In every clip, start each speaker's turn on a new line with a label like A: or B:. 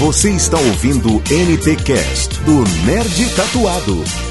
A: Você está ouvindo NT Cast do Nerd Tatuado.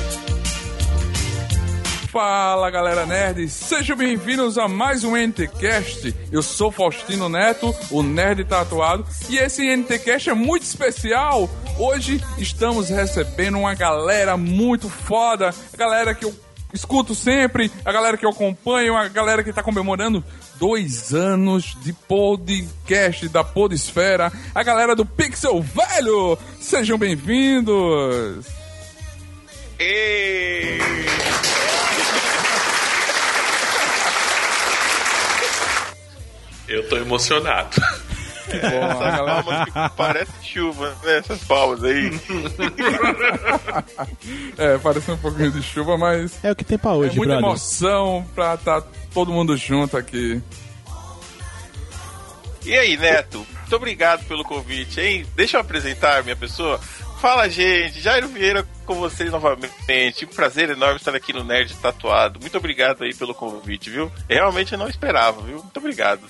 B: Fala galera nerd, sejam bem-vindos a mais um NTCast. Eu sou Faustino Neto, o nerd tatuado, e esse NTCast é muito especial. Hoje estamos recebendo uma galera muito foda, a galera que eu escuto sempre, a galera que eu acompanho, a galera que está comemorando dois anos de podcast da Podesfera, a galera do Pixel Velho. Sejam bem-vindos.
C: Ei!
D: Eu tô emocionado.
C: Essas palmas que parece chuva, né? Essas palmas aí.
B: É, parece um pouquinho de chuva, mas
E: É o que tem pra hoje,
B: é muita
E: brother.
B: emoção pra estar todo mundo junto aqui.
C: E aí, Neto? Muito obrigado pelo convite, hein? Deixa eu apresentar a minha pessoa. Fala, gente. Jairo Vieira com vocês novamente. Um prazer enorme estar aqui no Nerd Tatuado. Muito obrigado aí pelo convite, viu? Realmente eu não esperava, viu? Muito obrigado.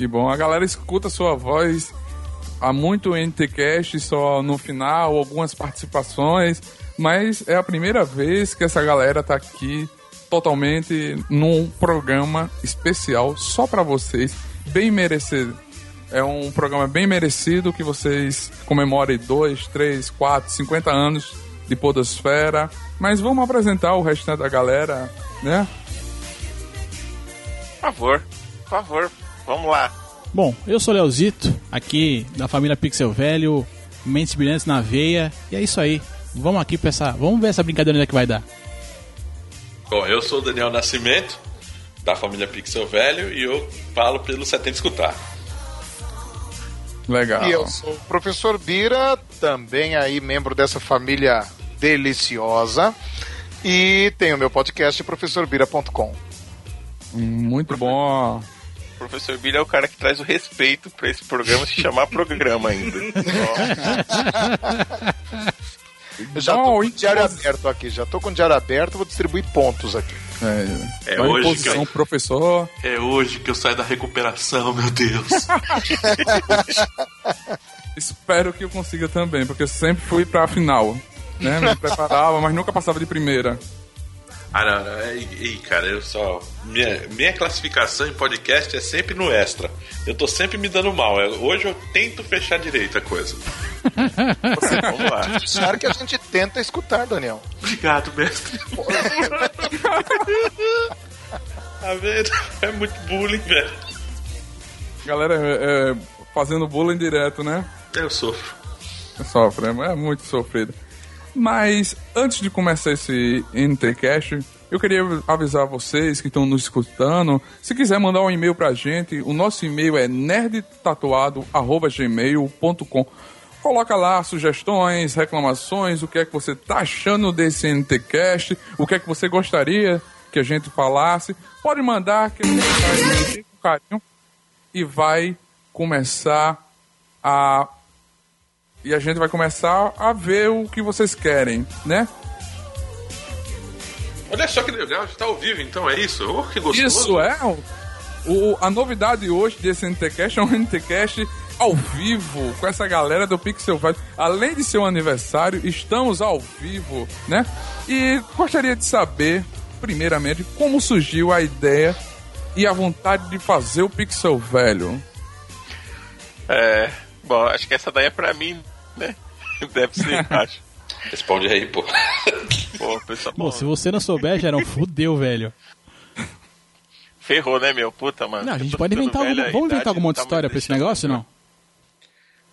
B: Que bom, a galera escuta a sua voz há muito NTCast, só no final, algumas participações, mas é a primeira vez que essa galera tá aqui totalmente num programa especial só pra vocês, bem merecido. É um programa bem merecido que vocês comemorem 2, 3, 4, 50 anos de Podosfera. Mas vamos apresentar o restante da galera, né?
C: Por favor, por favor. Vamos lá.
E: Bom, eu sou o Leozito, aqui da família Pixel Velho, mentes brilhantes na veia, e é isso aí. Vamos aqui pra essa. Vamos ver essa brincadeira é que vai dar.
D: Bom, eu sou o Daniel Nascimento, da família Pixel Velho, e eu falo pelo 70 Escutar.
B: Legal.
F: E eu sou o professor Bira, também aí membro dessa família deliciosa. E tenho meu podcast professorbira.com.
B: Muito bom.
C: O professor Billy é o cara que traz o respeito pra esse programa se chamar programa ainda.
F: Eu já tô
B: Bom,
F: com o diário aberto aqui, já tô com o diário aberto, vou distribuir pontos aqui.
B: É,
D: É hoje
B: posição,
D: que eu-
B: professor.
D: É hoje que eu saio da recuperação, meu Deus.
B: Espero que eu consiga também, porque eu sempre fui pra final. Né? Me preparava, mas nunca passava de primeira.
D: Ah, não, não. É, e, cara, eu só. Minha, minha classificação em podcast é sempre no extra. Eu tô sempre me dando mal. É, Hoje eu tento fechar direito a coisa.
C: Vamos lá.
F: Claro que a gente tenta escutar, Daniel.
D: Obrigado, mestre. tá vendo? É muito bullying, velho.
B: Galera é, é, fazendo bullying direto, né?
D: Eu sofro.
B: Sofre, é muito sofrido. Mas antes de começar esse NTCast, eu queria avisar vocês que estão nos escutando. Se quiser mandar um e-mail pra gente, o nosso e-mail é nerdtatuado.gmail.com. Coloca lá sugestões, reclamações, o que é que você tá achando desse NTCast, o que é que você gostaria que a gente falasse. Pode mandar que a gente com carinho e vai começar a e a gente vai começar a ver o que vocês querem, né?
D: Olha só que legal, está ao vivo então, é isso? Oh, que gostoso.
B: Isso é o, a novidade hoje desse NTCast é um NTCast ao vivo com essa galera do Pixel Velho. Além de ser um aniversário, estamos ao vivo, né? E gostaria de saber, primeiramente, como surgiu a ideia e a vontade de fazer o Pixel Velho.
C: É, bom, acho que essa daí é pra mim, né? Deve ser, acho.
D: Responde aí, pô.
C: Pô, pessoal,
E: Bom, se você não souber, já não fudeu, velho.
C: ferrou, né, meu? Puta, mano.
E: Não, a gente pode inventar
C: velho,
E: alguma. Vamos inventar alguma outra
C: não tá
E: história pra esse negócio, não?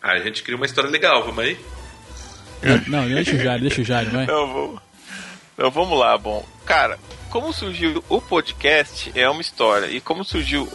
D: Ah, a gente cria uma história legal, vamos aí?
E: Não, deixa o Jário, deixa o Jário, vai.
C: Não, vamos. Não, vamos lá, bom. Cara, como surgiu o podcast é uma história. E como surgiu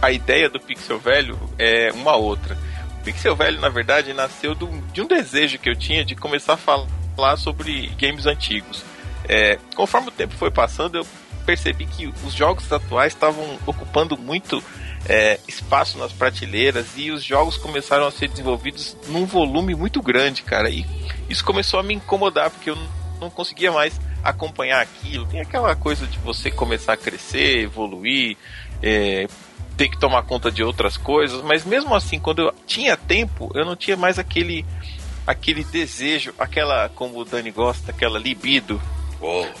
C: a ideia do Pixel Velho é uma outra. Pixel Velho, na verdade, nasceu de um desejo que eu tinha de começar a falar sobre games antigos. É, conforme o tempo foi passando, eu percebi que os jogos atuais estavam ocupando muito é, espaço nas prateleiras e os jogos começaram a ser desenvolvidos num volume muito grande, cara. E isso começou a me incomodar, porque eu não conseguia mais acompanhar aquilo. Tem aquela coisa de você começar a crescer, evoluir, é, ter que tomar conta de outras coisas, mas mesmo assim, quando eu tinha tempo, eu não tinha mais aquele aquele desejo, aquela, como o Dani gosta, aquela libido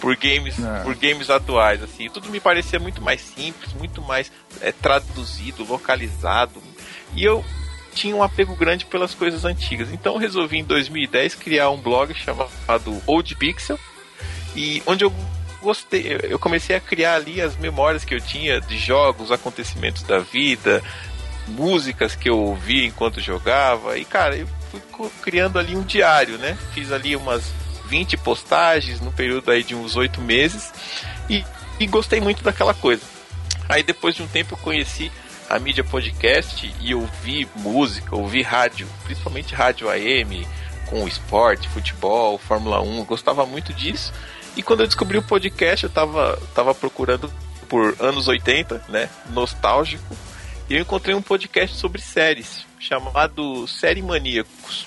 C: por games, é. por games atuais, assim. Tudo me parecia muito mais simples, muito mais é, traduzido, localizado. E eu tinha um apego grande pelas coisas antigas. Então eu resolvi em 2010 criar um blog chamado Old Pixel e onde eu gostei, eu comecei a criar ali as memórias que eu tinha de jogos, acontecimentos da vida, músicas que eu ouvi enquanto jogava. E cara, eu fui criando ali um diário, né? Fiz ali umas 20 postagens no período aí de uns oito meses e, e gostei muito daquela coisa. Aí depois de um tempo eu conheci a mídia podcast e ouvi música, ouvi rádio, principalmente rádio AM, com esporte, futebol, Fórmula 1, eu gostava muito disso. E quando eu descobri o podcast, eu tava, tava procurando por anos 80, né, nostálgico, e eu encontrei um podcast sobre séries, chamado Série Maníacos.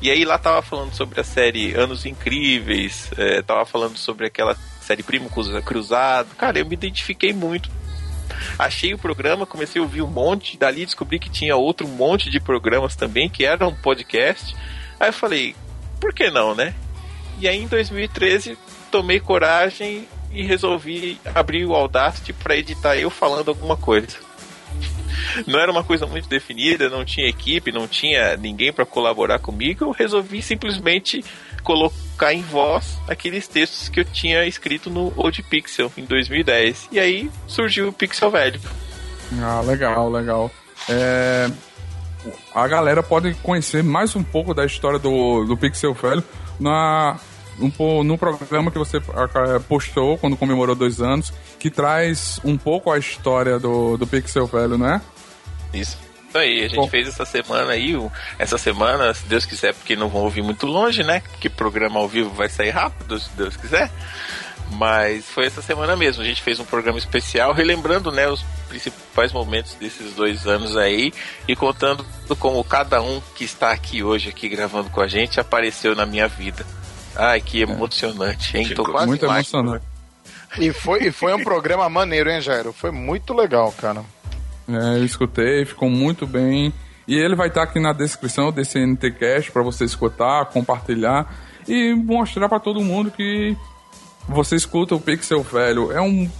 C: E aí lá tava falando sobre a série Anos Incríveis, é, tava falando sobre aquela série Primo Cruzado. Cara, eu me identifiquei muito. Achei o programa, comecei a ouvir um monte, dali descobri que tinha outro monte de programas também, que eram um podcast. Aí eu falei, por que não, né? E aí em 2013 tomei coragem e resolvi abrir o Audacity para editar eu falando alguma coisa não era uma coisa muito definida, não tinha equipe, não tinha ninguém para colaborar comigo, eu resolvi simplesmente colocar em voz aqueles textos que eu tinha escrito no Old Pixel em 2010. E aí surgiu o Pixel Velho.
B: Ah, legal, legal. É... A galera pode conhecer mais um pouco da história do, do Pixel Velho na um, no programa que você postou quando comemorou dois anos, que traz um pouco a história do, do Pixel Velho, não é?
C: Isso. Isso aí, a gente Bom. fez essa semana aí, essa semana, se Deus quiser, porque não vão ouvir muito longe, né? Que programa ao vivo vai sair rápido, se Deus quiser. Mas foi essa semana mesmo, a gente fez um programa especial, relembrando, né, os principais momentos desses dois anos aí e contando como cada um que está aqui hoje, aqui gravando com a gente, apareceu na minha vida. Ai, que emocionante, hein? Tô quase
B: muito emocionante.
F: E foi, e foi um programa maneiro, hein, Jairo? Foi muito legal, cara.
B: É, eu escutei, ficou muito bem. E ele vai estar aqui na descrição desse NTCast para você escutar, compartilhar e mostrar para todo mundo que você escuta o Pixel Velho. É um.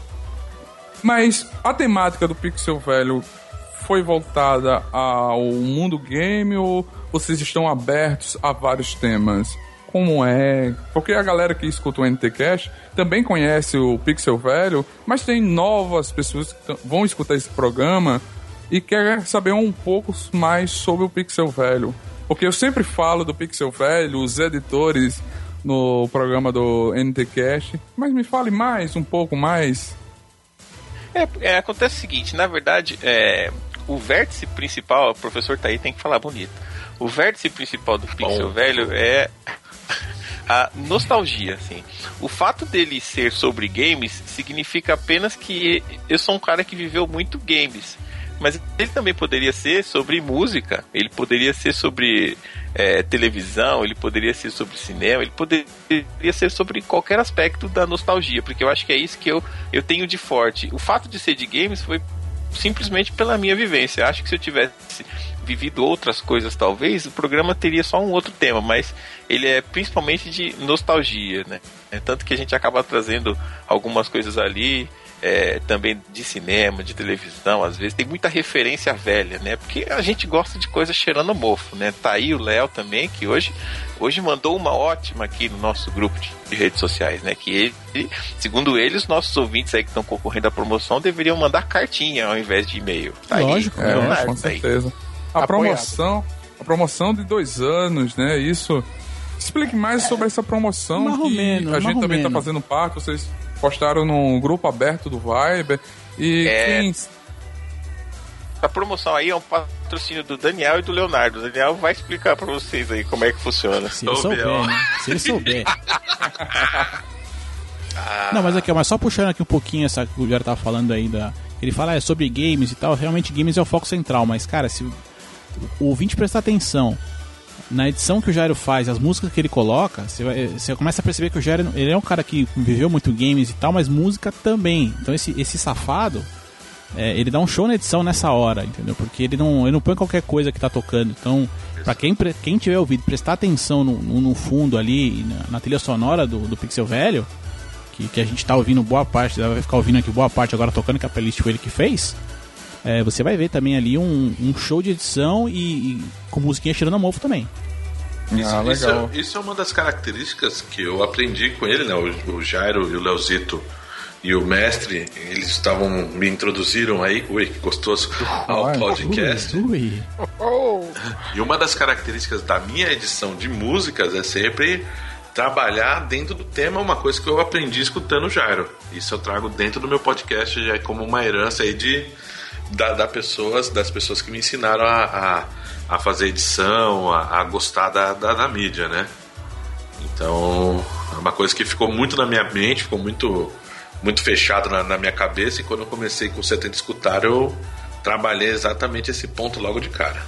B: Mas a temática do Pixel Velho foi voltada ao mundo game ou vocês estão abertos a vários temas? Como é. Porque a galera que escuta o NTCast também conhece o Pixel Velho, mas tem novas pessoas que vão escutar esse programa e quer saber um pouco mais sobre o Pixel Velho. Porque eu sempre falo do Pixel Velho, os editores no programa do NTCast, mas me fale mais, um pouco mais.
C: É, é acontece o seguinte, na verdade, é, o vértice principal, o professor tá aí, tem que falar bonito. O vértice principal do Pixel Bom. Velho é a nostalgia, assim. O fato dele ser sobre games significa apenas que eu sou um cara que viveu muito games. Mas ele também poderia ser sobre música, ele poderia ser sobre é, televisão, ele poderia ser sobre cinema, ele poderia ser sobre qualquer aspecto da nostalgia, porque eu acho que é isso que eu, eu tenho de forte. O fato de ser de games foi simplesmente pela minha vivência. Eu acho que se eu tivesse vivido outras coisas, talvez, o programa teria só um outro tema, mas ele é principalmente de nostalgia, né? É tanto que a gente acaba trazendo algumas coisas ali, é, também de cinema, de televisão, às vezes tem muita referência velha, né? Porque a gente gosta de coisas cheirando mofo, né? Tá aí o Léo também, que hoje, hoje mandou uma ótima aqui no nosso grupo de, de redes sociais, né? Que ele, segundo ele, os nossos ouvintes aí que estão concorrendo à promoção deveriam mandar cartinha ao invés de e-mail.
B: Tá Lógico, aí, é, com certeza. Aí. A promoção, a promoção de dois anos, né? Isso. Explique mais sobre essa promoção que menos, a gente também está fazendo parte. Vocês postaram no grupo aberto do Viber. E é... quem
C: a promoção aí é um patrocínio do Daniel e do Leonardo. O Daniel vai explicar para vocês aí como é que funciona.
E: Se ele souber, né? Se ele souber.
D: Ah,
E: Não, mas aqui, mas só puxando aqui um pouquinho essa que o Jairo tava falando aí da. Ele fala é, sobre games e tal, realmente games é o foco central, mas cara, se o ouvinte prestar atenção na edição que o Jairo faz, as músicas que ele coloca, você, começa a perceber que o Jairo ele é um cara que viveu muito games e tal, mas música também. Então esse, esse safado, é, ele dá um show na edição nessa hora, entendeu? Porque ele não, ele não põe qualquer coisa que tá tocando. Então, pra quem, quem tiver ouvido, prestar atenção no, no, no fundo ali, na, na trilha sonora do, do Pixel Velho, que, que a gente tá ouvindo boa parte, vai ficar ouvindo aqui boa parte agora tocando, que a playlist foi ele que fez. É, você vai ver também ali um, um show de edição e, e com musiquinha cheirando a mofo também.
D: Isso,
B: Ah,
D: isso
B: legal.
D: é, isso é uma das características que eu aprendi com ele, né? O, o Jairo e o Leozito e o mestre, eles estavam me introduziram aí, ui, que gostoso, ao podcast.
E: Ui,
F: Oh,
D: E uma das características da minha edição de músicas é sempre trabalhar dentro do tema, uma coisa que eu aprendi escutando o Jairo. Isso eu trago dentro do meu podcast já é como uma herança aí de da, da pessoas, das pessoas que me ensinaram a, a, a fazer edição, a, a gostar da, da, da mídia, né? Então, é uma coisa que ficou muito na minha mente, ficou muito muito fechado na, na minha cabeça e quando eu comecei com o 70 escutar, eu trabalhei exatamente esse ponto logo de cara.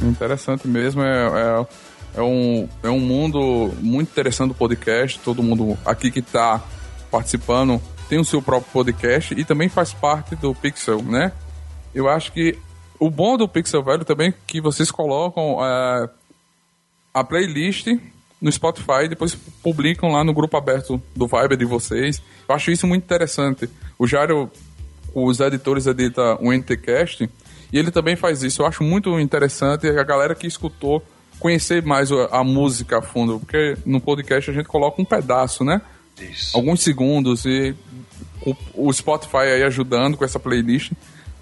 B: Interessante mesmo, é, é, é um, é um mundo muito interessante do podcast. Todo mundo aqui que está participando tem o seu próprio podcast e também faz parte do Pixel, né? Eu acho que o bom do Pixel Velho também é que vocês colocam é, a playlist no Spotify e depois publicam lá no grupo aberto do Viber de vocês. Eu acho isso muito interessante. O Jairo, os editores editam o NTCast e ele também faz isso. Eu acho muito interessante a galera que escutou conhecer mais a, música a fundo, porque no podcast a gente coloca um pedaço, né?
D: Isso.
B: alguns segundos e o, o Spotify aí ajudando com essa playlist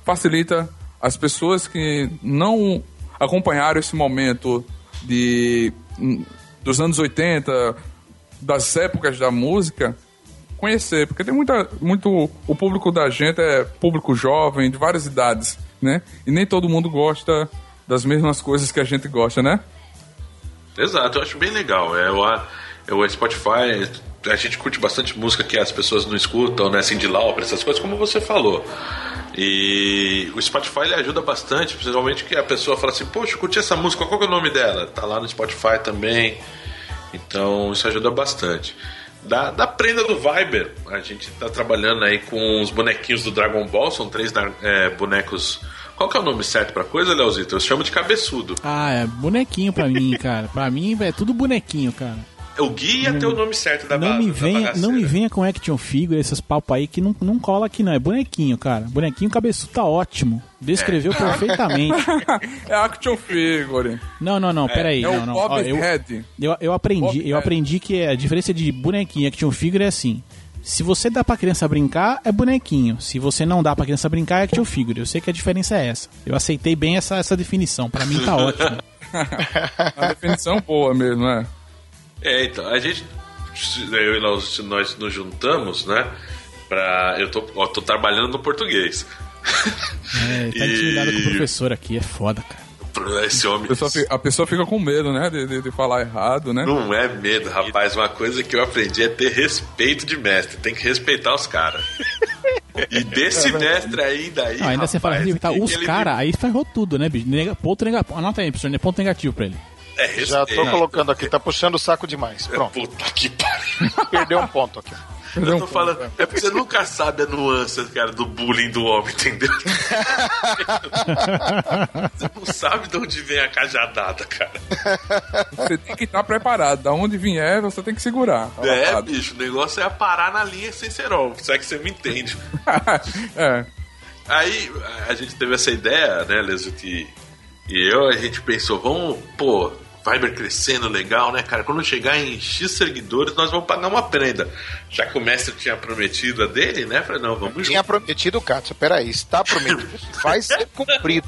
B: facilita as pessoas que não acompanharam esse momento de dos anos 80, das épocas da música, conhecer, porque tem muita muito o público da gente é público jovem, de várias idades, né? E nem todo mundo gosta das mesmas coisas que a gente gosta, né?
D: Exato, eu acho bem legal. É o, o Spotify, a gente curte bastante música que as pessoas não escutam, né? Cindy Lauper, essas coisas, como você falou. E o Spotify ele ajuda bastante, principalmente que a pessoa fala assim, poxa, curti essa música, qual que é o nome dela? Tá lá no Spotify também. Então isso ajuda bastante. Da, da prenda do Viber, a gente tá trabalhando aí com os bonequinhos do Dragon Ball, são três é, bonecos. Qual que é o nome certo pra coisa, Leozito? Eu chamo de cabeçudo.
E: Ah, é bonequinho pra mim, cara. Pra mim é tudo bonequinho, cara.
D: O Gui ia ter o nome certo da
E: Não me venha, não me venha com action figure, esses papo aí que não, não cola aqui não. É bonequinho, cara. Bonequinho cabeçudo tá ótimo. Descreveu
D: É.
E: perfeitamente.
B: é action figure.
E: Não, não, não, peraí.
B: É
E: não, não.
B: Bob
E: Ó, eu,
B: Head.
E: eu, eu aprendi,
B: Bob
E: eu aprendi que a diferença de bonequinho e action figure é assim. Se você dá pra criança brincar, é bonequinho. Se você não dá pra criança brincar, é action figure. Eu sei que a diferença é essa. Eu aceitei bem essa, essa definição. Pra mim tá ótimo.
B: A definição boa mesmo, né?
D: É, então, a gente. Eu e nós, nós nos juntamos, né? Pra. Eu tô, ó, tô trabalhando no português.
E: É, tá
D: E-
E: intimidado com o professor aqui, é foda, cara.
D: Esse
B: A
D: homem.
B: pessoa, fi- a pessoa fica com medo, né? De, de, de falar errado, né?
D: Não é medo, rapaz. Uma coisa que eu aprendi é ter respeito de mestre. Tem que respeitar os caras. E desse mestre ainda aí.
E: Não, ainda você fala,
D: rapaz,
E: tá,
D: que
E: os
D: que ele
E: caras, aí ferrou tudo, né, bicho? Nega, ponto negativo. Anota aí, professor, né? ponto negativo pra ele.
D: É respeito.
F: já tô colocando aqui, tá puxando o saco demais. Pronto,
D: Puta que pariu.
F: perdeu um ponto aqui.
D: Eu tô falando. É porque você nunca sabe a nuance, cara, do bullying do homem, entendeu? você não sabe de onde vem a cajadada, cara.
B: Você tem que estar preparado. Da onde vier, você tem que segurar. Tá
D: É, bicho, o negócio é parar na linha sem cerol. Se é que você me entende.
B: é.
D: Aí a gente teve essa ideia, né, Lesuti e, e eu, a gente pensou, vamos, pô, Viber crescendo legal, né, cara? Quando chegar em X seguidores, nós vamos pagar uma prenda. Já que o mestre tinha prometido a dele, né? Falei, não, vamos
F: Tinha
D: junto.
F: prometido, Kátia, peraí, está prometido, vai ser cumprido.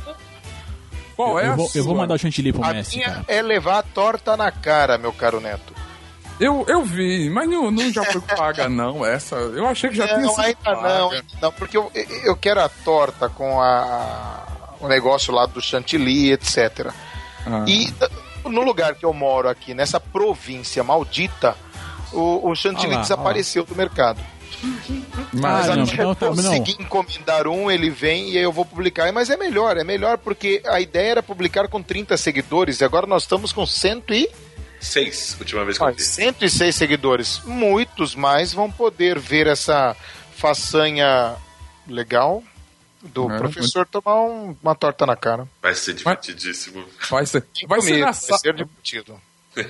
B: Qual é
E: eu,
B: a
E: vou, eu vou mandar o chantilly pro
F: A
E: mestre,
F: minha
E: cara.
F: é levar a torta na cara, meu caro neto.
B: Eu, eu vi, mas não, não já foi paga, não, essa. Eu achei que já tinha
F: não,
B: sido
F: ainda
B: paga.
F: não, ainda não, porque eu, eu quero a torta com a, o negócio lá do chantilly, etc.
B: Ah.
F: E no lugar que eu moro aqui, nessa província maldita, o, o chantilly
E: lá,
F: desapareceu do mercado.
B: Mas
E: Ah,
F: a
E: não,
F: gente
E: não, tá-
F: consegui encomendar um, ele vem e aí eu vou publicar. Mas é melhor, é melhor porque a ideia era publicar com 30 seguidores e agora nós estamos com 100 e...
D: Seis, última vez que eu vi.
F: 106 seguidores. Muitos mais vão poder ver essa façanha legal do
B: É,
F: professor tomar um- uma torta na cara.
D: Vai ser divertidíssimo.
B: vai ser, vai ser, na
F: vai ser divertido.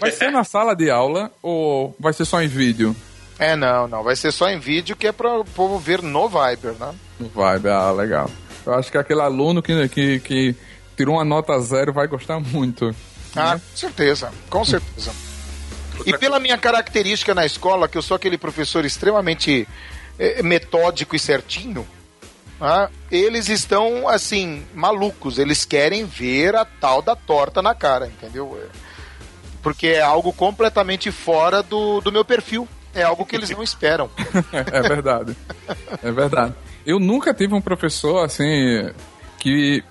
B: vai ser na sala de aula ou vai ser só em vídeo?
F: É, não, não. Vai ser só em vídeo que é para o povo ver no Viber, né?
B: No Vibe, ah, legal. Eu acho que aquele aluno que, que, que tirou uma nota zero vai gostar muito.
F: Ah, com certeza, com certeza. E pela minha característica na escola, que eu sou aquele professor extremamente eh, metódico e certinho, ah, eles estão, assim, malucos. Eles querem ver a tal da torta na cara, entendeu? É, Porque é algo completamente fora do, do meu perfil. É algo que eles não esperam.
B: É verdade. É verdade. Eu nunca tive um professor assim que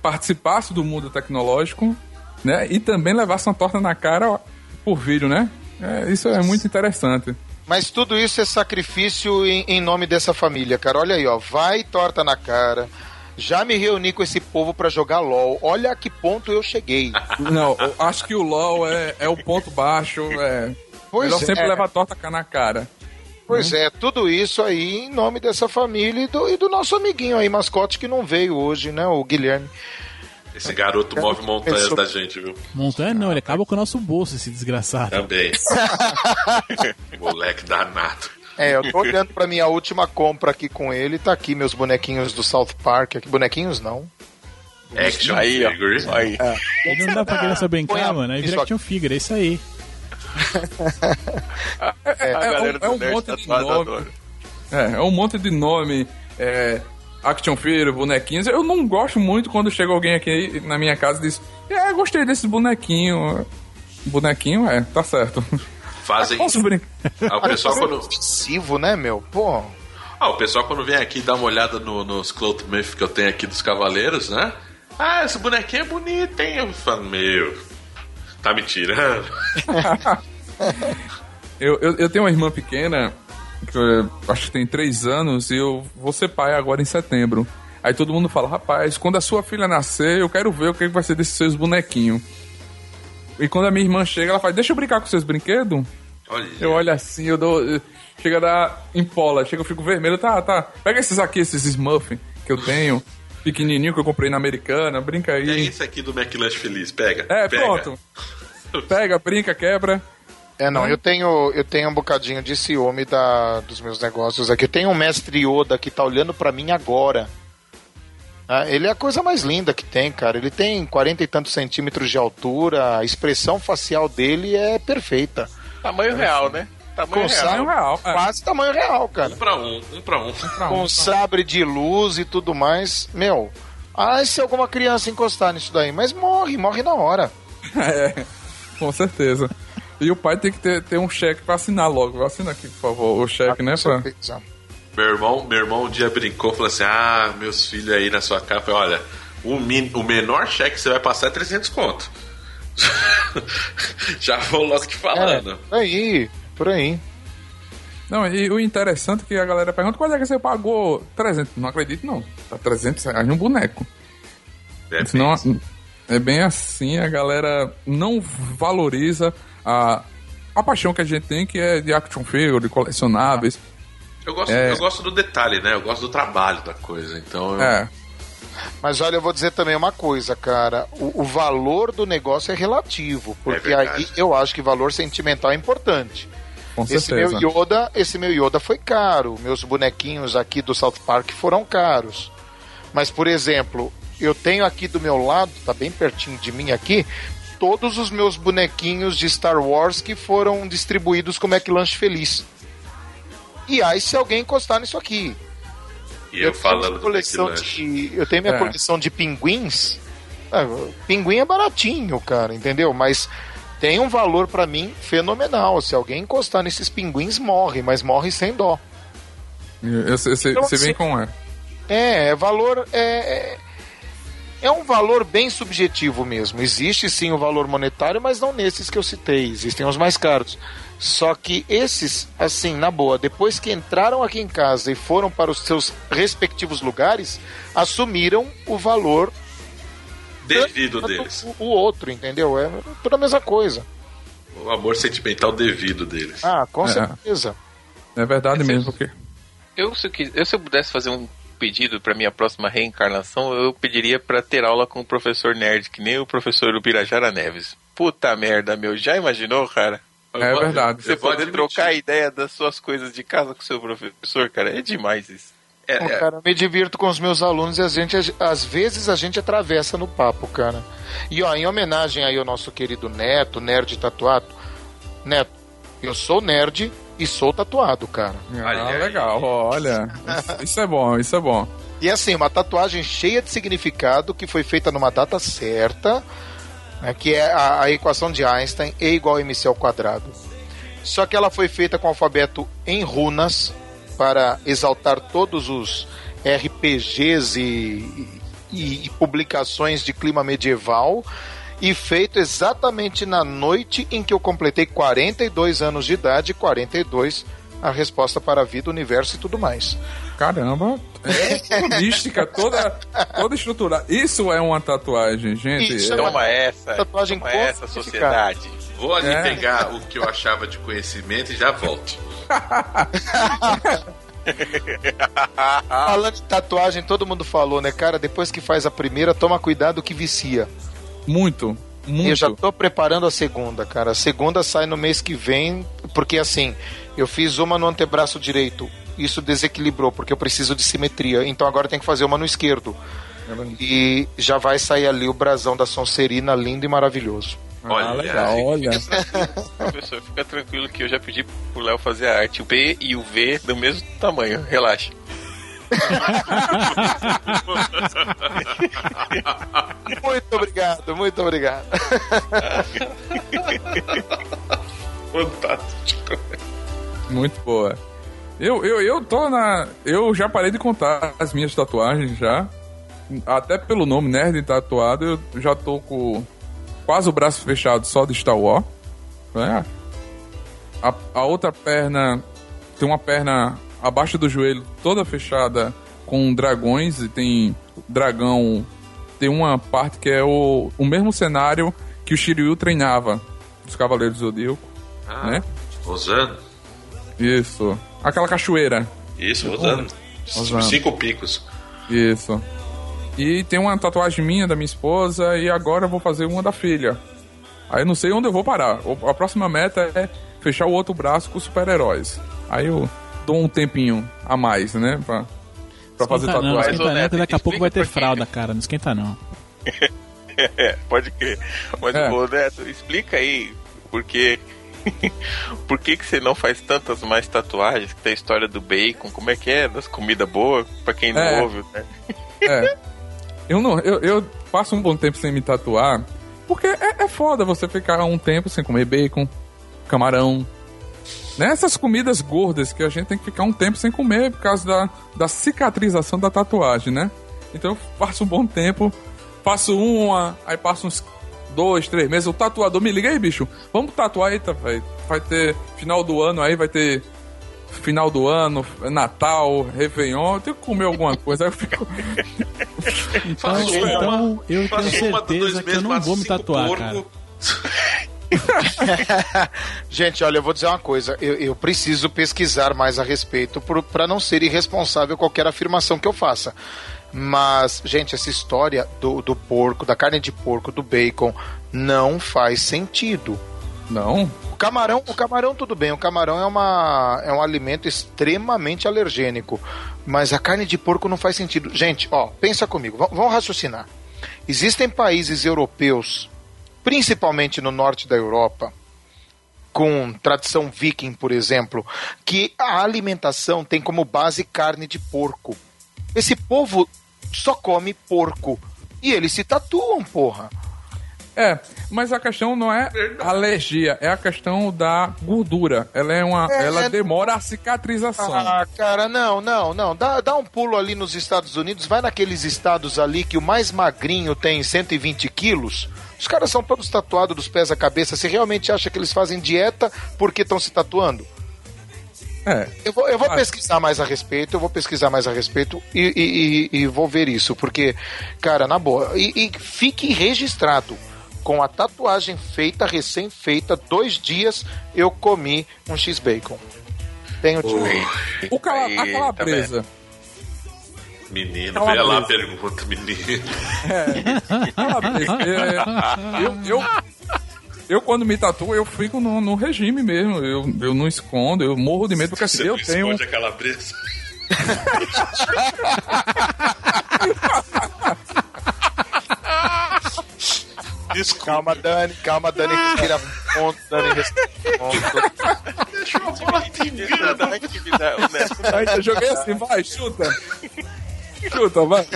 B: participasse do mundo tecnológico, né? E também levasse uma torta na cara por vídeo, né? É, isso é muito interessante.
F: Mas tudo isso é sacrifício em, em nome dessa família, cara. Olha aí, ó. Vai torta na cara. Já me reuni com esse povo pra jogar LOL. Olha a que ponto eu cheguei.
B: Não, eu acho que o LOL é, é o ponto baixo. É,
F: Pois
B: melhor sempre
F: é.
B: levar a torta na cara.
F: Pois é, tudo isso aí em nome dessa família e do, e do nosso amiguinho aí, mascote, que não veio hoje, né? O Guilherme.
D: Esse garoto move montanhas da gente, viu?
E: Montanha não, ele acaba com o nosso bolso, esse desgraçado.
D: Também. Moleque danado.
F: É, eu tô olhando pra minha última compra aqui com ele. Tá aqui meus bonequinhos do South Park. Aqui, bonequinhos não.
D: Action
C: Aí, ó.
D: figure.
C: Aí.
E: Ele não dá pra criança brincar,
F: a-
E: mano.
F: Isso
E: vira
F: aqui.
E: action figure, é isso aí.
B: É,
C: A
B: é
C: galera
B: um,
C: do
B: é um
C: Nerd
B: monte de nome. É, é um monte de nome. É, action figure, bonequinhos. Eu não gosto muito quando chega alguém aqui na minha casa e diz: É, gostei desse bonequinho. Bonequinho, é, tá certo.
D: Fazem.
B: Posso brincar?
D: Ah, o pessoal quando.
F: Ofensivo, né, meu? Pô.
D: Ah, o pessoal quando vem aqui dar uma olhada no- nos Cloth Myth que eu tenho aqui dos Cavaleiros, né? Ah, esse bonequinho é bonito, hein? Eu falo, meu. Tá me tirando?
B: Eu, eu, eu tenho uma irmã pequena, que eu acho que tem três anos, e eu vou ser pai agora em setembro. Aí todo mundo fala, rapaz, quando a sua filha nascer, eu quero ver o que vai ser desses seus bonequinhos. E quando a minha irmã chega, ela fala, deixa eu brincar com seus brinquedos.
D: Olha.
B: Eu olho assim, eu dou. Chega a dar empola, chega, eu fico vermelho, tá, tá. Pega esses aqui, esses Smurf que eu tenho, pequenininho que eu comprei na Americana, brinca
D: É
B: aí.
D: esse aqui do McLanche Feliz, pega.
B: É,
D: pega.
B: pronto. Pega, brinca, quebra.
F: É, não, eu tenho, eu tenho um bocadinho de ciúme da, dos meus negócios aqui. Eu tenho um mestre Yoda que tá olhando pra mim agora. Ah, ele é a coisa mais linda que tem, cara. Ele tem 40 e tantos centímetros de altura, a expressão facial dele é perfeita.
C: Tamanho real, né? Tamanho
F: Com
C: real.
B: Real. É.
F: Quase tamanho real, cara.
D: Um pra um, um pra um.
F: Com sabre de luz e tudo mais. Meu, ah, se alguma criança encostar nisso daí, mas morre, morre na hora.
B: É, com certeza. E o pai tem que ter, ter um cheque pra assinar logo. Assina aqui, por favor, o cheque, né?
F: Certeza.
D: Meu irmão, meu irmão um dia brincou, falou assim: Ah, meus filhos aí na sua capa, olha, o, min, o menor cheque que você vai passar é 300 conto. Já vou logo te falando.
F: É, por aí, por aí.
B: Não, e o interessante é que a galera pergunta quanto é que você pagou 300. Não acredito, não. Tá 300 reais num boneco.
D: É,
B: Senão, é bem assim, a galera não valoriza a, a paixão que a gente tem, que é de action figure, de colecionáveis.
D: eu, gosto,
B: é.
D: eu gosto do detalhe, né? Eu gosto do trabalho da coisa. Então, eu-
B: É,
F: Mas olha, eu vou dizer também uma coisa, cara. O, o valor do negócio é relativo, porque aí
D: verdade.
F: eu acho que valor sentimental é importante.
B: com
F: Esse meu
B: certeza.
F: Yoda, esse meu Yoda foi caro. Meus bonequinhos aqui do South Park foram caros. Mas, por exemplo, eu tenho aqui do meu lado, tá bem pertinho de mim aqui, todos os meus bonequinhos de Star Wars que foram distribuídos como McLanche Feliz. E aí, se alguém encostar nisso aqui,
D: e eu,
F: tenho
D: falando
F: coleção de, eu tenho minha
B: É.
F: coleção de pinguins. Ah, pinguim é baratinho, cara, entendeu? Mas tem um valor pra mim fenomenal. Se alguém encostar nesses pinguins, morre, mas morre sem dó.
B: Você
F: Então,
B: vem
F: assim,
B: com é.
F: É, é valor. É, é, é um valor bem subjetivo mesmo. Existe sim o valor monetário, mas não nesses que eu citei. Existem os mais caros. Só que esses, assim, na boa, depois que entraram aqui em casa e foram para os seus respectivos lugares, assumiram o valor
D: Devido
F: tanto
D: deles.
F: O, o outro, entendeu? É tudo a mesma coisa.
D: O amor sentimental devido deles.
F: Ah, com
B: É.
F: certeza.
B: É verdade mesmo, porque.
C: Eu se, eu, se eu pudesse fazer um pedido pra minha próxima reencarnação, eu pediria pra ter aula com o professor nerd, que nem o professor Ubirajara Neves. Puta merda, meu. Já imaginou, cara?
B: É verdade.
C: Você
D: admitir.
C: trocar a ideia das suas coisas de casa com o seu professor, cara, é demais isso.
D: É,
F: Bom,
D: é,
F: cara, eu me divirto com os meus alunos e a gente, às vezes a gente atravessa no papo, cara. E ó, em homenagem aí ao nosso querido Neto, nerd tatuado, Neto, eu sou nerd e sou tatuado, cara.
B: Ah,
D: Olha aí.
B: legal, olha. Isso- Isso é bom, isso é bom.
F: E assim, uma tatuagem cheia de significado que foi feita numa data certa, né, que é a, a equação de Einstein, E igual a MC ao quadrado. Só que ela foi feita com alfabeto em runas para exaltar todos os RPGs e, e- e publicações de clima medieval e feito exatamente na noite em que eu completei 42 anos de idade, 42 a resposta para a vida, o universo e tudo mais.
B: Caramba, é mística, toda, toda estrutura. Isso é uma tatuagem, gente.
F: Isso é
B: É-
F: uma-
C: Toma essa,
F: Tatuagem
C: toma
F: com
C: essa, sociedade.
D: Vou ali
B: É.
D: pegar o que eu achava de conhecimento e já volto.
F: Falando de tatuagem, todo mundo falou, né, cara? Depois que faz a primeira, toma cuidado que vicia.
B: Muito, muito.
F: Eu já tô preparando a segunda, cara. A segunda sai no mês que vem, porque assim, eu fiz uma no antebraço direito. Isso desequilibrou, porque eu preciso de simetria. Então agora tem que fazer uma no esquerdo. E já vai sair ali o brasão da Sonserina, lindo e maravilhoso.
B: Ah,
D: Olha,
B: legal, olha.
C: Professor, fica tranquilo que eu já pedi pro Léo fazer a arte. O B e o V do mesmo tamanho, relaxa.
F: Muito obrigado, muito obrigado.
D: Fantástico.
B: Muito boa. Eu, eu, eu tô na. Eu já parei de contar as minhas tatuagens já. Até pelo nome, Nerd Tatuado, eu já tô com quase o braço fechado só de Star Wars. né? A, a outra perna tem uma perna abaixo do joelho toda fechada com dragões e tem dragão. Tem uma parte que é o, o mesmo cenário que o Shiryu treinava dos Cavaleiros do Zodíaco,
D: Ah,
B: né?
D: Rosano.
B: Isso. Aquela cachoeira.
D: Isso. Rosano. Cinco picos.
B: Isso. E tem uma tatuagem minha da minha esposa e agora eu vou fazer uma da filha. Aí não sei onde eu vou parar. A próxima meta é fechar o outro braço com super-heróis. Aí eu dou um tempinho a mais, né? Pra, pra fazer
E: Esquenta não,
B: tatuagem.
C: Mas,
E: esquenta não, que daqui a pouco vai ter fralda, cara. Não esquenta não.
C: É, pode crer. Mas,
B: É.
C: Neto, explica aí por que. por que, que você não faz tantas mais tatuagens? Que tem a história do bacon, como é que é? Das comidas boas, pra quem não
B: É.
C: ouve, né?
B: É. Eu não, eu, eu passo um bom tempo sem me tatuar, porque é, é foda você ficar um tempo sem comer bacon, camarão. Né? Essas comidas gordas que a gente tem que ficar um tempo sem comer por causa da, da cicatrização da tatuagem, né? Então eu passo um bom tempo, faço uma, aí passo uns dois, três meses. O tatuador me liga aí, bicho. Vamos tatuar aí, tá? Vai ter final do ano aí, vai ter final do ano, Natal, Réveillon. Eu tenho que comer alguma coisa. Aí eu fico.
E: Então,
D: Faço uma,
E: então eu tenho certeza que eu não vou me tatuar,
D: porco.
E: cara.
F: Gente, olha, eu vou dizer uma coisa. Eu, eu preciso pesquisar mais a respeito para não ser irresponsável qualquer afirmação que eu faça. Mas, gente, essa história do, do porco, da carne de porco, do bacon, não faz sentido.
B: Não.
F: O camarão, o camarão tudo bem, o camarão é, uma, é um alimento extremamente alergênico, mas a carne de porco não faz sentido. Gente, ó, pensa comigo, v- vamos raciocinar. Existem países europeus, principalmente no norte da Europa, com tradição viking, por exemplo, que a alimentação tem como base carne de porco. Esse povo só come porco e eles se tatuam, porra.
B: É, mas a questão não é alergia, é a questão da gordura. Ela é uma.
F: É,
B: ela
F: é-
B: demora a cicatrização.
F: Ah, cara, não, não, não. Dá, dá um pulo ali nos Estados Unidos, vai naqueles estados ali que o mais magrinho tem 120 quilos. Os caras são todos tatuados dos pés à cabeça. Você realmente acha que eles fazem dieta porque estão se tatuando?
B: É.
F: Eu vou, eu vou
B: Ah.
F: pesquisar mais a respeito, eu vou pesquisar mais a respeito e, e- e- e vou ver isso, porque, cara, na boa, e, e fique registrado. Com a tatuagem feita, recém-feita, dois dias eu comi um X-Bacon. Tenho
B: O cala, a calabresa.
D: Menino,
B: Calabresa.
D: vê lá a pergunta, menino.
B: Calabresa. é, eu, eu, eu, quando me tatuo, eu fico no, no regime mesmo. Eu, eu não escondo, eu morro de medo, porque assim,
D: Você
B: eu tenho.
D: esconde a calabresa. Desculpa,
F: Calma, Dani, calma, Dani, respira fundo, Dani, respira fundo.
D: deixa uma bola de engano.
C: Da atividade, o Neto
B: Aí eu joguei assim, vai, chuta. Chuta, vai.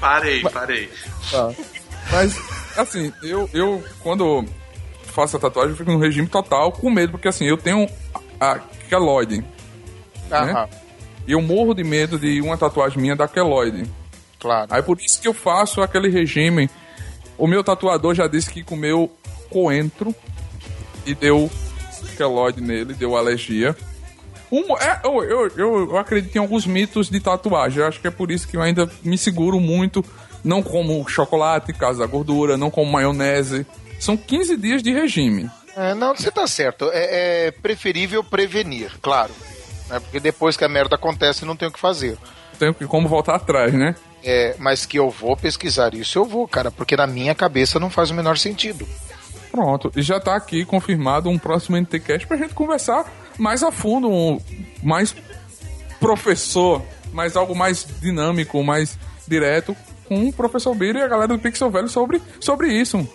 D: Parei, parei.
B: Tá. Mas, assim, eu, eu quando faço a tatuagem, eu fico no regime total, com medo, porque assim, eu tenho a, queloide.
F: Aham,
B: E eu morro de medo de uma tatuagem minha da queloide.
F: claro.
B: Aí por isso que eu faço aquele regime. O meu tatuador já disse que comeu coentro e deu queloide nele, deu alergia. Um, é, eu, eu, eu, acredito em alguns mitos de tatuagem. Eu acho que é por isso que eu ainda me seguro muito. Não como chocolate, casa da gordura, não como maionese. São 15 dias de regime.
F: É, não, você tá certo. É, é preferível prevenir, claro. Né, porque depois que a merda acontece, não tem o que fazer.
B: Que como voltar atrás, né?
F: É, mas que eu vou pesquisar isso, eu vou, cara, porque na minha cabeça não faz o menor sentido.
B: Pronto, e já tá aqui confirmado um próximo NTCast pra gente conversar mais a fundo, um, mais professor, mais algo mais dinâmico, mais direto com o professor Bira e a galera do Pixel Velho sobre, sobre isso.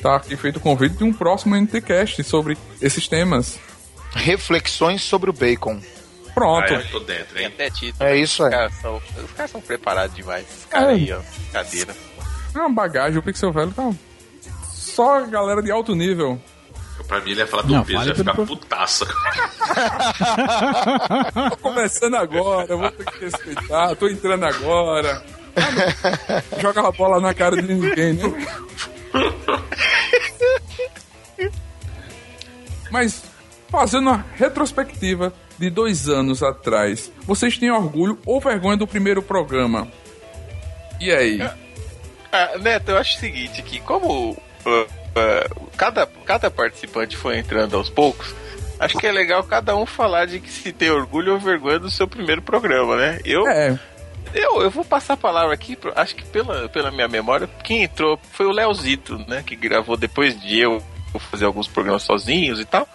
B: Tá aqui feito o convite de um próximo NTCast sobre esses temas.
F: Reflexões sobre o bacon.
B: Pronto.
D: Ah, eu tô dentro,
C: tem
D: hein?
C: até título.
F: É isso
C: Os
F: aí.
C: caras são, os caras são preparados demais. Esses caras
B: É.
C: aí, ó. Cadeira.
B: É uma bagagem, o Pixel Velho tá só galera de alto nível.
D: Pra mim, ele ia falar do
E: Não,
D: peso, ia ficar
E: pelo-
D: putaça.
B: Tô começando agora, eu vou ter que respeitar, tô entrando agora. Ah, não. Joga a bola na cara de ninguém, né? Mas, fazendo uma retrospectiva de dois anos atrás, vocês têm orgulho ou vergonha do primeiro programa? E aí?
C: Ah, Neto, eu acho o seguinte, que como ah, ah, cada, cada participante foi entrando aos poucos, acho que é legal cada um falar de que se tem orgulho ou vergonha do seu primeiro programa, né? Eu,
B: É,
C: eu, eu vou passar a palavra aqui, pro- acho que pela, pela minha memória, quem entrou foi o Leozito, né? Que gravou depois de eu fazer alguns programas sozinhos e tal.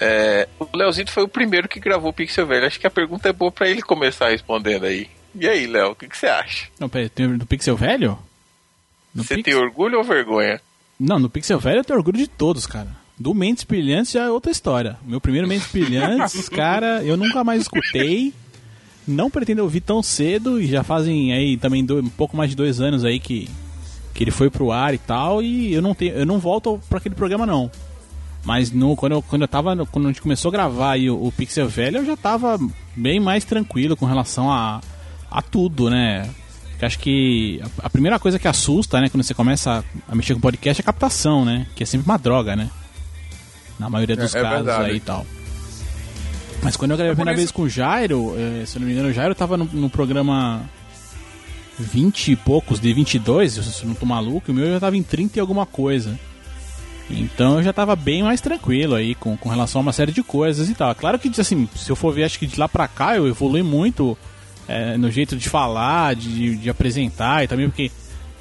C: É, o Leozito foi o primeiro que gravou o Pixel Velho. Acho que a pergunta é boa pra ele começar respondendo aí. E aí, Léo, o que, que você acha?
E: Não, peraí, do Pixel Velho?
C: Você tem orgulho ou vergonha?
E: Não, no Pixel Velho eu tenho orgulho de todos, cara. Do Mentes Brilhantes já é outra história. Meu primeiro Mentes Brilhantes, cara, eu nunca mais escutei. Não pretendo ouvir tão cedo e já fazem aí também dois- um pouco mais de dois anos aí que, que ele foi pro ar e tal. E eu não tenho, eu não volto pra aquele programa não. Mas no, quando, eu, quando eu tava. Quando a gente começou a gravar aí o, o Pixel Velho, eu já tava bem mais tranquilo com relação a, a tudo, né? Porque acho que a, primeira coisa que assusta, né, quando você começa a, mexer com podcast é a captação, né? Que é sempre uma droga, né? Na maioria dos
B: É- é
E: casos
B: verdade.
E: aí e tal. Mas quando eu gravei a
B: É
E: primeira vez com o Jairo, eh, se eu não me engano, o Jairo tava no, no programa 20 e poucos, de 22, se eu não tô maluco, o meu já tava em 30 e alguma coisa. Então eu já tava bem mais tranquilo aí com, com relação a uma série de coisas e tal. É Claro que, assim, se eu for ver, acho que de lá pra cá eu evolui muito eh, no jeito de falar, de, de apresentar e também porque,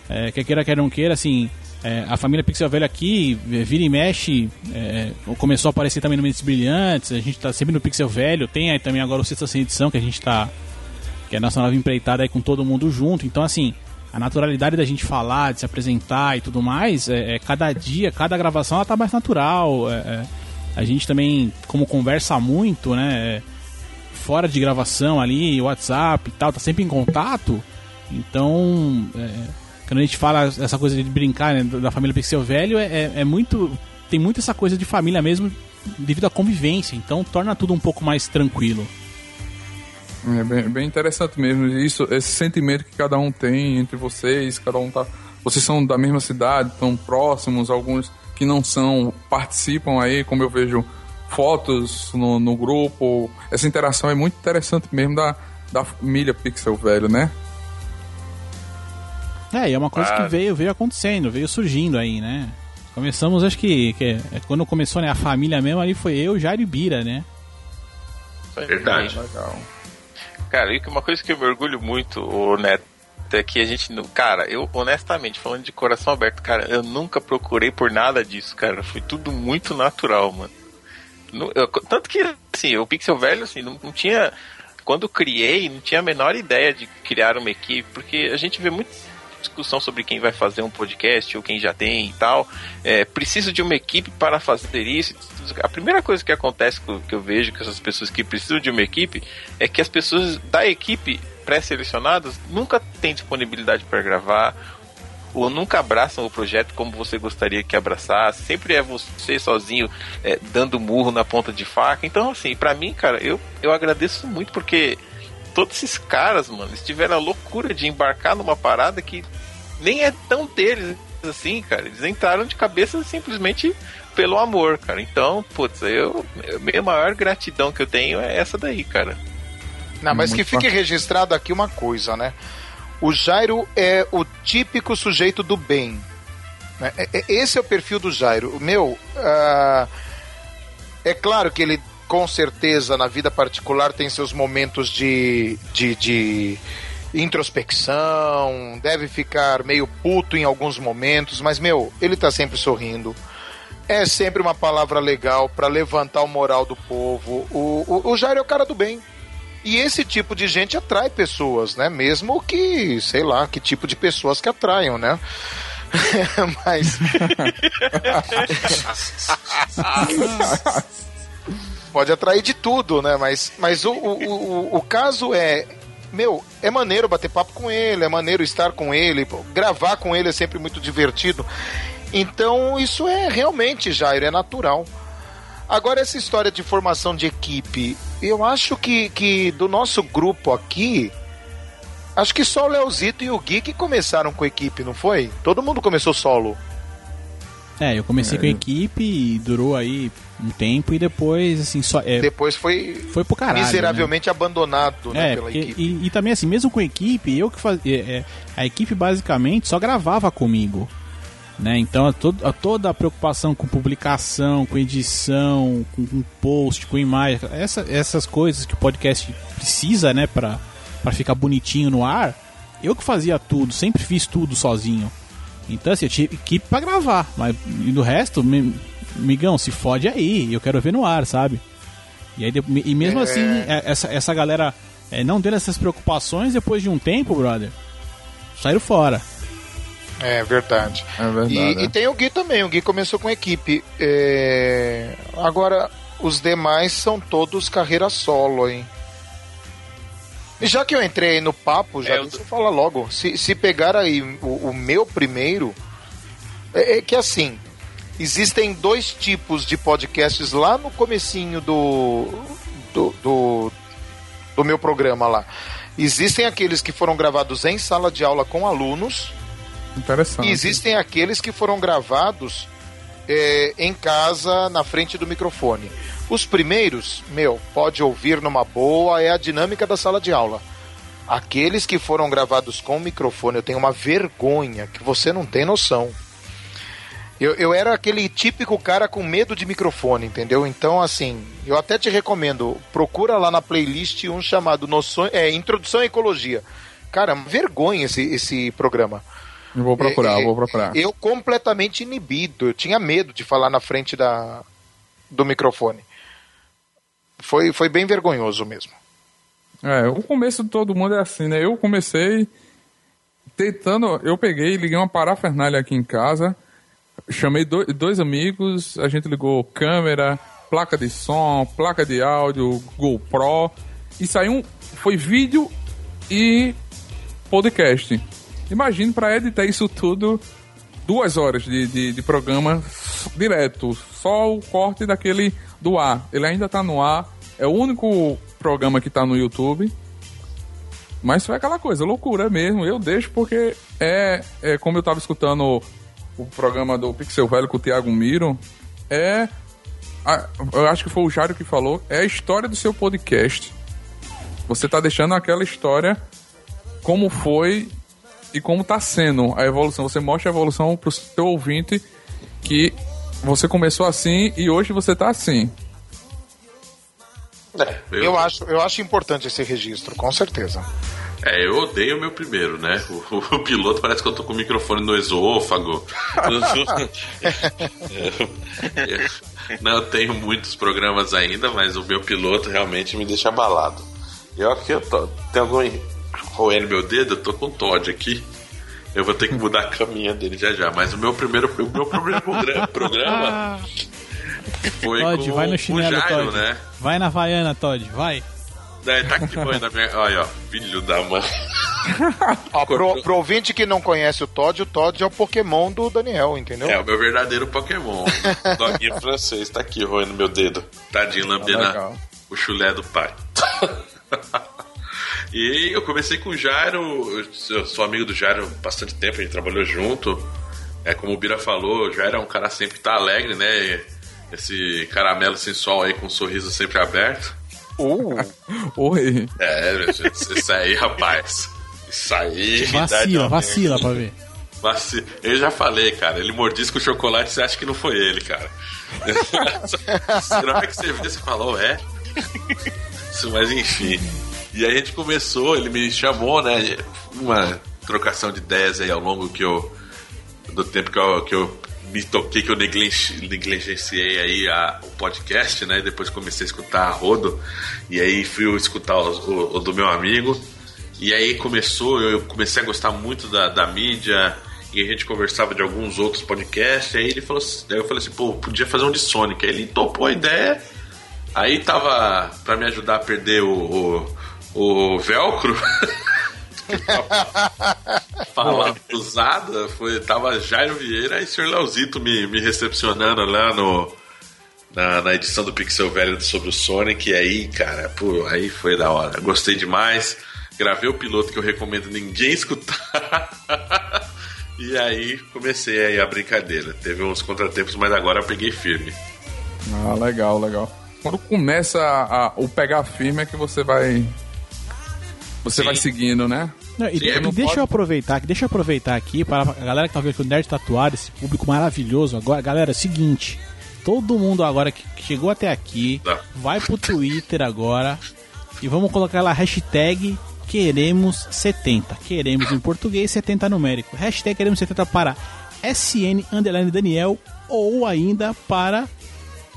E: eh, quer queira, quer não queira, assim, eh, a família Pixel Velho aqui, eh, vira e mexe, eh, começou a aparecer também no Mentes Brilhantes, a gente tá sempre no Pixel Velho, tem aí também agora o Sexta Sem Edição que a gente tá que é a nossa nova empreitada aí com todo mundo junto. Então, assim, a naturalidade da gente falar, de se apresentar e tudo mais, é, é cada dia, cada gravação, ela tá mais natural. é, é, a gente também, como conversa muito, né, é, fora de gravação ali, WhatsApp e tal, tá sempre em contato. Então, é, quando a gente fala essa coisa de brincar né, da família Pixel Velho, é, é, é muito. Tem muito essa coisa de família mesmo devido à convivência, então torna tudo um pouco mais tranquilo.
B: É bem, bem interessante mesmo isso, esse sentimento que cada um tem entre vocês, cada um tá. Vocês são da mesma cidade, estão próximos, alguns que não são participam aí, como eu vejo fotos no, no grupo. Essa interação é muito interessante mesmo da, da família Pixel Velho, né?
E: É, e é uma coisa ah. que veio, veio acontecendo, veio surgindo aí, né? Começamos, acho que, que é, quando começou né, a família mesmo, ali foi eu, Jair e Bira, né?
C: Verdade. Legal. Cara, e uma coisa que eu me orgulho muito, o Neto, é que a gente. Cara, eu honestamente, falando de coração aberto, cara, eu nunca procurei por nada disso, cara. Foi tudo muito natural, mano. Tanto que, assim, o Pixel Velho, assim, não, não tinha. Quando criei, não tinha a menor ideia de criar uma equipe, porque a gente vê muito discussão sobre quem vai fazer um podcast ou quem já tem e tal. É, preciso de uma equipe para fazer isso. A primeira coisa que acontece que eu vejo com essas pessoas que precisam de uma equipe é que as pessoas da equipe pré-selecionadas nunca têm disponibilidade para gravar ou nunca abraçam o projeto como você gostaria que abraçasse. Sempre é você sozinho é, dando murro na ponta de faca. Então, assim, para mim, cara, eu, eu agradeço muito porque todos esses caras, mano, eles tiveram a loucura de embarcar numa parada que nem é tão deles assim, cara. Eles entraram de cabeça simplesmente pelo amor, cara. Então, putz, eu, a minha maior gratidão que eu tenho é essa daí, cara.
F: Não, mas Muito que fique registrado aqui uma coisa, né? O Jairo é o típico sujeito do bem. Né? É, é, esse é o perfil do Jairo. Meu, uh, é claro que ele com certeza na vida particular tem seus momentos de, de, de introspecção, deve ficar meio puto em alguns momentos, mas meu, ele tá sempre sorrindo. É sempre uma palavra legal para levantar o moral do povo. O, o, o é o cara do bem. E esse tipo de gente atrai pessoas, né? Mesmo que, sei lá, que tipo de pessoas que atraiam, né? Mas. pode atrair de tudo, né? Mas, mas o, o, o, o caso é meu, é maneiro bater papo com ele, é maneiro estar com ele, gravar com ele é sempre muito divertido. Então, isso é realmente, Jair, é natural. Agora, essa história de formação de equipe, eu acho que, que do nosso grupo aqui, acho que só o Leozito e o Gui que começaram com equipe, não foi? Todo mundo começou solo.
E: É, eu comecei é. com a equipe e durou aí um tempo e depois, assim, só. É,
F: depois foi.
E: Foi pro caralho.
F: Miseravelmente
E: né?
F: abandonado,
E: né, é, pela equipe. E, e, também, assim, mesmo com a equipe, eu que fazia. É, a equipe basicamente só gravava comigo. Né? Então, a, to a toda a preocupação com publicação, com edição, com, com post, com imagem, essa, essas coisas que o podcast precisa, né, pra, pra ficar bonitinho no ar, eu que fazia tudo, sempre fiz tudo sozinho. Então, assim, eu tinha equipe pra gravar, mas do resto, me, migão, se fode aí, eu quero ver no ar, sabe? E, aí, e mesmo é... assim, é, essa, essa galera é, não tendo essas preocupações, depois de um tempo, brother, saíram fora.
F: É verdade.
B: É verdade. E,
F: é. e tem o Gui também, o Gui começou com equipe. É... Agora, os demais são todos carreira solo, hein? Já que eu entrei no papo, já é, deixa eu falar logo. Se, se pegar aí o, o meu primeiro, é, é, que assim, existem dois tipos de podcasts lá no comecinho do, do, do, do meu programa lá. Existem aqueles que foram gravados em sala de aula com alunos.
B: Interessante.
F: E existem aqueles que foram gravados é, em casa, na frente do microfone. Os primeiros, meu, pode ouvir numa boa, é a dinâmica da sala de aula. Aqueles que foram gravados com microfone, eu tenho uma vergonha que você não tem noção. Eu, eu era aquele típico cara com medo de microfone, entendeu? Então, assim, eu até te recomendo, procura lá na playlist um chamado Noções, é, Introdução à Ecologia. Cara, vergonha esse, esse programa.
B: Eu vou procurar, é, eu vou procurar.
F: Eu completamente inibido, eu tinha medo de falar na frente da, do microfone. Foi, foi bem vergonhoso mesmo.
B: É, o começo de todo mundo é assim, né? Eu comecei tentando, eu peguei, liguei uma parafernália aqui em casa, chamei dois, dois amigos, a gente ligou câmera, placa de som, placa de áudio, GoPro, e saiu um, foi vídeo e podcast. Imagine para editar isso tudo duas horas de, de, de, programa direto, só o corte daquele do ar. Ele ainda tá no ar, é o único programa que tá no YouTube. Mas foi aquela coisa, loucura mesmo. Eu deixo porque é, é como eu tava escutando o, o programa do Pixel Velho com o Thiago Miro, é. A, eu acho que foi o Jário que falou, é a história do seu podcast. Você tá deixando aquela história como foi e como está sendo a evolução. Você mostra a evolução para o seu ouvinte que você começou assim e hoje você está assim.
F: É, eu... eu... acho, eu acho importante esse registro, com certeza.
D: É, eu odeio o meu primeiro, né? O, o, piloto parece que eu tô com o microfone no esôfago. não tenho muitos programas ainda, mas o meu piloto realmente me deixa abalado. Eu que eu tô, tem algum roendo meu dedo, eu tô com o Todd aqui. Eu vou ter que mudar a caminha dele já já. Mas o meu primeiro, o meu primeiro programa, programa foi
E: Todd,
D: com
E: vai no chinelo,
D: o Jairo,
E: Todd.
D: né?
E: Vai na Havaiana, Todd, vai.
D: É, tá aqui foi na minha. Olha, ó, filho da mãe.
F: ó, pro, pro ouvinte que não conhece o Todd, o Todd é o Pokémon do Daniel, entendeu?
D: É, o meu verdadeiro Pokémon. Doguinho francês, tá aqui roendo meu dedo. Tadinho, lambendo ah, o chulé do pai. E eu comecei com o Jairo, eu sou amigo do Jairo há bastante tempo, a gente trabalhou junto. É como o Bira falou, o Jairo é um cara sempre que tá alegre, né? Esse caramelo sensual aí com um sorriso sempre aberto.
B: Uh, oi.
D: É, isso aí, rapaz. Isso aí.
E: Vacila, vacila pra ver.
D: Vacila. Eu já falei, cara, ele mordisca o chocolate você acha que não foi ele, cara. Será que você vê, você falou, é? Mas enfim. E aí a gente começou, ele me chamou, né? Uma trocação de ideias aí ao longo que eu. do tempo que eu, que eu me toquei, que eu negligenciei aí a, o podcast, né? Depois comecei a escutar a Rodo. E aí fui escutar o, o, o do meu amigo. E aí começou, eu comecei a gostar muito da, da mídia e a gente conversava de alguns outros podcasts. Aí ele falou assim, eu falei assim, pô, podia fazer um de Sonic. Aí ele topou a ideia. Aí tava para me ajudar a perder o, o, o velcro. Palavra usada foi tava Jairo Vieira e o Sr. Leozito me, me recepcionando lá no na, na, edição do Pixel Velho sobre o Sonic e aí, cara, pô, aí foi da hora. Gostei demais. Gravei o piloto que eu recomendo ninguém escutar. e aí comecei aí a brincadeira. Teve uns contratempos, mas agora eu peguei firme.
B: Ah, legal, legal. Quando começa a, a, o pegar firme é que você vai você Sim. vai seguindo, né?
E: Não, e, Sim, e deixa pode... eu aproveitar, deixa eu aproveitar aqui para a galera que tá vendo aqui o Nerd Tatuado, esse público maravilhoso. Agora, galera, é o seguinte, todo mundo agora que chegou até aqui, tá. vai pro Twitter agora e vamos colocar lá hashtag queremos 70. Queremos em português 70 numérico. Hashtag queremos 70 para SN Underline Daniel ou ainda para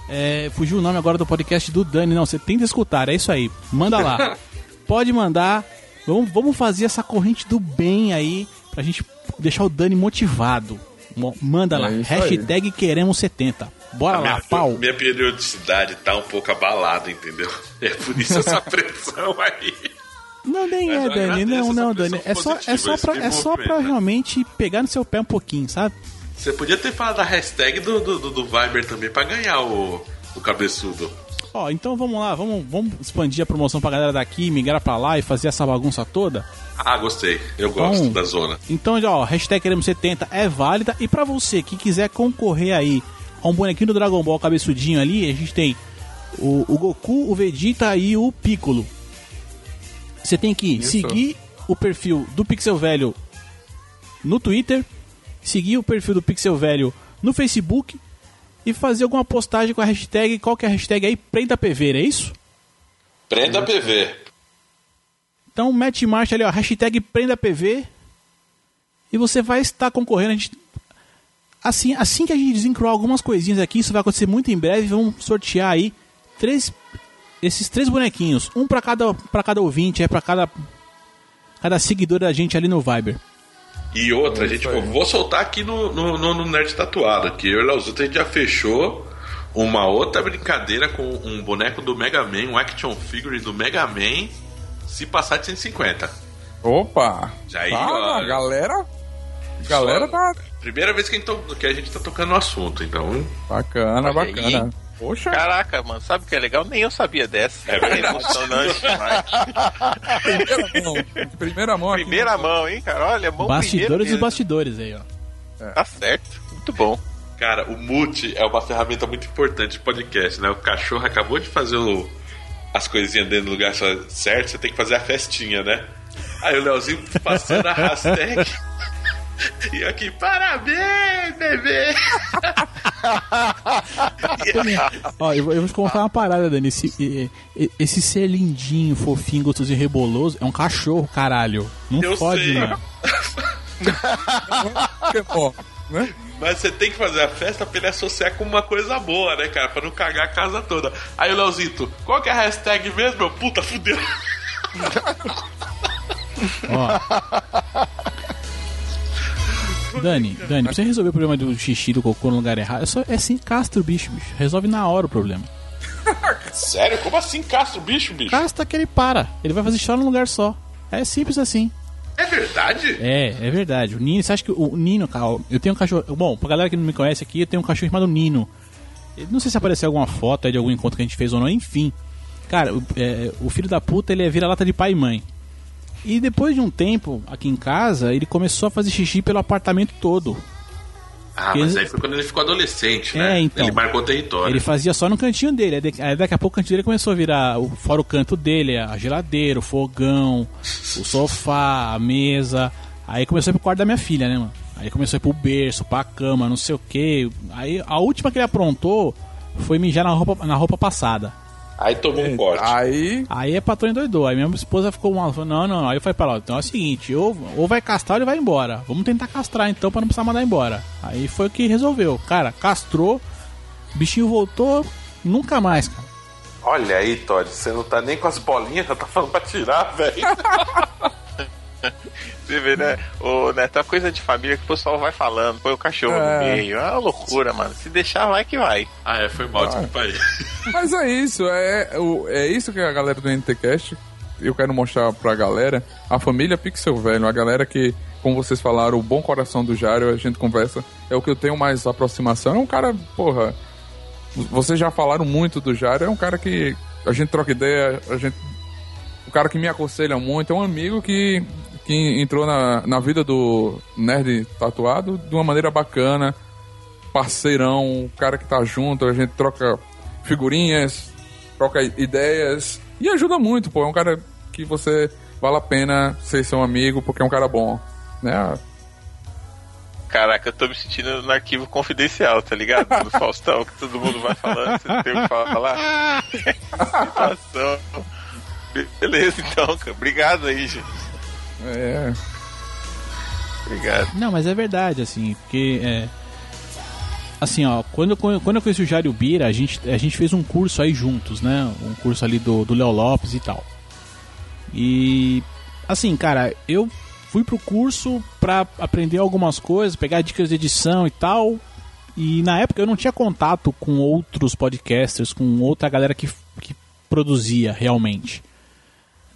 E: é, fugiu o nome agora do podcast do Dani. Não, você tem que escutar, é isso aí. Manda lá. Pode mandar Vamos, vamos fazer essa corrente do bem aí pra gente deixar o Dani motivado. Manda lá, é hashtag queremos 70. Bora lá,
D: minha,
E: pau.
D: Minha periodicidade tá um pouco abalada, entendeu? É por isso essa pressão aí.
E: Não, nem é, Dani. Não, não, Dani. É só, é só, pra, é só pra realmente pegar no seu pé um pouquinho, sabe?
D: Você podia ter falado a hashtag do, do, do Viber também pra ganhar o, o cabeçudo.
E: Ó, então vamos lá, vamos, vamos expandir a promoção pra galera daqui, migrar pra lá e fazer essa bagunça toda?
D: Ah, gostei. Eu gosto então, da zona.
E: Então, ó, hashtag queremos 70 é válida. E pra você que quiser concorrer aí a um bonequinho do Dragon Ball cabeçudinho ali, a gente tem o, o Goku, o Vegeta e o Piccolo. Você tem que Isso. seguir o perfil do Pixel Velho no Twitter, seguir o perfil do Pixel Velho no Facebook e fazer alguma postagem com a hashtag, qual que é a hashtag aí? Prenda PV, é isso?
D: Prenda PV.
E: Então mete em marcha ali, ó, hashtag Prenda PV e você vai estar concorrendo. Gente, assim, assim que a gente desencroar algumas coisinhas aqui, isso vai acontecer muito em breve, vamos sortear aí três esses três bonequinhos, um para cada para cada ouvinte, é para cada cada seguidor da gente ali no Viber.
D: E outra, a gente, vou soltar aqui no, no, no, Nerd Tatuado, que eu e o Leozito a gente já fechou uma outra brincadeira com um boneco do Mega Man, um action figure do Mega Man, se passar de 150.
B: Opa!
D: Já aí,
B: tá,
D: ó.
B: galera. Galera tá
D: Primeira vez que a, gente to- que a gente tá tocando no assunto, então.
B: bacana,
C: Olha aí.
B: Poxa,
C: Caraca, mano, sabe o que é legal? Nem eu sabia dessa.
D: É verdade.
C: emocionante demais.
B: primeira mão. Primeira mão aqui.
C: Mão, hein, cara? Olha, mão
E: Bastidores dos bastidores aí, ó.
C: Tá certo. Muito bom.
D: Cara, o mute é uma ferramenta muito importante de podcast, né? O cachorro acabou de fazer o- as coisinhas dentro do lugar certo, você tem que fazer a festinha, né? Aí o Leozinho passando a hashtag. E aqui, parabéns, bebê!
E: Ó, eu, vou- eu vou te contar uma parada, Dani. Esse, e- e- esse ser lindinho, fofinho, gostoso e reboloso é um cachorro, caralho. Não
D: Eu
E: pode,
D: sei.
E: mano.
B: Ó, né?
D: Mas você tem que fazer a festa pra ele associar com uma coisa boa, né, cara? Pra não cagar a casa toda. Aí o Leozito, qual que é a hashtag mesmo, meu? Puta, fudeu.
E: Dani, Dani, pra você resolver o problema do xixi do cocô no lugar errado, é, só, é sim castra o bicho, bicho. Resolve na hora o problema.
D: Sério? Como assim castra o bicho, bicho?
E: Casta que ele para. Ele vai fazer xixi num lugar só. É simples assim.
D: É verdade?
E: É, é verdade. O Nino, você acha que o Nino, cara, eu tenho um cachorro. Bom, pra galera que não me conhece aqui, eu tenho um cachorro chamado Nino. Eu Não sei se apareceu alguma foto aí de algum encontro que a gente fez ou não, enfim. Cara, o, é, o filho da puta, ele é vira-lata de pai e mãe. E depois de um tempo aqui em casa, ele começou a fazer xixi pelo apartamento todo.
D: Ah,
E: Que-
D: mas aí foi quando ele ficou adolescente, né?
E: É, então.
D: Ele marcou território.
E: Ele fazia só no cantinho dele. Aí daqui- a pouco o cantinho dele começou a virar, fora o canto dele, a geladeira, o fogão, o sofá, a mesa. Aí começou a ir pro quarto da minha filha, né, mano? Aí começou a ir pro berço, pra cama, não sei o que. Aí a última que ele aprontou foi mijar na roupa, na roupa passada.
D: Aí tomou um corte.
B: Aí,
E: Aí a patrão endoidou. Aí minha esposa ficou mal. Falou, não, não. Aí eu falei pra ela, então é o seguinte, ou, ou vai castrar ou ele vai embora. Vamos tentar castrar então pra não precisar mandar embora. Aí foi o que resolveu. Cara, castrou, o bichinho voltou, nunca mais, cara.
D: Olha aí, Todd, você não tá nem com as bolinhas, já tá falando pra tirar, velho.
C: Você vê, né? O Neto, é uma coisa de família que o pessoal vai falando, põe o cachorro
B: É.
C: no meio. É uma loucura, mano. Se deixar, vai que vai.
D: ah, é, foi mal, desculpa aí.
B: mas é isso, é, o- é isso que a galera do NTCast, eu quero mostrar pra galera, a família Pixel Velho, a galera que, como vocês falaram, o bom coração do Jário, a gente conversa, é o que eu tenho mais aproximação, é um cara, porra, vocês já falaram muito do Jário, é um cara que a gente troca ideia, a gente o cara que me aconselha muito, é um amigo que, que entrou na, na vida do Nerd Tatuado de uma maneira bacana, parceirão, cara que tá junto, a gente troca figurinhas, troca ideias e ajuda muito, pô. É um cara que você vale a pena ser seu amigo porque é um cara bom, né?
C: Caraca, eu tô me sentindo no arquivo confidencial, tá ligado? Do Faustão, que todo mundo vai falando, você não tem o que falar. Situação. Beleza, então, cara. Obrigado aí, gente.
B: É,
C: Obrigado.
E: Não, mas é verdade, assim, porque é. Assim, ó, quando, eu- quando eu conheci o Jário Bira, a gente, a gente fez um curso aí juntos, né? Um curso ali do Léo Lopes e tal. E. Assim, cara, eu fui pro curso pra aprender algumas coisas, pegar dicas de edição e tal. E na época eu não tinha contato com outros podcasters, com outra galera que, que produzia realmente.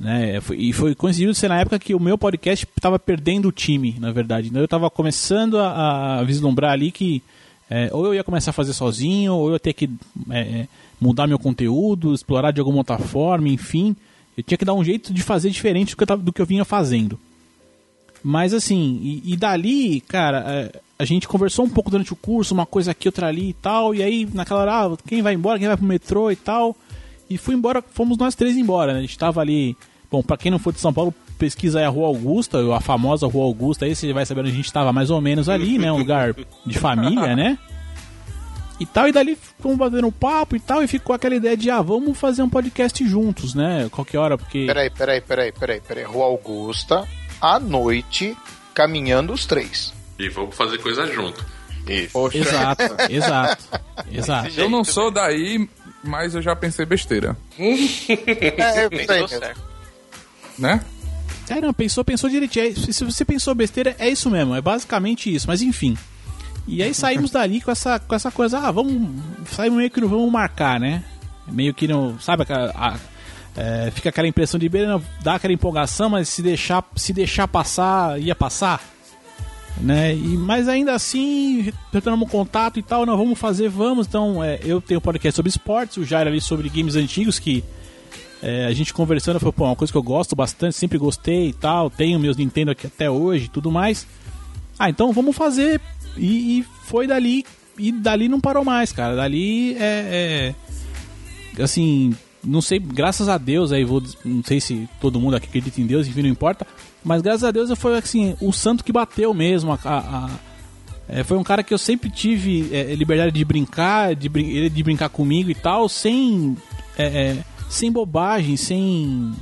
E: Né? Foi- E foi coincidido ser na época que o meu podcast estava perdendo o time, na verdade. Então eu estava começando a, a vislumbrar ali que é, ou eu ia começar a fazer sozinho, ou eu ia ter que é, é, mudar meu conteúdo, explorar de alguma outra forma, enfim. Eu tinha que dar um jeito de fazer diferente do que eu, tava- do que eu vinha fazendo. Mas assim, e, e dali, cara, é, a gente conversou um pouco durante o curso, uma coisa aqui, outra ali e tal. E aí, naquela hora, ah, quem vai embora, quem vai pro metrô e tal. E fui embora, fomos nós três embora, né? A gente tava ali. Bom, pra quem não for de São Paulo, pesquisa aí a Rua Augusta, a famosa Rua Augusta, aí você vai saber onde a gente tava mais ou menos ali, né? Um lugar de família, né? E tal, e dali fomos batendo um papo e tal, e ficou aquela ideia de, ah, vamos fazer um podcast juntos, né? Qualquer hora, porque.
F: Peraí, peraí, peraí, peraí, peraí. Rua Augusta, à noite, caminhando os três.
D: E vamos fazer coisa junto.
C: Isso.
B: poxa,
E: Exato, exato, exato.
B: eu não sou daí, mas eu já pensei besteira,
F: É, eu
C: Pensou
F: sei mesmo.
C: certo.
B: Né?
E: Não, pensou, pensou direitinho. É, se você pensou besteira, é isso mesmo. É basicamente isso, mas enfim. E aí saímos dali com essa, com essa coisa, ah, vamos. Saímos meio que não vamos marcar, né? Meio que não. Sabe a- é, fica aquela impressão de beleza, dá aquela empolgação, mas se deixar, se deixar passar, ia passar. Né? E, mas ainda assim, retornamos contato e tal, nós vamos fazer, vamos. Então, é, eu tenho um podcast sobre esportes, o Jair ali sobre games antigos, que é, a gente conversando foi pô, uma coisa que eu gosto bastante, sempre gostei e tal, tenho meus Nintendo aqui até hoje tudo mais. Ah, então vamos fazer. E, e, foi dali, e dali não parou mais, cara. Dali é, é assim, não sei, graças a Deus, aí vou, não sei se todo mundo aqui acredita em Deus, enfim, não importa, mas graças a Deus foi assim, o santo que bateu mesmo, a, a, a é, foi um cara que eu sempre tive é, liberdade de brincar, de, ele de brincar comigo e tal, sem é, é sem bobagem, sem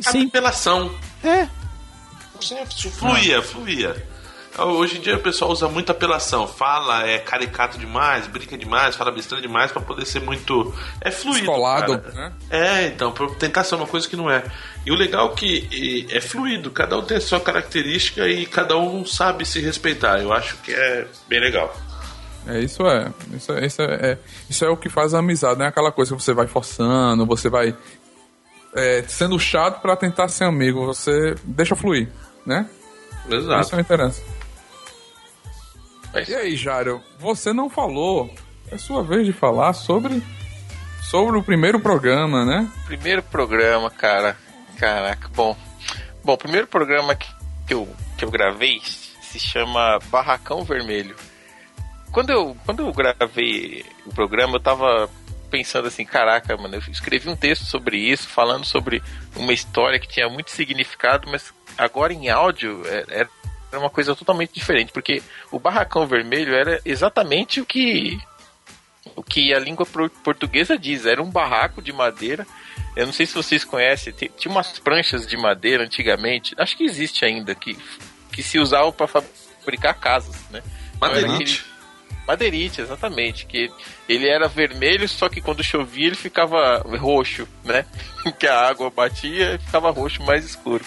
D: sem apelação.
E: É.
D: Fluía, fluía. Hoje em dia o pessoal usa muita apelação. Fala, é caricato demais, brinca demais, fala besteira demais para poder ser muito. É fluido.
B: Escolado, né?
D: É, então, pra tentar ser uma coisa que não é. E o legal é que é fluido, cada um tem a sua característica e cada um sabe se respeitar. Eu acho que é bem legal.
B: É, isso é. Isso é, isso é, é, isso é o que faz a amizade, não é aquela coisa que você vai forçando, você vai é, sendo chato para tentar ser amigo. Você deixa fluir, né?
D: Exato.
B: Isso é interessante. E aí, Jário, você não falou, é sua vez de falar sobre sobre o primeiro programa, né?
C: Primeiro programa, cara. Caraca, bom. Bom, o primeiro programa que, que, eu, que eu gravei se chama Barracão Vermelho. Quando eu, quando eu gravei o programa, eu tava pensando assim, caraca, mano, eu escrevi um texto sobre isso, falando sobre uma história que tinha muito significado, mas agora em áudio é, era era uma coisa totalmente diferente, porque o barracão vermelho era exatamente o que o que a língua portuguesa diz, era um barraco de madeira. Eu não sei se vocês conhecem, tinha umas pranchas de madeira antigamente, acho que existe ainda, que, que se usavam para fabricar casas, né?
D: Madeirite.
C: Madeirite, exatamente. Que ele era vermelho, só que quando chovia ele ficava roxo, né? que a água batia e ficava roxo mais escuro.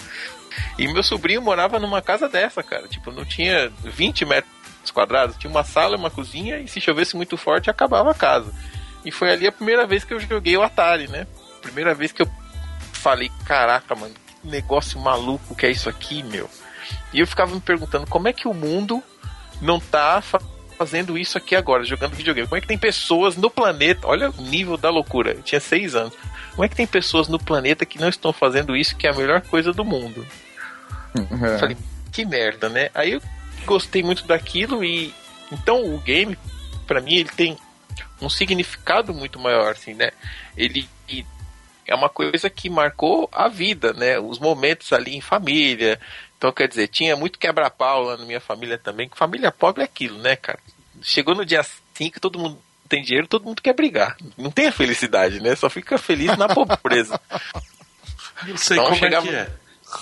C: E meu sobrinho morava numa casa dessa, cara. Tipo, não tinha 20 metros quadrados, tinha uma sala, uma cozinha e se chovesse muito forte acabava a casa. E foi ali a primeira vez que eu joguei o Atari, né? Primeira vez que eu falei, caraca, mano, que negócio maluco que é isso aqui, meu. E eu ficava me perguntando como é que o mundo não tá fazendo isso aqui agora, jogando videogame. Como é que tem pessoas no planeta, olha o nível da loucura, eu tinha seis anos. Como é que tem pessoas no planeta que não estão fazendo isso, que é a melhor coisa do mundo? É. Falei, que merda, né? Aí eu gostei muito daquilo e. Então o game, para mim, ele tem um significado muito maior, assim, né? Ele é uma coisa que marcou a vida, né? Os momentos ali em família. Então, quer dizer, tinha muito quebra-pau lá na minha família também. Que família pobre é aquilo, né, cara? Chegou no dia 5, todo mundo tem dinheiro, todo mundo quer brigar. Não tem a felicidade, né? Só fica feliz na pobreza.
D: Não sei então, como chegava, é que é.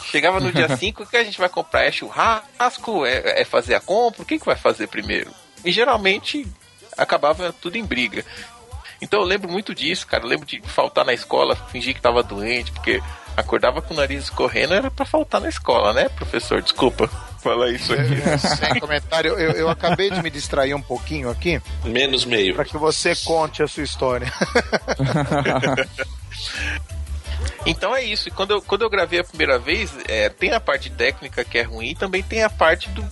C: Chegava no dia 5, o que a gente vai comprar? É churrasco? É, é fazer a compra? O que, que vai fazer primeiro? E geralmente acabava tudo em briga. Então eu lembro muito disso, cara. Eu lembro de faltar na escola, fingir que tava doente, porque acordava com o nariz escorrendo, era para faltar na escola, né, professor? Desculpa falar isso aqui.
F: Sem comentário, eu, eu acabei de me distrair um pouquinho aqui.
D: Menos meio.
F: Para que você conte a sua história.
C: Então é isso. E quando eu, quando eu gravei a primeira vez, é, tem a parte técnica que é ruim, também tem a parte do,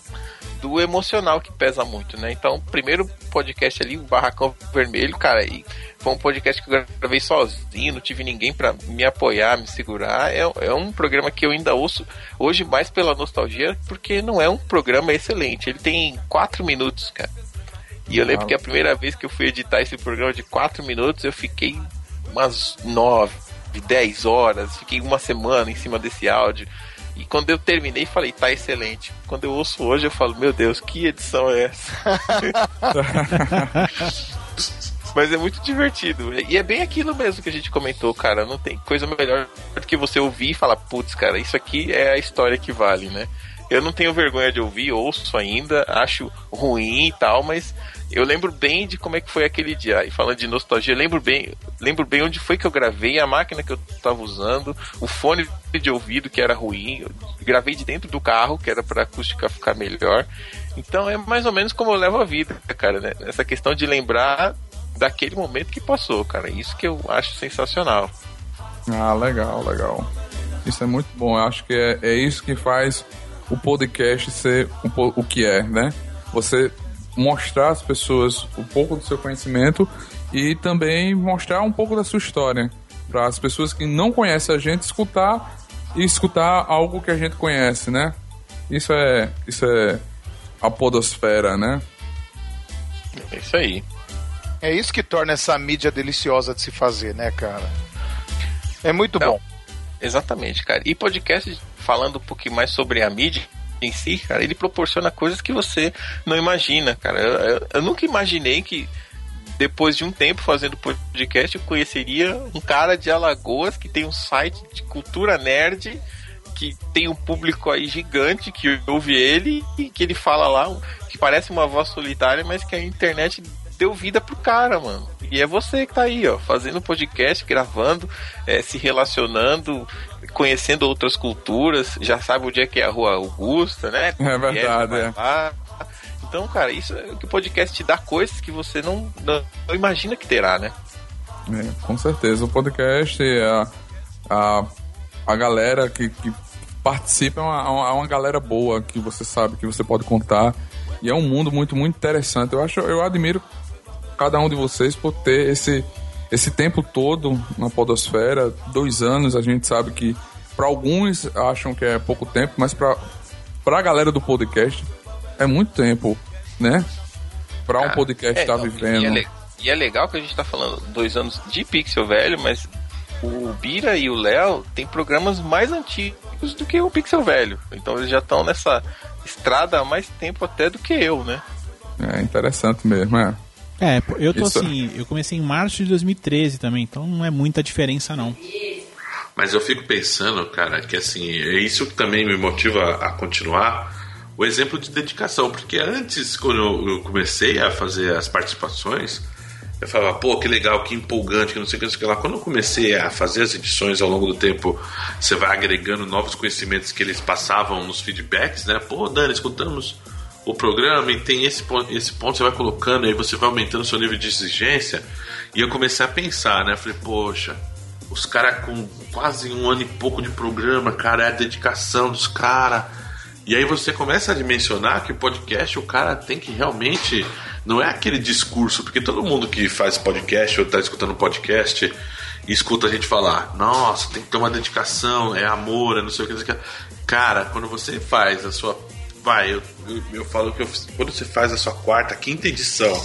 C: do emocional que pesa muito, né? Então, primeiro podcast ali, o Barracão Vermelho, cara, e foi um podcast que eu gravei sozinho, não tive ninguém para me apoiar, me segurar. É, é um programa que eu ainda ouço hoje mais pela nostalgia, porque não é um programa excelente. Ele tem quatro minutos, cara. E eu lembro que a primeira vez que eu fui editar esse programa de quatro minutos, eu fiquei umas nove, dez horas, fiquei uma semana em cima desse áudio. E quando eu terminei, falei, tá excelente. Quando eu ouço hoje, eu falo, meu Deus, que edição é essa? Mas é muito divertido. E é bem aquilo mesmo que a gente comentou, cara. Não tem coisa melhor do que você ouvir e falar, putz, cara, isso aqui é a história que vale, né? Eu não tenho vergonha de ouvir, ouço ainda, acho ruim e tal, mas eu lembro bem de como é que foi aquele dia. E falando de nostalgia, lembro bem, lembro bem onde foi que eu gravei, a máquina que eu estava usando, o fone de ouvido que era ruim, gravei de dentro do carro, que era para acústica ficar melhor. Então é mais ou menos como eu levo a vida, cara, né? Essa questão de lembrar daquele momento que passou, cara. Isso que eu acho sensacional.
B: Ah, legal, legal. Isso é muito bom. Eu acho que é, é isso que faz o podcast ser o, o que é, né? Você mostrar às pessoas um pouco do seu conhecimento e também mostrar um pouco da sua história para as pessoas que não conhecem a gente escutar e escutar algo que a gente conhece, né? Isso é isso é a podosfera, né?
C: É isso aí.
F: É isso que torna essa mídia deliciosa de se fazer, né, cara? É muito não, bom.
C: Exatamente, cara. E podcast falando um pouquinho mais sobre a mídia em si, cara, ele proporciona coisas que você não imagina, cara. Eu, eu, eu nunca imaginei que depois de um tempo fazendo podcast eu conheceria um cara de Alagoas que tem um site de cultura nerd que tem um público aí gigante que ouve ele e que ele fala lá que parece uma voz solitária, mas que a internet deu vida pro cara, mano. E é você que tá aí, ó, fazendo podcast, gravando, é, se relacionando, conhecendo outras culturas, já sabe onde é que é a Rua Augusta, né?
B: É verdade, é.
C: Então, cara, isso é o que o podcast te dá coisas que você não, não, não imagina que terá, né?
B: É, com certeza. O podcast, a, a, a galera que, que participa é uma, é uma galera boa que você sabe que você pode contar. E é um mundo muito, muito interessante. Eu acho, eu admiro cada um de vocês por ter esse, esse tempo todo na podosfera, dois anos, a gente sabe que para alguns acham que é pouco tempo, mas para a galera do podcast é muito tempo, né? Para um ah, podcast estar é, tá vivendo.
C: E é, e é, legal que a gente está falando dois anos de Pixel Velho, mas o Bira e o Léo têm programas mais antigos do que o Pixel Velho. Então eles já estão nessa estrada há mais tempo até do que eu, né?
B: É interessante mesmo, é.
E: É, eu tô Isso. assim, eu comecei em março de 2013 também, então não é muita diferença não.
D: Mas eu fico pensando, cara, que assim, é isso que também me motiva a continuar, o exemplo de dedicação, porque antes, quando eu comecei a fazer as participações, eu falava, pô, que legal, que empolgante, que não sei o que, não sei o que lá. Quando eu comecei a fazer as edições ao longo do tempo, você vai agregando novos conhecimentos que eles passavam nos feedbacks, né? Pô, Dani, escutamos o programa e tem esse ponto, esse ponto você vai colocando, aí você vai aumentando o seu nível de exigência. E eu comecei a pensar, né? Falei, poxa, os caras com quase um ano e pouco de programa, cara, é a dedicação dos caras. E aí você começa a dimensionar que o podcast, o cara tem que realmente. Não é aquele discurso, porque todo mundo que faz podcast ou está escutando podcast escuta a gente falar, nossa, tem que ter uma dedicação, é amor, é não sei o que. Cara, quando você faz a sua vai, eu, eu, eu falo que eu, quando você faz a sua quarta, quinta edição,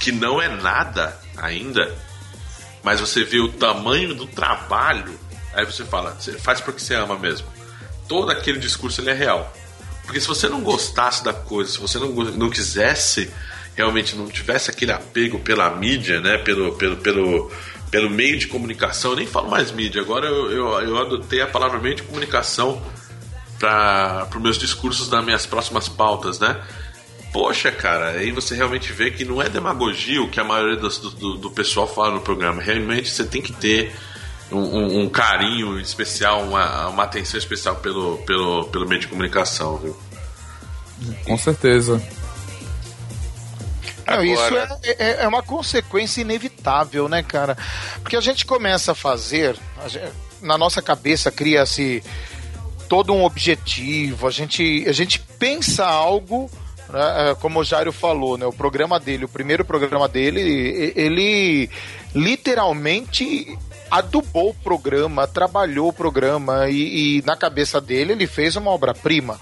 D: que não é nada ainda, mas você vê o tamanho do trabalho, aí você fala, você faz porque você ama mesmo. Todo aquele discurso ele é real. Porque se você não gostasse da coisa, se você não, não quisesse, realmente não tivesse aquele apego pela mídia, né, pelo, pelo, pelo, pelo meio de comunicação, eu nem falo mais mídia, agora eu, eu, eu adotei a palavra meio de comunicação para os meus discursos das minhas próximas pautas, né? Poxa, cara, aí você realmente vê que não é demagogia o que a maioria do, do, do pessoal fala no programa. Realmente você tem que ter um, um, um carinho especial, uma, uma atenção especial pelo, pelo, pelo meio de comunicação, viu?
B: Com certeza.
F: Não, Agora... isso é, é, é, uma consequência inevitável, né, cara? Porque a gente começa a fazer, a gente, na nossa cabeça cria-se todo um objetivo, a gente, a gente pensa algo, né, é, como o Jairo falou, né, o programa dele, o primeiro programa dele, ele literalmente adubou o programa, trabalhou o programa e, e na cabeça dele ele fez uma obra-prima.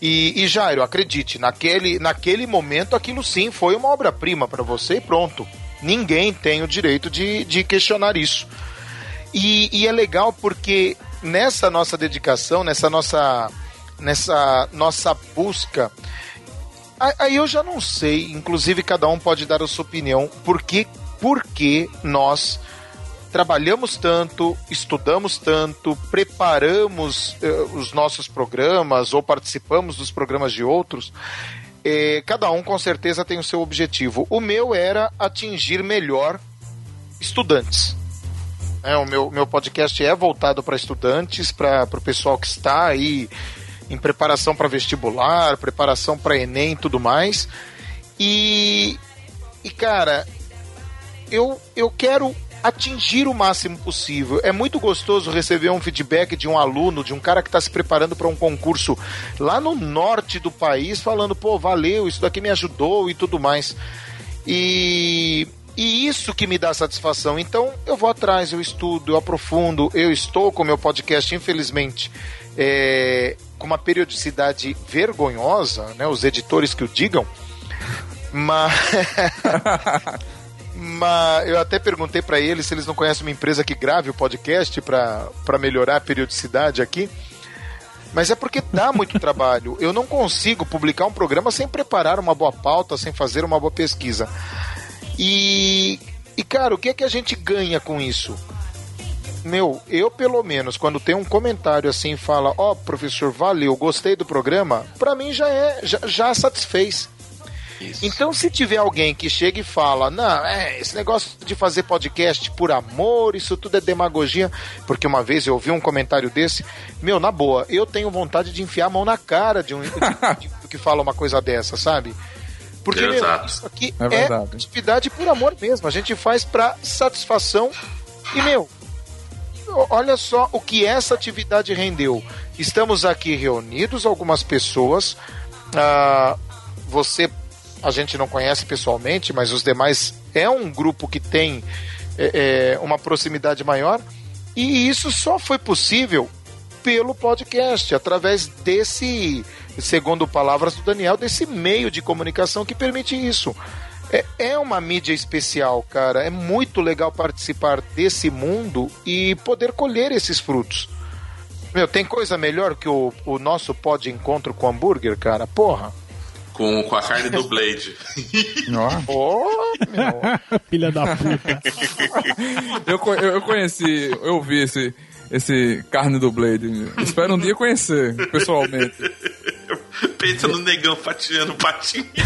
F: E, e Jairo, acredite, naquele, naquele momento aquilo sim foi uma obra-prima para você e pronto. Ninguém tem o direito de, de questionar isso. E, e é legal porque nessa nossa dedicação, nessa nossa, nessa nossa busca, aí eu já não sei, inclusive cada um pode dar a sua opinião, porque, porque nós trabalhamos tanto, estudamos tanto, preparamos uh, os nossos programas ou participamos dos programas de outros. Eh, cada um com certeza tem o seu objetivo. O meu era atingir melhor estudantes. É, o meu, meu podcast é voltado para estudantes, para o pessoal que está aí em preparação para vestibular, preparação para Enem e tudo mais. E, e cara, eu, eu quero atingir o máximo possível. É muito gostoso receber um feedback de um aluno, de um cara que está se preparando para um concurso lá no norte do país, falando, pô, valeu, isso daqui me ajudou e tudo mais. E, e isso que me dá satisfação. Então eu vou atrás, eu estudo, eu aprofundo, eu estou com meu podcast, infelizmente, é, com uma periodicidade vergonhosa, né? Os editores que o digam. Mas. Mas eu até perguntei para eles se eles não conhecem uma empresa que grave o podcast para melhorar a periodicidade aqui. Mas é porque dá muito trabalho. Eu não consigo publicar um programa sem preparar uma boa pauta, sem fazer uma boa pesquisa. E, e cara, o que é que a gente ganha com isso? Meu, eu pelo menos, quando tem um comentário assim, fala: Ó, oh, professor, valeu, gostei do programa, pra mim já é, já, já satisfez. Isso. Então, se tiver alguém que chega e fala, não, é, esse negócio de fazer podcast por amor, isso tudo é demagogia, porque uma vez eu ouvi um comentário desse, meu, na boa, eu tenho vontade de enfiar a mão na cara de um de, de, de, que fala uma coisa dessa, sabe? Porque meu, isso aqui é, é atividade por amor mesmo, a gente faz para satisfação e, meu, olha só o que essa atividade rendeu. Estamos aqui reunidos, algumas pessoas. Ah, você a gente não conhece pessoalmente, mas os demais é um grupo que tem é, é, uma proximidade maior. E isso só foi possível pelo podcast, através desse, segundo palavras do Daniel, desse meio de comunicação que permite isso. É, é uma mídia especial, cara. É muito legal participar desse mundo e poder colher esses frutos. Meu, tem coisa melhor que o, o nosso pod encontro com hambúrguer, cara? Porra
D: com, com a carne do Blade.
F: oh,
E: Filha da puta.
B: eu, eu conheci, eu vi esse, esse carne do Blade. Espero um dia conhecer, pessoalmente.
D: Pensa no negão fatiando patinho.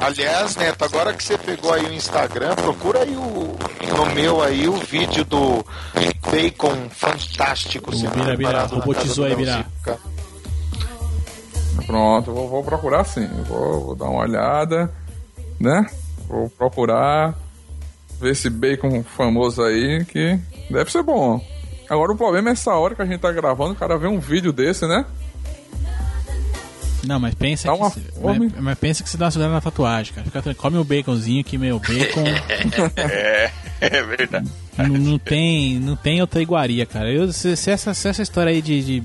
F: Aliás, Neto, agora que você pegou aí o Instagram, procura aí o, no meu aí o vídeo do bacon fantástico.
E: O Bira, Bira, robotizou aí, Bira.
B: Pronto, vou, vou procurar sim. Vou, vou, dar uma olhada, né? Vou procurar ver esse bacon famoso aí que deve ser bom. Agora o problema é essa hora que a gente tá gravando, o cara vê um vídeo desse, né?
E: Não, mas pensa que. Se, mas, mas, pensa que você dá uma segurada na tatuagem, cara. Fica, come o baconzinho que, meu, bacon.
C: é, é verdade.
E: Não, não, tem, não tem outra iguaria, cara. Eu, se, se, essa, se essa história aí de, de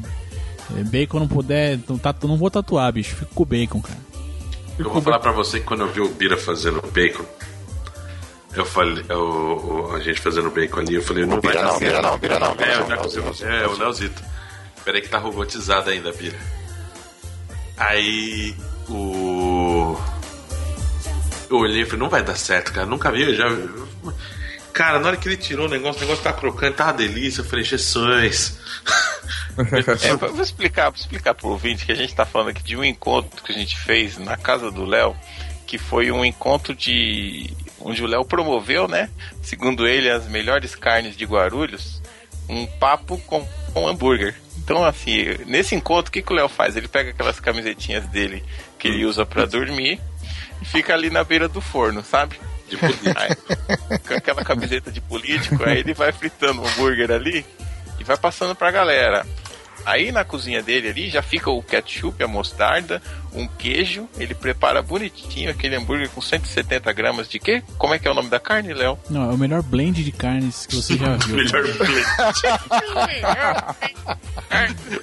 E: eh, bacon não puder. Não, tatu, não vou tatuar, bicho. Fico com o bacon, cara.
D: Eu vou falar pra você que quando eu vi o Bira fazendo bacon, eu falei, eu, a gente fazendo bacon ali, eu falei, não vai
F: dar
D: certo.
F: Bira não, Bira não, Bira
D: não. É, já é, o Leozito. Peraí que tá robotizado ainda, Bira. Aí o. Eu olhei e falei, não vai dar certo, cara. Nunca vi, eu já. Cara, na hora que ele tirou o negócio, o negócio tá crocante, tá uma delícia. Eu falei, Jesus.
C: é, vou explicar, vou explicar pro ouvinte que a gente tá falando aqui de um encontro que a gente fez na casa do Léo, que foi um encontro de. Onde o Léo promoveu, né? Segundo ele, as melhores carnes de Guarulhos, um papo com, com hambúrguer. Então, assim, nesse encontro, o que, que o Léo faz? Ele pega aquelas camisetinhas dele que ele usa para dormir e fica ali na beira do forno, sabe? De político. Aí, com aquela camiseta de político, aí ele vai fritando o hambúrguer ali e vai passando pra galera. Aí na cozinha dele ali já fica o ketchup, a mostarda, um queijo. Ele prepara bonitinho aquele hambúrguer com 170 gramas de quê? Como é que é o nome da carne, Léo?
E: Não, é o melhor blend de carnes que você já viu.
D: melhor blend.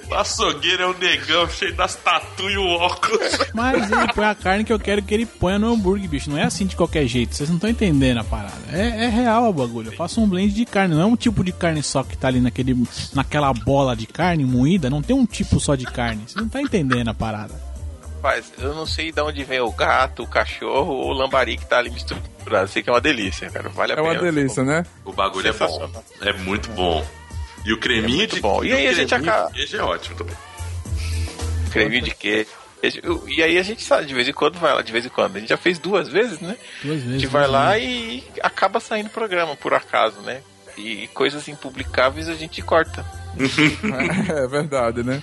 D: o açougueiro é um negão cheio das tatu e o óculos.
E: Mas ele põe a carne que eu quero que ele ponha no hambúrguer, bicho. Não é assim de qualquer jeito. Vocês não estão entendendo a parada. É, é real o bagulho. Eu faço um blend de carne. Não é um tipo de carne só que tá ali naquele, naquela bola de carne moída. Não tem um tipo só de carne. Você não tá entendendo a parada.
C: Rapaz, eu não sei de onde vem o gato, o cachorro ou o lambari que tá ali misturado. Sei que é uma delícia, cara. Vale a
B: é
C: pena.
B: É uma delícia, né?
D: O bagulho é bom. É muito bom. E o creminho é de
C: bom. E aí a gente acaba.
D: queijo é ótimo também.
C: Creminho de queijo. E aí a gente sabe, de vez em quando vai lá, de vez em quando. A gente já fez duas vezes, né?
E: Duas vezes.
C: A gente vai lá e acaba saindo programa, por acaso, né? E coisas impublicáveis a gente corta.
B: é verdade, né?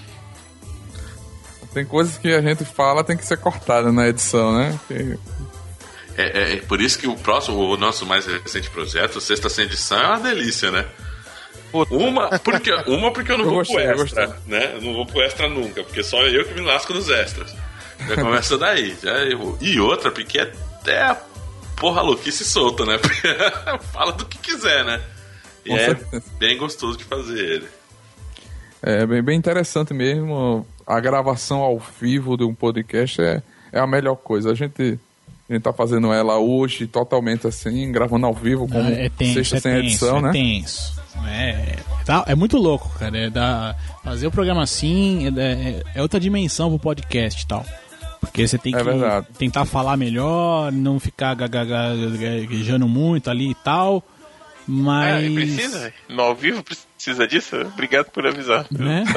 B: Tem coisas que a gente fala tem que ser cortada na edição, né? Que...
D: É, é, é por isso que o próximo, o nosso mais recente projeto, Sexta Sem Edição, é uma delícia, né? Uma porque, uma porque eu não eu vou gostei, pro extra, né? Eu não vou pro extra nunca, porque só eu que me lasco nos extras. Já começa daí. Já eu... E outra, porque é até a porra louquice solta, né? Fala do que quiser, né? E Com é certeza. bem gostoso de fazer ele.
B: É bem, bem interessante mesmo. A gravação ao vivo de um podcast é, é a melhor coisa. A gente a gente tá fazendo ela hoje totalmente assim, gravando ao vivo com
E: é tenso, sexta é sem tenso, edição, é né? Tenso. É, tá, é muito louco, cara. É da, fazer o programa assim é, é, é outra dimensão pro podcast e tal. Porque você tem é que é tentar falar melhor, não ficar gaguejando muito ali e tal. Mas. É,
G: precisa? No ao vivo precisa disso? Obrigado por avisar.
E: Né?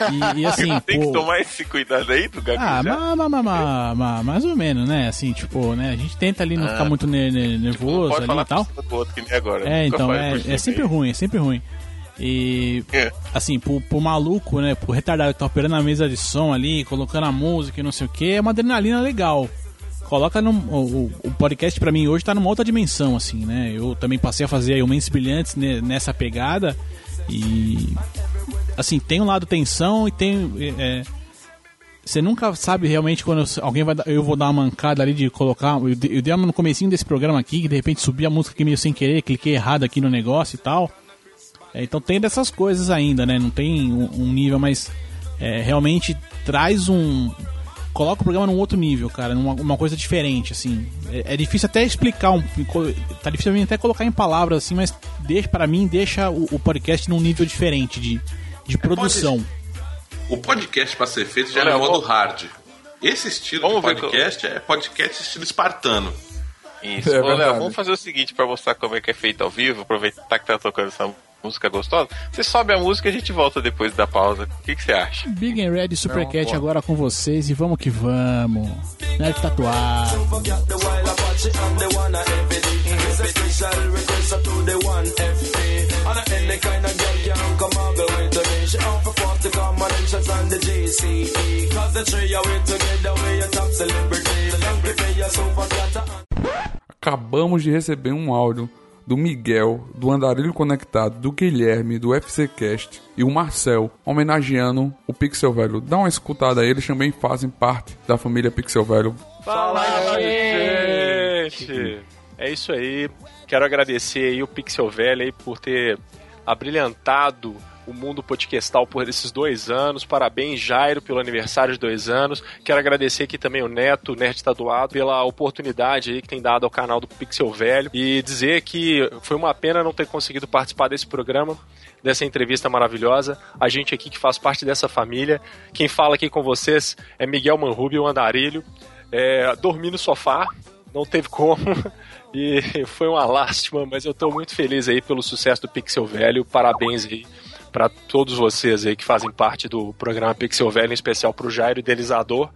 E: E, e, assim.
G: Tem que tomar esse cuidado aí do gaguejar.
E: Ah, ma, ma, ma, ma, mais ou menos, né? Assim, tipo, né? A gente tenta ali não ah, ficar muito nervoso tipo, ali e tal.
G: Outro, agora.
E: É, então, é, é sempre ruim, é sempre ruim. E é. assim, pro, pro maluco, né? Pro retardado que tá operando a mesa de som ali, colocando a música e não sei o que, é uma adrenalina legal. Coloca no. O, o podcast para mim hoje tá numa outra dimensão, assim, né? Eu também passei a fazer aí o Brilhantes nessa pegada. E. Assim, tem um lado tensão e tem. É, você nunca sabe realmente quando alguém vai eu vou dar uma mancada ali de colocar eu, eu dei no comecinho desse programa aqui que de repente subi a música aqui meio sem querer cliquei errado aqui no negócio e tal é, então tem dessas coisas ainda, né? Não tem um, um nível, mas é, realmente traz um. Coloca o programa num outro nível, cara, numa uma coisa diferente, assim. É, é, difícil até explicar, um, tá difícil até colocar em palavras, assim, mas deixa para mim deixa o, o, podcast num nível diferente de, de produção.
D: O podcast para ser feito já é modo hard. Esse estilo vamos de podcast é podcast estilo espartano.
G: Isso. É Léo, vamos fazer o seguinte para mostrar como é que é feito ao vivo, aproveitar que tá tocando essa música gostosa, você sobe a música e a gente volta depois da pausa. O que, que você acha?
E: Big and Red Supercat agora com vocês e vamos que vamos. Nerd tatuado.
B: Acabamos de receber um áudio do Miguel, do Andarilho Conectado, do Guilherme, do FCCast e o Marcel, homenageando o Pixel Velho. Dá uma escutada aí, eles também fazem parte da família Pixel Velho.
G: Fala, gente! É isso aí. Quero agradecer aí o Pixel Velho aí por ter abrilhantado o mundo podcastal por esses dois anos. Parabéns, Jairo, pelo aniversário de dois anos. Quero agradecer aqui também o Neto, Nerd Tatuado, pela oportunidade aí que tem dado ao canal do Pixel Velho e dizer que foi uma pena não ter conseguido participar desse programa dessa entrevista maravilhosa. A gente aqui que faz parte dessa família. Quem fala aqui com vocês é Miguel Manrubio Andarilho. É, dormi no sofá, não teve como. E foi uma lástima, mas eu estou muito feliz aí pelo sucesso do Pixel Velho. Parabéns aí para todos vocês aí que fazem parte do programa Pixel Velho, em especial para o Jairo, idealizador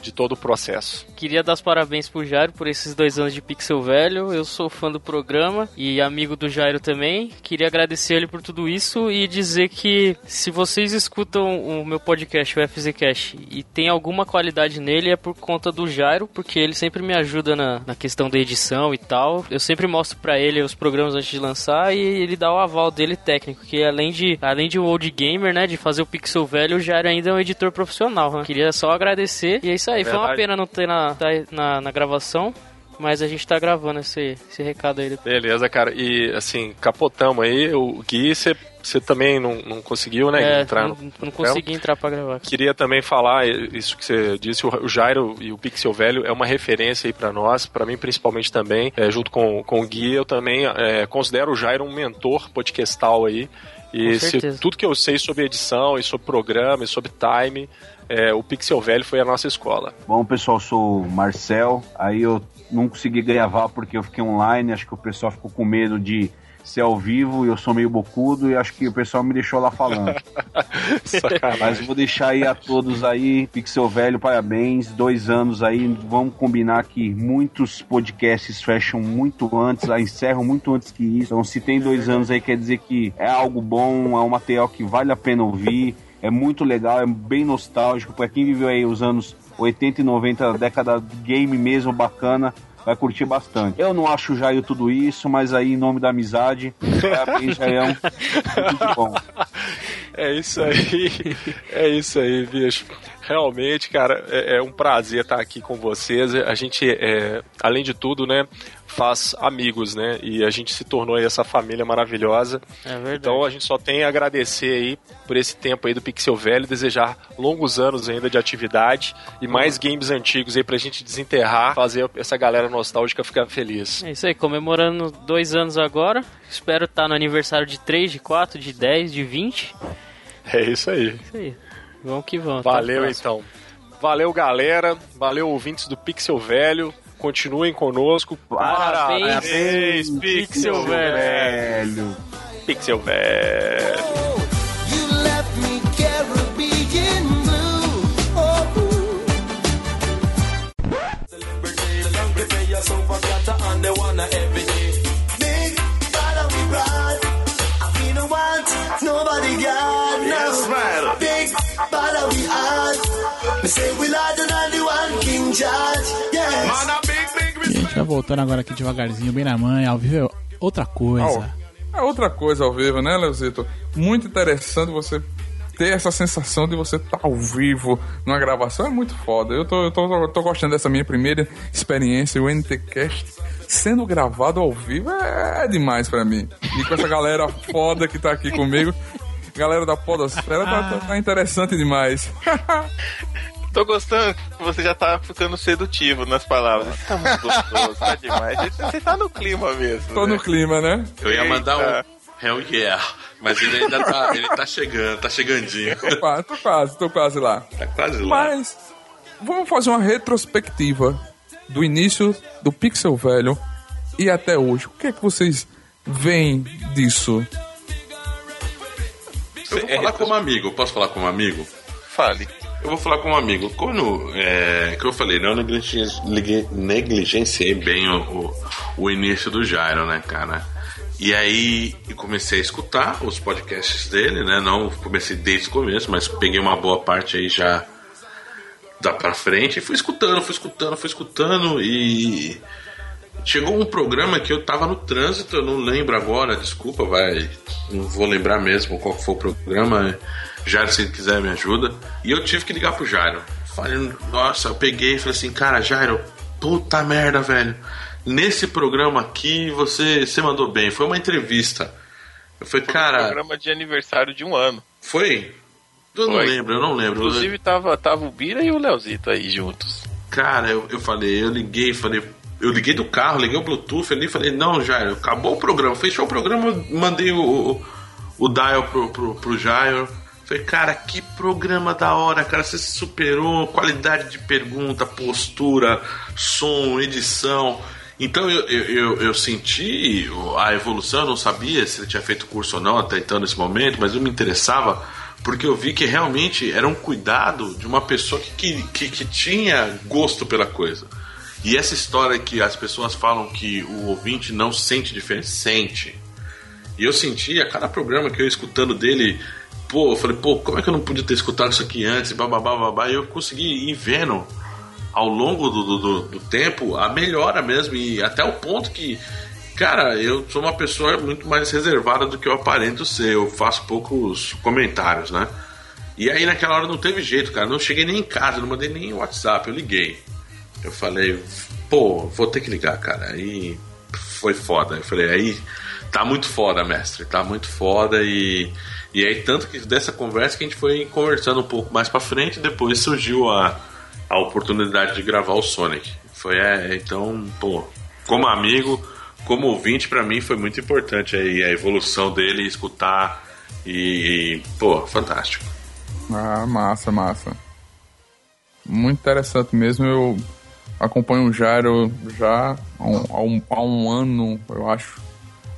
G: de todo o processo.
H: Queria dar os parabéns pro Jairo por esses dois anos de Pixel Velho. Eu sou fã do programa e amigo do Jairo também. Queria agradecer ele por tudo isso e dizer que se vocês escutam o meu podcast, o FZCast, e tem alguma qualidade nele, é por conta do Jairo, porque ele sempre me ajuda na, na questão da edição e tal. Eu sempre mostro para ele os programas antes de lançar e ele dá o aval dele técnico, que além de além de um old gamer, né, de fazer o Pixel Velho, o Jairo ainda é um editor profissional. Né? Queria só agradecer e é isso isso aí, foi uma pena não ter na, tá na, na gravação. Mas a gente tá gravando esse, esse recado aí.
G: Beleza, cara. E assim, capotamos aí. O Gui, você também não, não conseguiu, né?
H: É, entrar não, no não consegui entrar pra gravar.
G: Queria também falar isso que você disse. O Jairo e o Pixel Velho é uma referência aí pra nós, pra mim principalmente também. É, junto com, com o Gui, eu também é, considero o Jairo um mentor podcastal aí. E se, tudo que eu sei sobre edição e sobre programa e sobre time é, o Pixel Velho foi a nossa escola.
I: Bom, pessoal, sou o Marcel. Aí eu não consegui gravar porque eu fiquei online. Acho que o pessoal ficou com medo de ser ao vivo e eu sou meio bocudo e acho que o pessoal me deixou lá falando. Mas vou deixar aí a todos aí, Pixel Velho, parabéns, dois anos aí, vamos combinar que muitos podcasts fecham muito antes, encerram muito antes que isso. Então se tem dois anos aí quer dizer que é algo bom, é um material que vale a pena ouvir é muito legal, é bem nostálgico. Para quem viveu aí os anos 80 e 90, a década de game mesmo bacana, vai curtir bastante. Eu não acho o Jair tudo isso, mas aí, em nome da amizade, parabéns. Tudo de bom.
G: É isso aí. É isso aí, bicho. Realmente, cara, é, é um prazer estar aqui com vocês. A gente, é, além de tudo, né, faz amigos, né? E a gente se tornou aí essa família maravilhosa.
H: É verdade.
G: Então a gente só tem a agradecer aí por esse tempo aí do Pixel Velho, desejar longos anos ainda de atividade e mais games antigos aí pra gente desenterrar, fazer essa galera nostálgica ficar feliz.
H: É isso aí, comemorando dois anos agora. Espero estar no aniversário de 3, de 4, de 10, de 20.
G: É isso aí.
H: Isso aí. Vamos que vamos.
G: Valeu então. Valeu, galera. Valeu, ouvintes do Pixel Velho. Continuem conosco.
H: Parabéns, Pixel Velho.
I: Velho.
G: Pixel Velho.
J: Oh, say we larger than the one King George. Yes.
E: Gente vai voltando agora aqui devagarzinho, bem na manhã, ao vivo é outra coisa.
B: É outra coisa ao vivo, né, Leozito? Muito interessante você ter essa sensação de você estar ao vivo numa gravação. É muito foda. Eu tô, eu tô, eu tô gostando dessa minha primeira experiência, o NTCast sendo gravado ao vivo é, é demais pra mim. E com essa galera foda que tá aqui comigo, galera da Podosfera, tá, tá- tá interessante demais.
C: Tô gostando que você já tá ficando sedutivo nas palavras. Isso tá muito gostoso, tá demais. Você tá no clima mesmo.
B: Tô
C: né?
B: no clima, né?
D: Eu ia mandar
C: Eita.
D: um Hell yeah, mas ele ainda tá, ele tá chegando, tá chegandinho.
B: Tô quase, tô quase, tô quase lá.
D: Tá quase lá.
B: Mas vamos fazer uma retrospectiva do início do Pixel Velho e até hoje. O que é que vocês veem disso?
D: Eu vou falar como amigo, posso falar como amigo?
C: Fale.
D: Eu vou falar como amigo. Quando, é, que eu falei, não ligue- negligenciei bem o, o, o início do Jairo, né, cara? E aí comecei a escutar os podcasts dele, né? Não comecei desde o começo, mas peguei uma boa parte aí já da pra frente e fui escutando, fui escutando, fui escutando e chegou um programa que eu tava no trânsito, eu não lembro agora, desculpa, vai, não vou lembrar mesmo qual foi o programa. Jairo, se quiser, me ajuda. E eu tive que ligar pro Jairo. Falei, nossa, eu peguei e falei assim, cara, Jairo, puta merda, velho. Nesse programa aqui você, você mandou bem, foi uma entrevista. Eu falei, cara,
C: Programa de aniversário de um ano.
D: foi? Eu não
C: Foi.
D: lembro, eu não lembro.
C: Inclusive tava, tava o Bira e o Leozito aí juntos.
D: Cara, eu, eu falei, eu liguei, falei, eu liguei do carro, liguei o Bluetooth ali, falei, não, Jairo, acabou o programa, fechou o programa, mandei o, o, o dial pro, pro, pro Jairo. Falei, cara, que programa da hora, cara, você se superou, qualidade de pergunta, postura, som, edição. Então eu, eu, eu, senti a evolução, eu não sabia se ele tinha feito curso ou não até então nesse momento, mas eu me interessava porque eu vi que realmente era um cuidado de uma pessoa que, que, que tinha gosto pela coisa. E essa história que as pessoas falam que o ouvinte não sente diferença, sente. E eu senti a cada programa que eu ia escutando dele, pô, eu falei, pô, como é que eu não podia ter escutado isso aqui antes, bababá, babá, e eu consegui ir vendo ao longo do, do, do- tempo a melhora mesmo, e até o ponto que, cara, eu sou uma pessoa muito mais reservada do que eu aparento ser, eu faço poucos comentários, né? E aí naquela hora não teve jeito, cara, não cheguei nem em casa, não mandei nem WhatsApp, eu liguei. Eu falei, pô, vou ter que ligar, cara. Aí foi foda. Eu falei, aí tá muito foda, mestre, tá muito foda e e aí tanto que dessa conversa que a gente foi conversando um pouco mais pra frente, depois surgiu a, a oportunidade de gravar o Sonic. Foi é, então, pô, como amigo, como ouvinte pra mim foi muito importante aí a evolução dele, escutar e, e pô, fantástico.
B: Ah, massa, massa. Muito interessante mesmo. Eu acompanho o Jairo já há um, há um, há um ano, eu acho.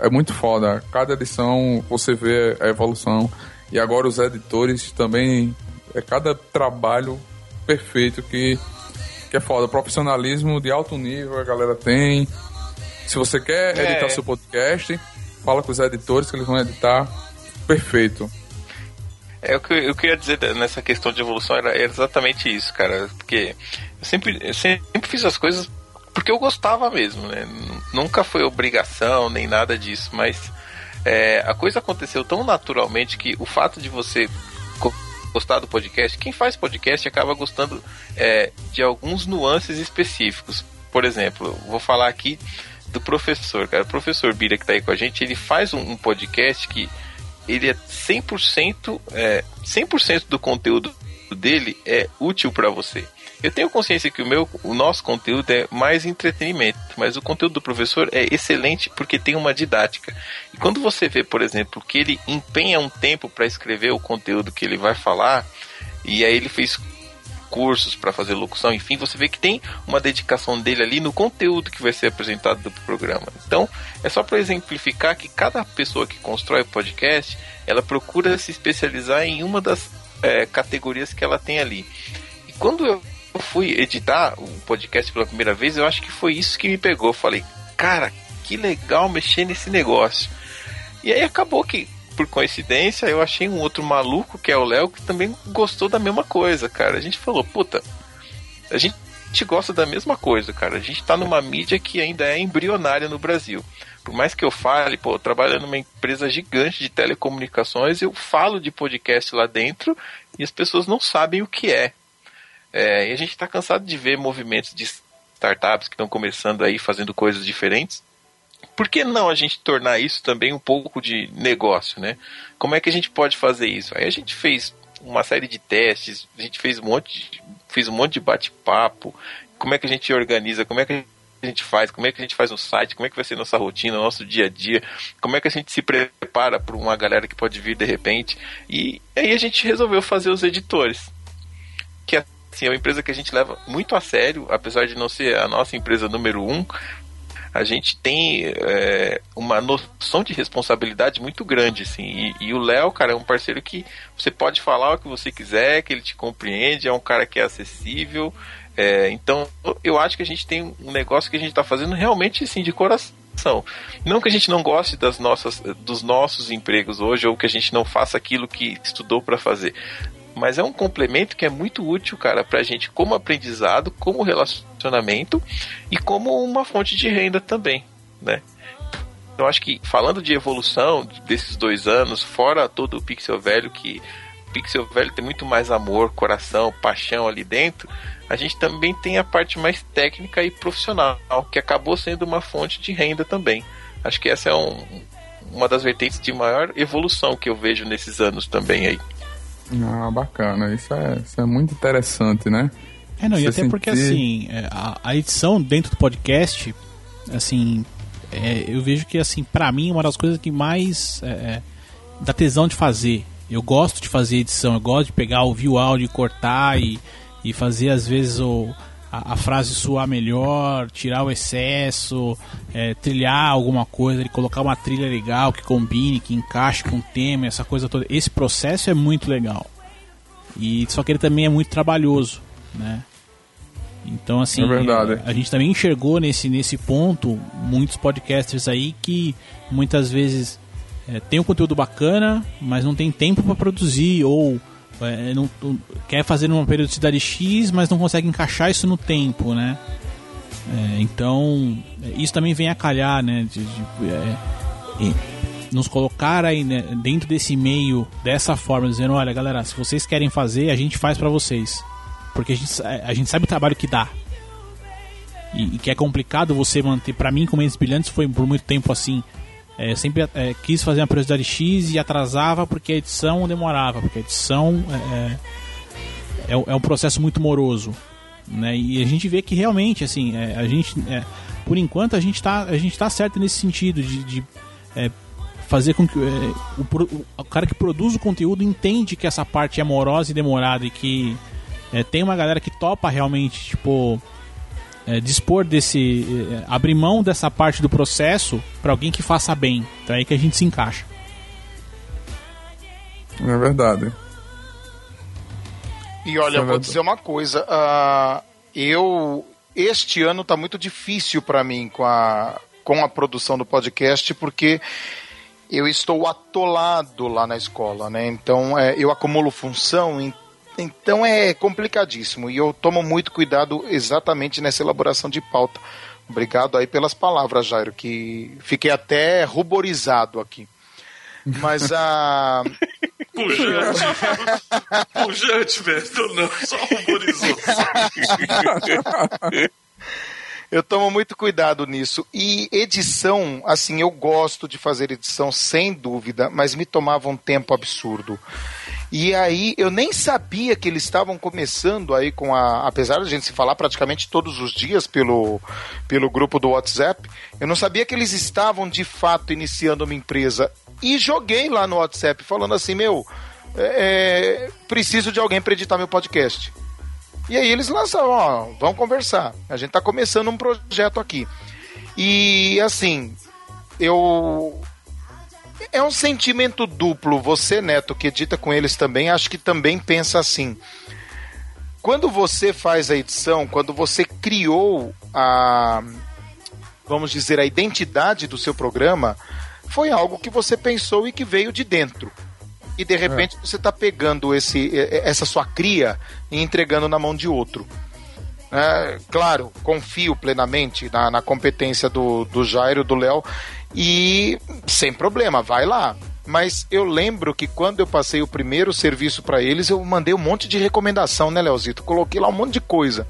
B: É muito foda. Cada edição você vê a evolução. E agora os editores também. É cada trabalho perfeito que, que é foda. Profissionalismo de alto nível a galera tem. Se você quer
C: É.
B: editar seu podcast, fala com os editores que eles vão editar. Perfeito.
C: É o que eu, queria dizer nessa questão de evolução era, era exatamente isso, cara. Porque eu sempre, eu sempre fiz as coisas porque eu gostava mesmo, né? Nunca foi obrigação nem nada disso, mas é, a coisa aconteceu tão naturalmente que o fato de você gostar do podcast, quem faz podcast acaba gostando é, de alguns nuances específicos. Por exemplo, vou falar aqui do professor, cara. O professor Bira que tá aí com a gente, ele faz um, um podcast que ele é 100%, é, 100% do conteúdo dele é útil para você. Eu tenho consciência que o meu, o nosso conteúdo é mais entretenimento, mas o conteúdo do professor é excelente porque tem uma didática. E quando você vê, por exemplo, que ele empenha um tempo para escrever o conteúdo que ele vai falar, e aí ele fez cursos para fazer locução, enfim, você vê que tem uma dedicação dele ali no conteúdo que vai ser apresentado do programa. Então, é só para exemplificar que cada pessoa que constrói o podcast, ela procura se especializar em uma das é, categorias que ela tem ali. E quando eu fui editar o podcast pela primeira vez, eu acho que foi isso que me pegou. Eu falei, cara, que legal mexer nesse negócio. E aí acabou que por coincidência, eu achei um outro maluco, que é o Léo, que também gostou da mesma coisa, cara. A gente falou, puta, a gente gosta da mesma coisa, cara. A gente tá numa mídia que ainda é embrionária no Brasil. Por mais que eu fale, pô, trabalhando numa empresa gigante de telecomunicações, eu falo de podcast lá dentro e as pessoas não sabem o que é. é e a gente tá cansado de ver movimentos de startups que estão começando aí fazendo coisas diferentes por que não a gente tornar isso também um pouco de negócio, né? Como é que a gente pode fazer isso? Aí a gente fez uma série de testes, a gente fez um monte de, fez um monte de bate-papo, como é que a gente organiza, como é que a gente faz, como é que a gente faz um site, como é que vai ser nossa rotina, nosso dia a dia, como é que a gente se prepara para uma galera que pode vir de repente. E aí a gente resolveu fazer os editores. Que assim, é uma empresa que a gente leva muito a sério, apesar de não ser a nossa empresa número um, a gente tem é, uma noção de responsabilidade muito grande, assim. E, e o Léo, cara, é um parceiro que você pode falar o que você quiser, que ele te compreende, é um cara que é acessível. É, então, eu acho que a gente tem um negócio que a gente está fazendo realmente, assim, de coração. Não que a gente não goste das nossas, dos nossos empregos hoje ou que a gente não faça aquilo que estudou para fazer, mas é um complemento que é muito útil, cara, pra gente como aprendizado, como relacionamento e como uma fonte de renda também, né? Eu acho que falando de evolução desses dois anos, fora todo o Pixel Velho, que Pixel Velho tem muito mais amor, coração, paixão ali dentro, a gente também tem a parte mais técnica e profissional, que acabou sendo uma fonte de renda também. Acho que essa é um, uma das vertentes de maior evolução que eu vejo nesses anos também aí.
B: Ah, bacana. Isso é, isso é muito interessante, né?
E: É, não, Você e até sentir... porque assim, é, a, a, edição dentro do podcast, assim, é, eu vejo que, assim, para mim, é uma das coisas que mais é, é, dá tesão de fazer. Eu gosto de fazer edição, eu gosto de pegar, ouvir o áudio, cortar e, e fazer, às vezes, o, a, a frase soar melhor, tirar o excesso, é, trilhar alguma coisa, colocar uma trilha legal que combine, que encaixe com o tema, essa coisa toda. Esse processo é muito legal. E só que ele também é muito trabalhoso, né? Então assim,
B: é
E: a gente também enxergou nesse, nesse ponto muitos podcasters aí que muitas vezes é, tem um conteúdo bacana, mas não tem tempo para produzir ou é, não, quer fazer numa periodicidade X, mas não consegue encaixar isso no tempo, né? É, então, isso também vem a calhar, né? De, de é, nos colocar aí né, dentro desse meio dessa forma, dizendo: olha, galera, se vocês querem fazer, a gente faz para vocês. Porque a gente, a gente sabe o trabalho que dá. E, e que é complicado você manter. para mim, como Mentes Brilhantes, foi por muito tempo assim. É, sempre é, quis fazer uma periodicidade X e atrasava porque a edição demorava, porque a edição é, é, é, é um processo muito moroso. Né? E a gente vê que realmente, assim, é, a gente, é, por enquanto, a gente está tá certo nesse sentido de, de é, fazer com que o, o, cara que produz o conteúdo entende que essa parte é morosa e demorada e que tem uma galera que topa realmente, tipo, é, dispor desse. É, abrir mão dessa parte do processo para alguém que faça bem. Então é aí que a gente se encaixa.
B: É verdade.
F: E olha, é vou dizer uma coisa. Uh, eu. Este ano tá muito difícil para mim com a, com a produção do podcast, porque eu estou atolado lá na escola, né? Então é, eu acumulo função, então é complicadíssimo e eu tomo muito cuidado exatamente nessa elaboração de pauta, Obrigado aí pelas palavras, Jairo, que fiquei até ruborizado aqui. Mas a.
D: Pujante. Pujante, velho. Não, só ruborizou.
F: Eu tomo muito cuidado nisso. E edição, assim, eu gosto de fazer edição sem dúvida, mas me tomava um tempo absurdo. E aí eu nem sabia que eles estavam começando aí com a. Apesar de a gente se falar praticamente todos os dias pelo, pelo grupo do WhatsApp, eu não sabia que eles estavam de fato iniciando uma empresa. E joguei lá no WhatsApp falando assim: meu, é, preciso de alguém para editar meu podcast. E aí eles lançaram, ó, vamos conversar. A gente tá começando um projeto aqui. E assim, eu é um sentimento duplo. Você, Neto, que edita com eles também, acho que também pensa assim. Quando você faz a edição, quando você criou a vamos dizer a identidade do seu programa, foi algo que você pensou e que veio de dentro e de repente é. você está pegando esse, essa sua cria e entregando na mão de outro. É, claro, confio plenamente na, na competência do, do Jairo, do Léo, e sem problema, vai lá. Mas eu lembro que quando eu passei o primeiro serviço para eles, eu mandei um monte de recomendação, né, Leozito? Coloquei lá um monte de coisa.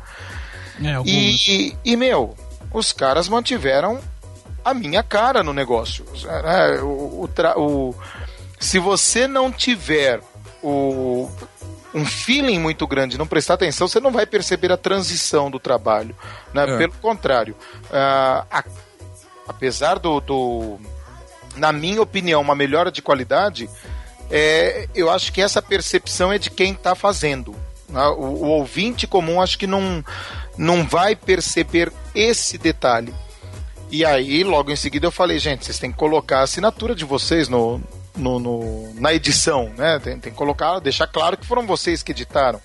F: É, e, e, meu, os caras mantiveram a minha cara no negócio. É, o, o, o se você não tiver o, um feeling muito grande, não prestar atenção, você não vai perceber a transição do trabalho. Né? É. Pelo contrário, uh, a, apesar do, do, na minha opinião, uma melhora de qualidade, é, eu acho que essa percepção é de quem está fazendo. Né? O, o, ouvinte comum acho que não, não vai perceber esse detalhe. E aí, logo em seguida, eu falei, gente, vocês têm que colocar a assinatura de vocês no, no, no, na edição, né? Tem, tem que colocar, deixar claro que foram vocês que editaram.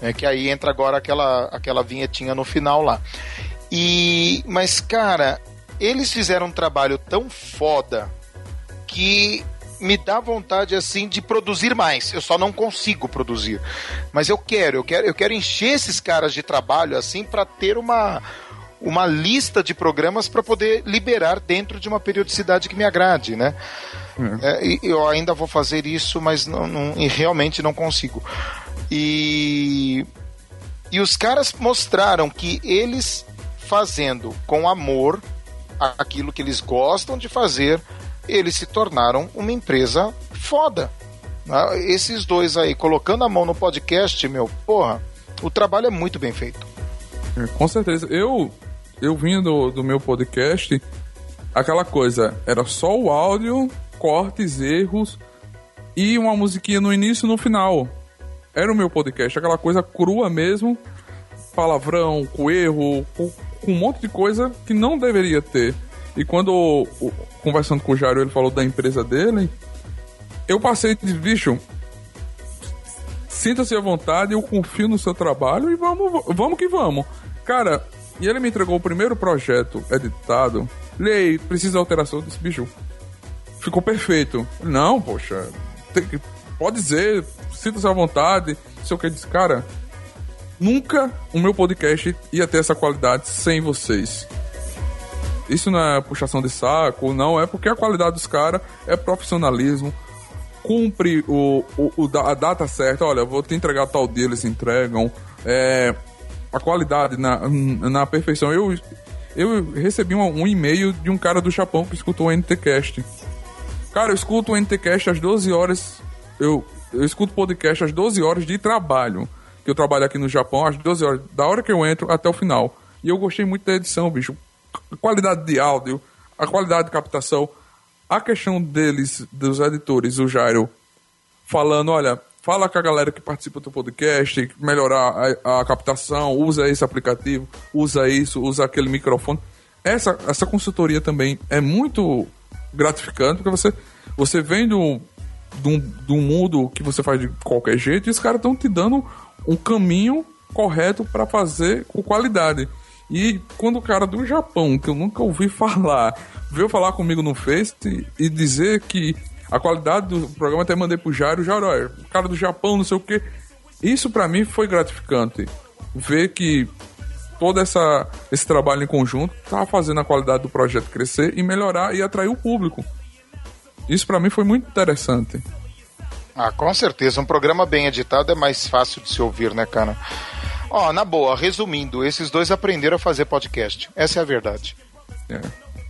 F: É que aí entra agora aquela, aquela vinhetinha no final lá. E, mas, cara, eles fizeram um trabalho tão foda que me dá vontade assim de produzir mais. Eu só não consigo produzir, mas eu quero, eu quero, eu quero encher esses caras de trabalho assim para ter uma uma lista de programas para poder liberar dentro de uma periodicidade que me agrade, né? É. É, eu ainda vou fazer isso, mas não, não, realmente não consigo. E, e os caras mostraram que eles fazendo com amor aquilo que eles gostam de fazer, eles se tornaram uma empresa foda. Ah, esses dois aí, colocando a mão no podcast, meu, porra, o trabalho é muito bem feito.
B: É, com certeza. Eu, eu vim do, do meu podcast, aquela coisa, era só o áudio cortes, erros e uma musiquinha no início e no final. Era o meu podcast, aquela coisa crua mesmo, palavrão, com erro, com, com um monte de coisa que não deveria ter. E quando, conversando com o Jairo, ele falou da empresa dele, eu passei de bicho. Sinta-se à vontade, eu confio no seu trabalho e vamos, vamos que vamos. Cara, e ele me entregou o primeiro projeto editado. Lei, precisa alteração desse bicho ficou perfeito. Não, poxa, tem, pode dizer, sinta-se à vontade. Se eu que disse, cara, nunca o meu podcast ia ter essa qualidade sem vocês. Isso não é puxação de saco, não, é porque a qualidade dos caras é profissionalismo, cumpre o, o, o, a data certa, olha, vou te entregar tal dia, eles entregam. É, a qualidade na, na perfeição. Eu, eu recebi um, um e-mail de um cara do Japão que escutou o NTCast. Cara, eu escuto o NTCast às 12 horas. Eu, eu escuto podcast às 12 horas de trabalho. Que eu trabalho aqui no Japão às 12 horas. Da hora que eu entro até o final. E eu gostei muito da edição, bicho. A qualidade de áudio, a qualidade de captação. A questão deles, dos editores, o Jairo, falando: olha, fala com a galera que participa do podcast, melhorar a, a, captação, usa esse aplicativo, usa isso, usa aquele microfone. Essa, essa consultoria também é muito gratificante, porque você, você vem do, do, do mundo que você faz de qualquer jeito e os caras estão te dando um caminho correto para fazer com qualidade. E quando o cara do Japão, que eu nunca ouvi falar, veio falar comigo no Face e dizer que a qualidade do programa até mandei pro Jairo, Jairo, olha, o cara do Japão, não sei o que. Isso para mim foi gratificante. Ver que todo essa, esse trabalho em conjunto tá fazendo a qualidade do projeto crescer e melhorar e atrair o público. Isso pra mim foi muito interessante.
F: Ah, com certeza. Um programa bem editado é mais fácil de se ouvir, né, cara? Ó, na boa, resumindo, esses dois aprenderam a fazer podcast. Essa é a verdade.
B: É.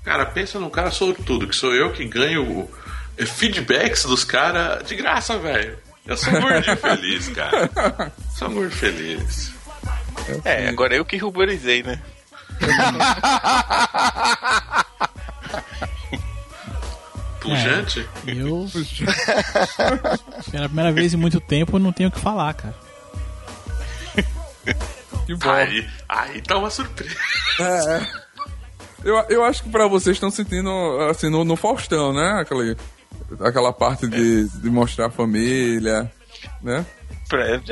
D: Cara, pensa num cara sortudo, que sou eu que ganho eh, feedbacks dos caras de graça, velho. Eu sou um gordinho feliz, cara. Sou um gordo feliz.
C: É, agora eu que ruborizei, né?
D: Pujante?
E: Eu. Pela primeira vez em muito tempo, eu não tenho o que falar, cara.
B: Que bom.
D: Aí, aí tá uma surpresa.
B: É, é. Eu, eu acho que pra vocês estão sentindo assim no, no Faustão, né? Aquela, aquela parte de, de mostrar a família, né?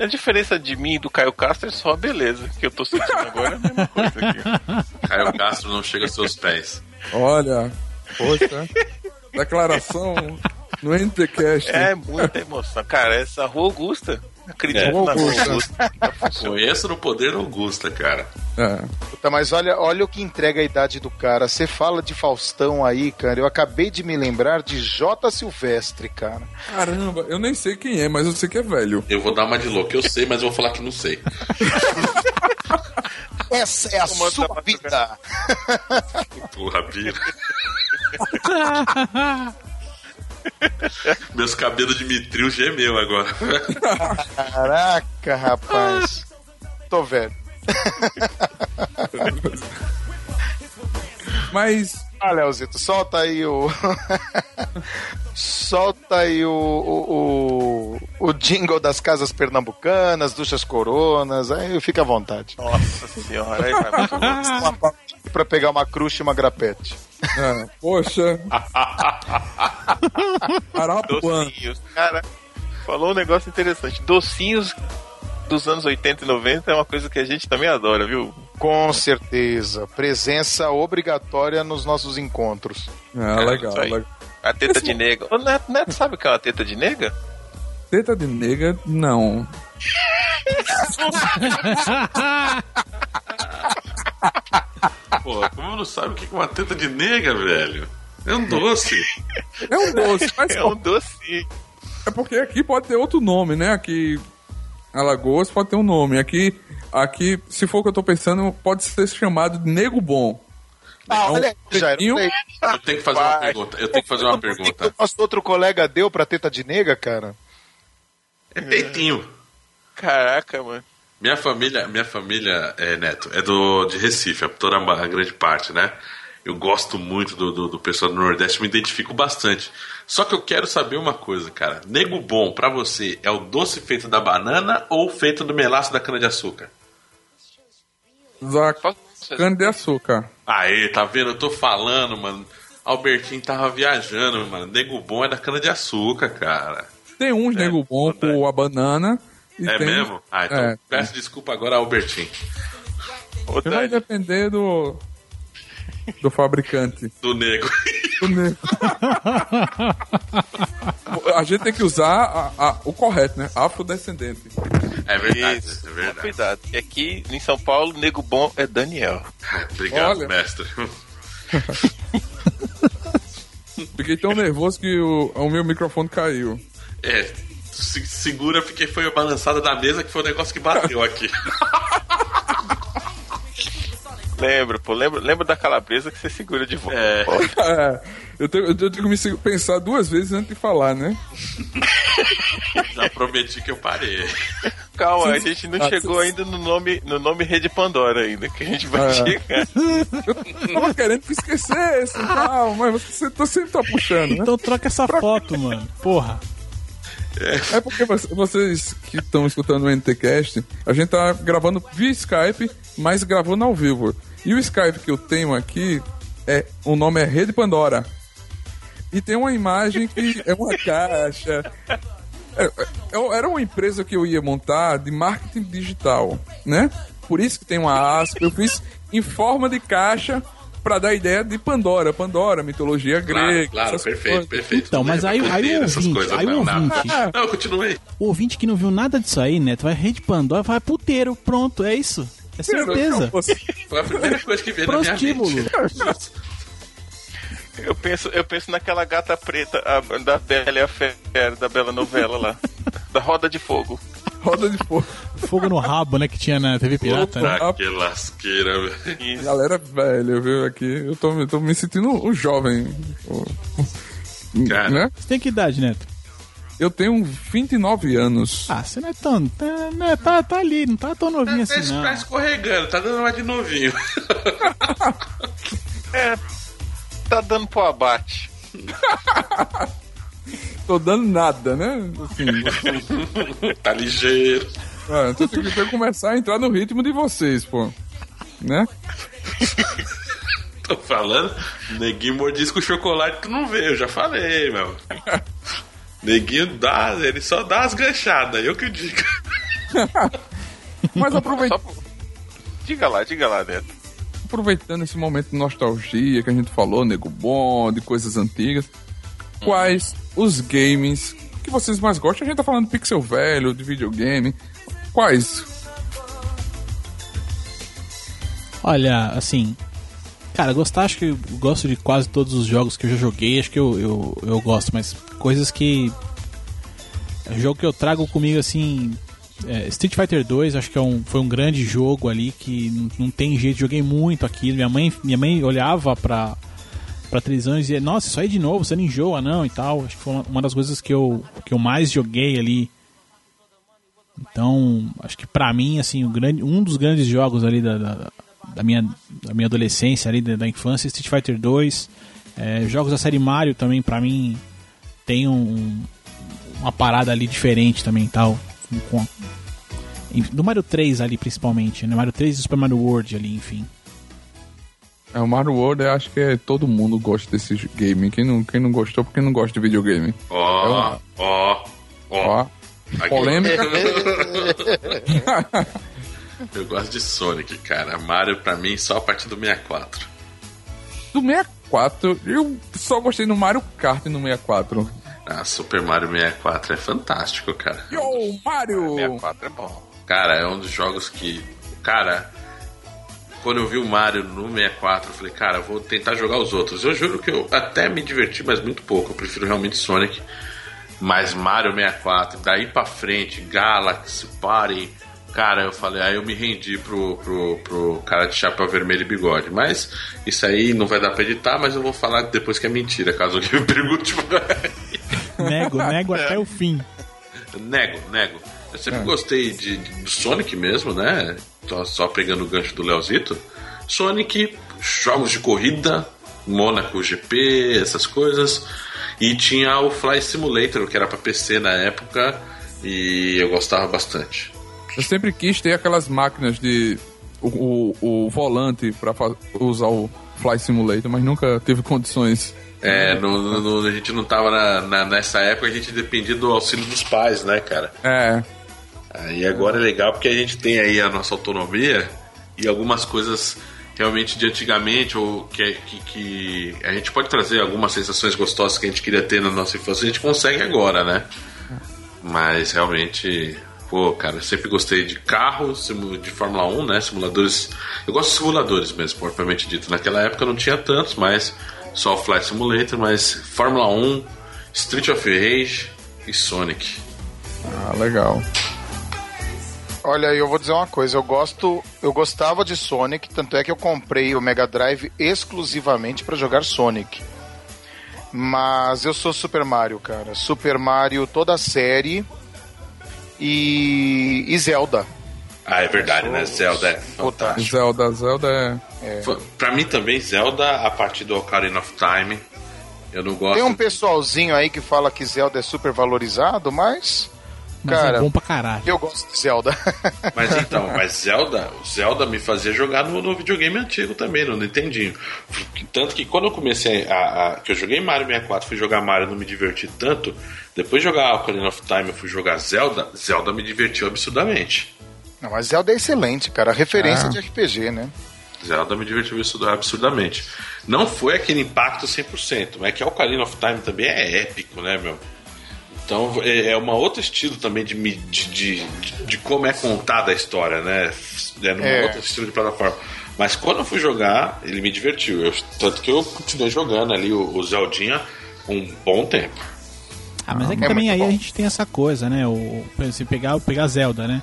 C: A diferença de mim e do Caio Castro é só a beleza que eu tô sentindo agora. É a mesma coisa aqui.
D: Caio Castro não chega aos seus pés.
B: Olha, poxa, declaração no NTCast.
C: É muita emoção. Cara, essa Rua Augusta. Acredito
D: É.
C: na Rua
B: Augusta.
C: Augusta.
D: Conheço no poder Augusta, cara.
B: É.
F: Puta, mas olha, olha o que entrega a idade do cara. Você fala de Faustão aí, cara. Eu acabei de me lembrar de J. Silvestre, cara.
B: Caramba, eu nem sei quem é, mas eu sei que é velho.
D: Eu vou dar uma de louco, eu sei, mas eu vou falar que não sei.
F: Essa é a sua
C: da
F: vida.
D: Porra, Bira. Meus cabelos de mitril gemeu agora.
F: Caraca, rapaz. Tô velho.
B: Mas
F: Ah, Leozito, solta aí o. solta aí o, o, o, o jingle das casas pernambucanas, duchas coronas, aí fica à vontade.
C: Nossa senhora, aí vai muito
F: pra pegar uma crush e uma grapete.
B: É, poxa. Arapuã.
C: Docinhos. Cara, falou um negócio interessante. Docinhos dos anos 80 e 90 é uma coisa que a gente também adora, viu?
F: Com certeza. Presença obrigatória nos nossos encontros.
B: É, legal, legal.
C: A teta de nega. Ô, Neto, Neto sabe o que é uma teta de nega?
B: Teta de nega, não.
D: Pô, como não sabe o que é uma teta de nega, velho? É um doce.
B: É um doce, mas
C: É um docinho.
B: é porque aqui pode ter outro nome, né? Aqui, Alagoas pode ter um nome. Aqui, aqui, se for o que eu tô pensando, pode ser chamado de nego bom.
F: Ah,
B: um
F: olha.
D: Eu tenho que fazer uma pergunta. Eu tenho que fazer uma
F: O que que
D: pergunta.
F: o nosso outro colega deu pra teta de nega, cara?
D: É peitinho.
C: Caraca, mano.
D: Minha família, minha família, é, Neto, é do de Recife, a toda a grande parte, né? Eu gosto muito do, do, do pessoal do Nordeste, me identifico bastante. Só que eu quero saber uma coisa, cara. Nego bom, pra você, é o doce feito da banana ou feito do melaço da cana-de-açúcar?
B: Da cana de açúcar.
D: Aí, tá vendo? Eu tô falando, mano. Albertinho tava viajando, mano. Nego bom é da cana-de-açúcar, cara.
B: Tem uns nego bom com a banana. E
D: É
B: tem...
D: mesmo? Ah, então
B: É.
D: peço desculpa agora, Albertinho.
C: Ô,
B: Você vai depender do. Do fabricante.
D: Do nego.
B: Do nego. a gente tem que usar a- a- o correto, né? Afrodescendente.
D: É verdade,
C: Isso,
D: é verdade.
C: cuidado. E aqui em São Paulo, nego bom é Daniel.
D: Obrigado,
B: Olha.
D: mestre.
B: Fiquei tão nervoso que o, o meu microfone caiu.
D: É, se- segura porque foi a balançada da mesa que foi o negócio que bateu aqui.
C: Lembra, pô, lembra, lembra da calabresa que você segura de volta.
D: É.
B: É, eu, tenho, eu tenho que me pensar duas vezes antes de falar, né?
D: Já prometi que eu parei.
C: Calma, a gente não
B: Ah,
C: chegou ainda no nome, no nome Rede Pandora ainda, que a gente vai
B: Ah.
C: chegar.
B: Eu tava querendo que esquecesse e tal, mas você tá, sempre tá puxando, né?
E: Então troca essa foto, mano. Porra.
B: É porque vo- vocês que estão escutando o NTCast, a gente tá gravando via Skype, mas gravando ao vivo. E o Skype que eu tenho aqui, é o nome é Rede Pandora. E tem uma imagem que é uma caixa. É, é, era uma empresa que eu ia montar de marketing digital, né? Por isso que tem uma aspa. Eu fiz em forma de caixa pra dar ideia de Pandora. Pandora, mitologia
D: Claro,
B: grega.
D: claro, perfeito,
B: coisas.
D: perfeito.
E: Então, mas
D: Não
E: aí- aí o ouvinte,
D: coisas,
E: aí o
D: não, não.
E: ouvinte.
D: Não, eu continuei.
E: O ouvinte que não viu nada disso aí, Neto, vai rede Pandora, vai puteiro, pronto, é isso. É certeza.
D: Foi a primeira coisa que veio na minha mente.
C: Eu penso, eu penso naquela gata preta a- da Bela e a Fera, da bela novela lá. da Roda de Fogo.
B: Roda de fogo.
E: Fogo no rabo, né? Que tinha na TV Pirata. né?
D: Puta que lasqueira, velho.
B: Galera velho, viu? Aqui, eu tô, eu tô me sentindo o jovem.
D: Cara.
B: Né?
E: Você tem que idade, Neto?
B: Eu tenho 29 anos.
E: Ah, você não é tão. Tá, né, tá, tá ali, não tá tão novinho
D: Tá,
E: assim, não.
D: tá escorregando, tá dando uma de novinho.
C: É, tá dando pro abate.
B: Tô dando nada, né? Assim,
D: tá ligeiro.
B: ah, então que tem que começar a entrar no ritmo de vocês, pô. Né?
D: Tô falando, neguinho mordisco chocolate tu não vê, eu já falei, meu. Neguinho dá, ele só dá as ganchadas, eu que digo.
B: Mas aproveitando.
C: Diga lá, diga lá, Neto.
B: aproveitando esse momento de nostalgia que a gente falou, nego bom, de coisas antigas, quais os games que vocês mais gostam? A gente tá falando de pixel velho, de videogame. Quais?
E: Olha, assim. Cara, gostar, acho que eu gosto de quase todos os jogos que eu já joguei, acho que eu, eu, eu gosto, mas coisas que. É jogo que eu trago comigo assim. é, Street Fighter 2, acho que é um, foi um grande jogo ali que não, tem jeito, joguei muito aquilo. Minha mãe, minha mãe olhava pra, pra televisão e dizia: Nossa, isso aí de novo, você não enjoa, não e tal. Acho que foi uma, uma das coisas que eu, que eu mais joguei ali. Então, acho que pra mim, assim, o grande, um dos grandes jogos ali da, da, da minha, da minha adolescência, ali, da, da infância, Street Fighter 2. É, jogos da série Mario também, pra mim, tem um, uma parada ali diferente também tal. Com, enfim, do Mario 3 ali, principalmente, né? Mario 3 e Super Mario World ali, enfim.
B: É, o Mario World, eu acho que é, todo mundo gosta desse game. Quem não, quem não gostou, porque não gosta de videogame.
D: Ó, ó, ó.
B: Ó, polêmica.
D: Eu gosto de Sonic, cara. Mario pra mim só a partir do 64.
B: do 64, eu só gostei no Mario Kart no 64.
D: Ah, Super Mario 64 é fantástico, cara.
B: Yo, Mario!
C: 64 é bom.
D: Cara, é um dos jogos que. Cara, quando eu vi o Mario no 64, eu falei, cara, eu vou tentar jogar os outros. Eu juro que eu até me diverti, mas muito pouco. Eu prefiro realmente Sonic. Mas Mario 64, daí pra frente, Galaxy, Party. Cara, eu falei, aí eu me rendi pro, pro, pro cara de chapéu vermelho e bigode. Mas isso aí não vai dar pra editar, mas eu vou falar depois que é mentira, caso alguém me pergunte.
E: Nego, nego até o fim.
D: Nego, nego. Eu sempre gostei de, de- Sonic mesmo, né? Só, só pegando o gancho do Leozito. Sonic, jogos de corrida, Monaco GP, essas coisas. E tinha o Fly Simulator, que era pra PC na época, e eu gostava bastante.
B: Eu sempre quis ter aquelas máquinas de. O, o, o volante pra fa- usar o Fly Simulator, mas nunca teve condições.
D: É, no- no- a gente não tava na- na- nessa época, a gente dependia do auxílio dos pais, né, cara?
B: É,
D: Aí agora é legal porque a gente tem aí a nossa autonomia e algumas coisas realmente de antigamente ou que, que, que a gente pode trazer algumas sensações gostosas que a gente queria ter na nossa infância, a gente consegue agora, né? Mas realmente, pô, cara, sempre gostei de carro, simu- de Fórmula 1, né? Simuladores. Eu gosto de simuladores mesmo, propriamente dito. Naquela época não tinha tantos, mas só o Flight Simulator, mas Fórmula 1, Street of Rage e Sonic.
B: ah, legal.
F: Olha, eu vou dizer uma coisa, eu gosto, eu gostava de Sonic, tanto é que eu comprei o Mega Drive exclusivamente para jogar Sonic. Mas eu sou Super Mario, cara. Super Mario toda a série e, e Zelda.
D: Ah, é verdade, né? Zelda é fantástico.
B: Zelda, Zelda é.
D: Fa- Pra mim também, Zelda, a partir do Ocarina of Time. Eu não gosto.
F: Tem um pessoalzinho aí que fala que Zelda é super valorizado, mas
E: Mas
F: Cara,
E: é bom pra caralho.
F: eu gosto de Zelda.
D: Mas então, mas Zelda, o Zelda me fazia jogar no, no videogame antigo também, no Nintendinho. Tanto que quando eu comecei a, a- que eu joguei Mario 64, fui jogar Mario, não me diverti tanto. Depois de jogar Ocarina of Time, eu fui jogar Zelda. Zelda me divertiu absurdamente.
F: Não, mas Zelda é excelente, cara. Referência
B: Ah.
F: de RPG, né?
D: Zelda me divertiu absurd- absurdamente. Não foi aquele impacto 100%, mas é que a Ocarina of Time também é épico, né, meu? Então é é uma outro estilo também de, me- de, de, de- como é contada a história, né? É, numa
F: É.
D: outra estilo de plataforma. Mas quando eu fui jogar, ele me divertiu. Eu- tanto que eu continuei jogando ali o, o Zeldinha um bom tempo.
E: Ah, mas é que
F: É
E: também aí
F: bom.
E: a gente tem essa coisa, né? O, se pegar, pegar Zelda, né?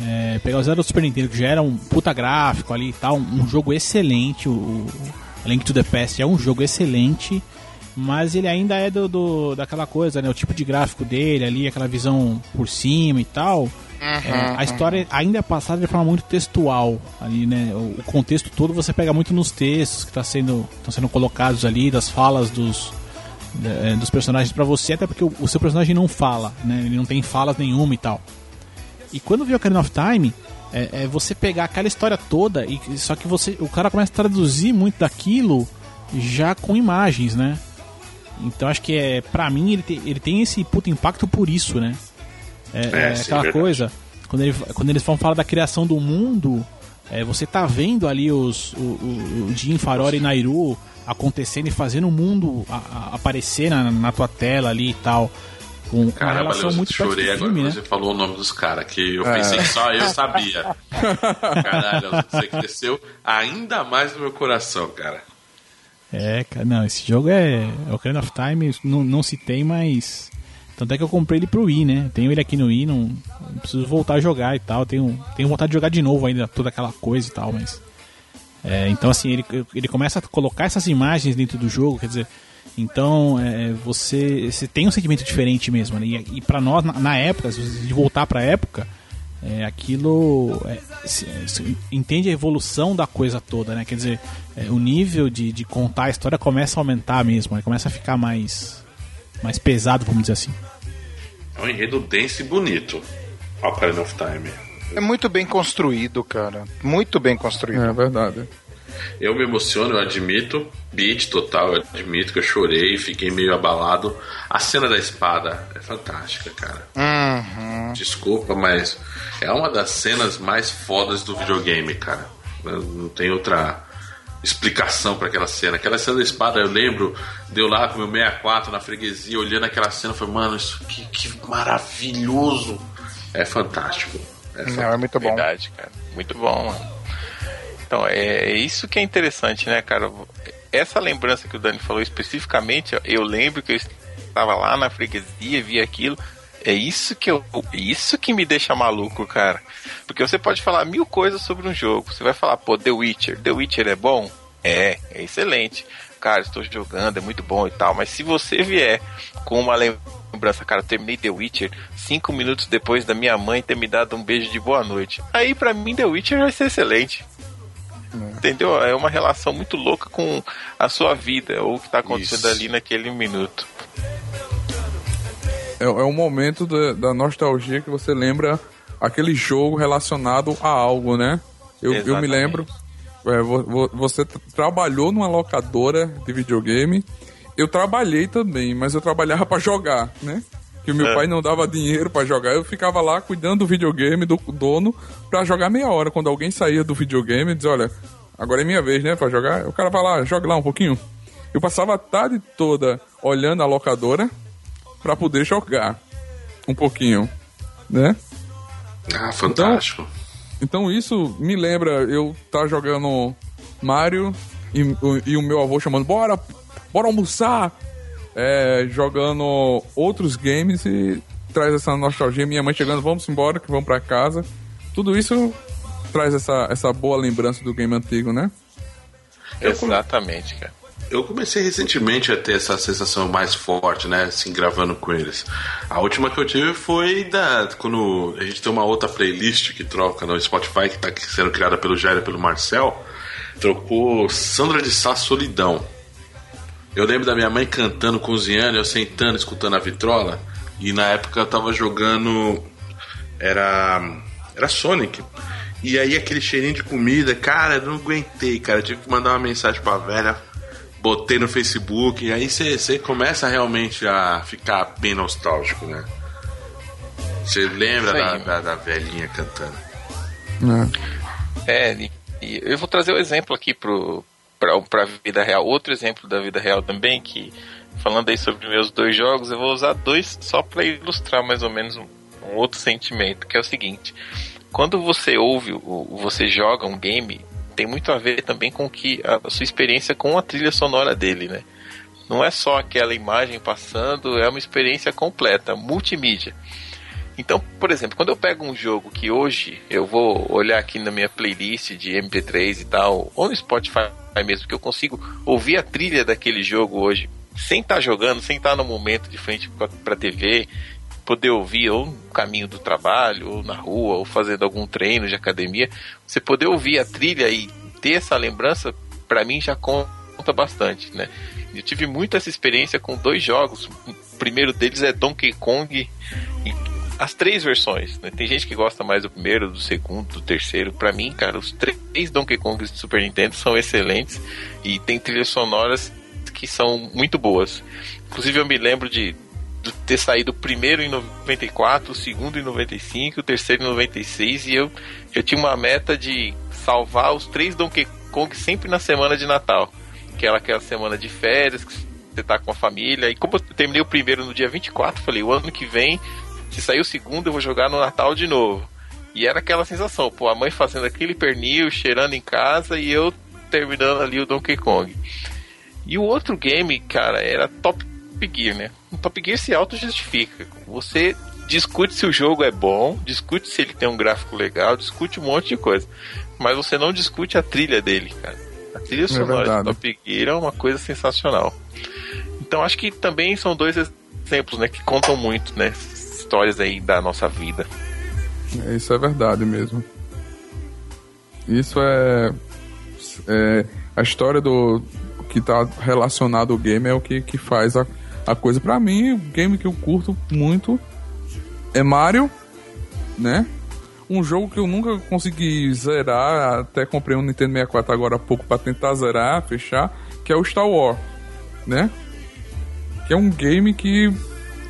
E: É, pegar o Zelda do Super Nintendo, que já era um puta gráfico ali e tal, um, um jogo excelente. O, o Link to the Past é um jogo excelente, mas ele ainda é do, do- daquela coisa, né? O tipo de gráfico dele ali, aquela visão por cima e tal. É, a história ainda é passada de forma muito textual ali, né? O, o contexto todo você pega muito nos textos que tá sendo, estão sendo colocados ali, das falas dos, é, dos personagens pra você, até porque o, o seu personagem não fala, né? Ele não tem falas nenhuma e tal. E quando o Ocarina of Time, é, é você pegar aquela história toda e só que você, o cara começa a traduzir muito daquilo já com imagens, né? Então acho que é, para mim ele, te- ele tem esse puto impacto por isso, né? É, é
D: sim,
E: aquela coisa quando, ele, quando eles vão falar da criação do mundo, é, você tá vendo ali os, o, o, o Jin, Farori e Nairu acontecendo e fazendo o mundo a- a- aparecer na, na tua tela ali e tal. Com, com uma
D: Caramba,
E: relação muito
D: chorei agora
E: filme,
D: quando
E: né?
D: você falou o nome dos caras, que eu
B: É.
D: pensei que só eu sabia. Caralho, você cresceu ainda mais no meu coração, cara.
E: É, cara, não, esse jogo é. Ocarina of Time não, não se tem, mas. Tanto é que eu comprei ele pro Wii, né? Tenho ele aqui no Wii, não, não preciso voltar a jogar e tal. Tenho, tenho vontade de jogar de novo ainda, toda aquela coisa e tal, mas. É, então, assim, ele, ele começa a colocar essas imagens dentro do jogo, quer dizer. Então, é, você, você tem um sentimento diferente mesmo, né? E, e pra nós, na, na época, se você voltar pra época, é, aquilo é, se- se- entende a evolução da coisa toda, né? Quer dizer, é, o nível de, de contar a história começa a aumentar mesmo, né? começa a ficar mais mais pesado, vamos dizer assim.
D: É um enredo denso e bonito. Ocarina of Time.
F: É muito bem construído, cara. Muito bem construído.
B: É verdade.
D: Eu me emociono, eu admito. Beat total, eu admito que eu chorei, fiquei meio abalado. A cena da espada é fantástica, cara.
F: Uhum.
D: Desculpa, mas é uma das cenas mais fodas do videogame, cara. Não tem outra explicação pra aquela cena. Aquela cena da espada, eu lembro, deu lá com o meu 64 na freguesia, olhando aquela cena, foi, mano, isso que, que maravilhoso. É fantástico. É
F: Não, é muito bom.
C: Verdade, cara. Muito bom, mano. Então, é, é isso que é interessante, né, cara? Essa lembrança que o Dani falou especificamente, eu lembro que eu estava lá na freguesia, vi aquilo. É isso que eu, isso que me deixa maluco, cara. Porque você pode falar mil coisas sobre um jogo. Você vai falar, pô, The Witcher. The Witcher é bom? É, é excelente. Cara, estou jogando, é muito bom e tal. Mas se você vier com uma lembrança, cara, eu terminei The Witcher cinco minutos depois da minha mãe ter me dado um beijo de boa noite. Aí pra mim The Witcher vai ser excelente. Entendeu? É uma relação muito louca com a sua vida, ou o que tá acontecendo
D: Isso.
C: ali naquele minuto.
B: É, é um momento da, da nostalgia que você lembra aquele jogo relacionado a algo, né? Eu, eu me lembro. é, vo- vo- você tra- trabalhou numa locadora de videogame. Eu trabalhei também, mas eu trabalhava pra jogar, né? Que o meu
C: É.
B: pai não dava dinheiro pra jogar. Eu ficava lá cuidando do videogame do dono pra jogar meia hora. Quando alguém saía do videogame, dizia: Olha, agora é minha vez, né? Pra jogar. O cara vai lá, joga lá um pouquinho. Eu passava a tarde toda olhando a locadora pra poder jogar um pouquinho, né?
D: Ah, fantástico.
B: Então isso me lembra eu estar jogando Mario e, e o meu avô chamando, bora, bora almoçar! É, jogando outros games e traz essa nostalgia. Minha mãe chegando, vamos embora, que vamos pra casa. Tudo isso traz essa, essa boa lembrança do game antigo, né?
C: Exatamente, cara.
D: Eu comecei recentemente a ter essa sensação mais forte, né? Assim, gravando com eles. A última que eu tive foi da. Quando a gente tem uma outra playlist que troca no Spotify, que tá sendo criada pelo Jair e pelo Marcel. Trocou Sandra de Sá Solidão. Eu lembro da minha mãe cantando, cozinhando, eu sentando, escutando a vitrola. E na época eu tava jogando. Era. Era Sonic. E aí aquele cheirinho de comida, cara, eu não aguentei, cara. Eu tive que mandar uma mensagem pra velha, botei no Facebook, e aí você começa realmente a ficar bem nostálgico, né? Você lembra da, da, da velhinha cantando.
C: É, e, e eu vou trazer o exemplo aqui pro, pra, pra vida real. Outro exemplo da vida real também, que falando aí sobre meus dois jogos, eu vou usar dois só para ilustrar mais ou menos um, um outro sentimento, que é o seguinte. quando você ouve, o- você joga um game, tem muito a ver também com que a sua experiência com a trilha sonora dele, né? Não é só aquela imagem passando, é uma experiência completa, multimídia. Então, por exemplo, quando eu pego um jogo que hoje eu vou olhar aqui na minha playlist de MP3 e tal, ou no Spotify mesmo, que eu consigo ouvir a trilha daquele jogo hoje, sem estar jogando, sem estar no momento de frente para TV, poder ouvir ou no caminho do trabalho, ou na rua, ou fazendo algum treino de academia, você poder ouvir a trilha e ter essa lembrança, para mim já conta bastante, né? Eu tive muito essa experiência com dois jogos. O primeiro deles é Donkey Kong as três versões, né? Tem gente que gosta mais do primeiro, do segundo, do terceiro. Pra mim, cara, os três Donkey Kongs de Super Nintendo são excelentes e tem trilhas sonoras que são muito boas. Inclusive, eu me lembro de, de ter saído o primeiro em 94, o segundo em 95, o terceiro em 96 e eu, eu tinha uma meta de salvar os três Donkey Kong sempre na semana de Natal. Que era aquela semana de férias, que você tá com a família. E como eu terminei o primeiro no dia 24, falei, o ano que vem se sair o segundo, eu vou jogar no Natal de novo. E era aquela sensação, pô, a mãe fazendo aquele pernil, cheirando em casa e eu terminando ali o Donkey Kong. E o outro game, cara, era Top Gear, né? O Top Gear se auto-justifica. Você discute se o jogo é bom, discute se ele tem um gráfico legal, discute um monte de coisa. Mas você não discute a trilha dele, cara. A trilha sonora
B: verdade.
C: do Top Gear é uma coisa sensacional. Então acho que também são dois exemplos, né, que contam muito, né? Histórias aí da nossa vida.
B: Isso é verdade mesmo. Isso é, é a história do que tá relacionado ao game é o que, que faz a, a coisa. Pra mim, o game que eu curto muito é Mario, né? Um jogo que eu nunca consegui zerar, até comprei um Nintendo 64 agora há pouco pra tentar zerar, fechar, que é o Star Wars, né? Que é um game que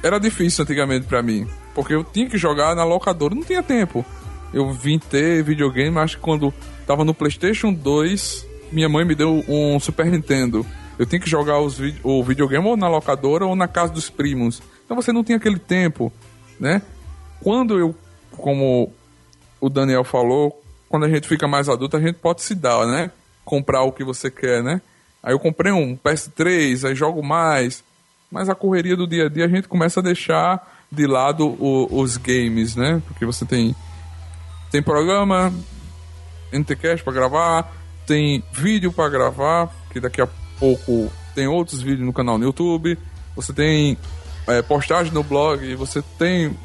B: era difícil antigamente pra mim, porque eu tinha que jogar na locadora, não tinha tempo. Eu vim ter videogame, que quando tava no PlayStation 2, minha mãe me deu um Super Nintendo. Eu tinha que jogar os vi- o videogame ou na locadora ou na casa dos primos. Então você não tinha aquele tempo, né? Quando eu, como o Daniel falou, quando a gente fica mais adulto, a gente pode se dar, né? Comprar o que você quer, né? Aí eu comprei um PS3, aí jogo mais. Mas a correria do dia a dia a gente começa a deixar de lado o- os games, né? Porque você tem tem programa NTCast para gravar, tem vídeo para gravar, que daqui a pouco tem outros vídeos no canal no YouTube. Você tem é, postagem no blog, você tem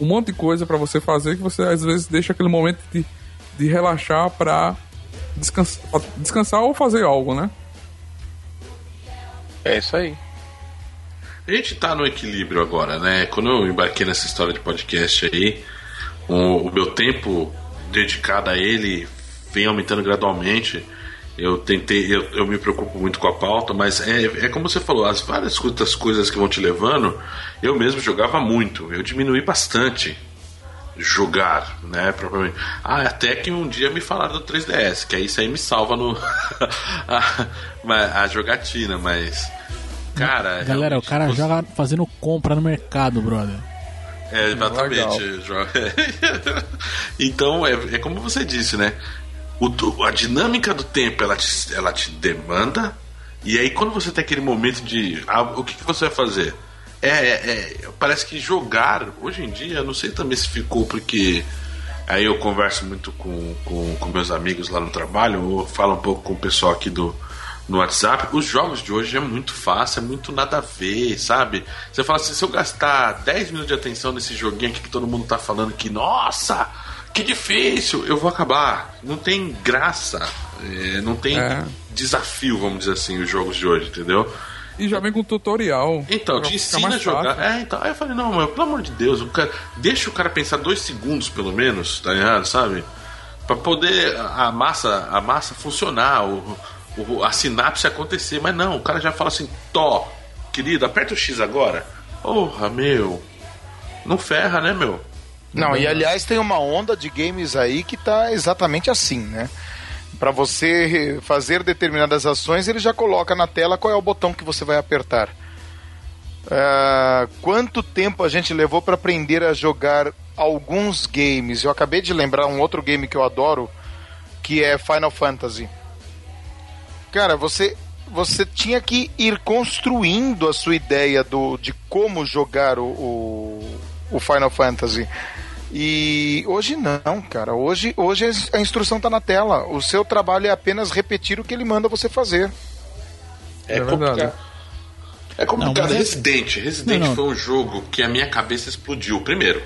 B: um monte de coisa para você fazer que você às vezes deixa aquele momento de, de relaxar para descansar, descansar ou fazer algo, né?
C: É isso aí.
D: A gente tá no equilíbrio agora, né? Quando eu embarquei nessa história de podcast aí, o, o meu tempo dedicado a ele vem aumentando gradualmente. Eu tentei, eu, eu me preocupo muito com a pauta, mas é, é como você falou, as várias outras coisas que vão te levando, eu mesmo jogava muito, eu diminui bastante jogar, né, propriamente. Ah, até que um dia me falaram do 3DS, que aí isso aí me salva no a, a jogatina, mas cara,
E: Galera, o cara
D: você-
E: joga fazendo compra no mercado, brother.
D: é, exatamente.
B: Legal.
D: joga- então, é, é como você disse, né? O, a dinâmica do tempo ela te, ela te demanda, e aí quando você tem aquele momento de. ah, o que, que você vai fazer? É, é- é, parece que jogar, hoje em dia, eu não sei também se ficou porque. Aí eu converso muito com, com, com meus amigos lá no trabalho, ou falo um pouco com o pessoal aqui do, no WhatsApp. Os jogos de hoje é muito fácil, é muito nada a ver, sabe? Você fala assim, se eu gastar 10 minutos de atenção nesse joguinho aqui que todo mundo tá falando que, nossa, que difícil, eu vou acabar. Não tem graça, é, não tem
B: É.
D: desafio, vamos dizer assim, os jogos de hoje, entendeu?
B: E já vem com tutorial.
D: Então, te ensina a jogar.
B: fácil.
D: É, então. Aí eu falei, não, mas pelo amor de Deus, o cara, deixa o cara pensar dois segundos, pelo menos, tá ligado? Sabe? Pra poder a massa, a massa funcionar, o, a sinapse acontecer. Mas não, o cara já fala assim, Tó, querido, aperta o X agora. Porra, meu. Não ferra, né, meu?
F: Não, e aliás tem uma onda de games aí que tá exatamente assim, né? Para você fazer determinadas ações, ele já coloca na tela qual é o botão que você vai apertar. Ah, quanto tempo a gente levou para aprender a jogar alguns games. Eu acabei de lembrar um outro game que eu adoro, que é Final Fantasy. Cara, você você tinha que ir construindo a sua ideia do, de como jogar o, o, o Final Fantasy. E hoje não, cara. Hoje, hoje a instrução tá na tela. O seu trabalho é apenas repetir o que ele manda você fazer.
D: É,
B: É
D: complicado. É complicado.
E: Não, é-
D: Resident. Resident
E: Não, não.
D: foi um jogo que a minha cabeça explodiu. Primeiro,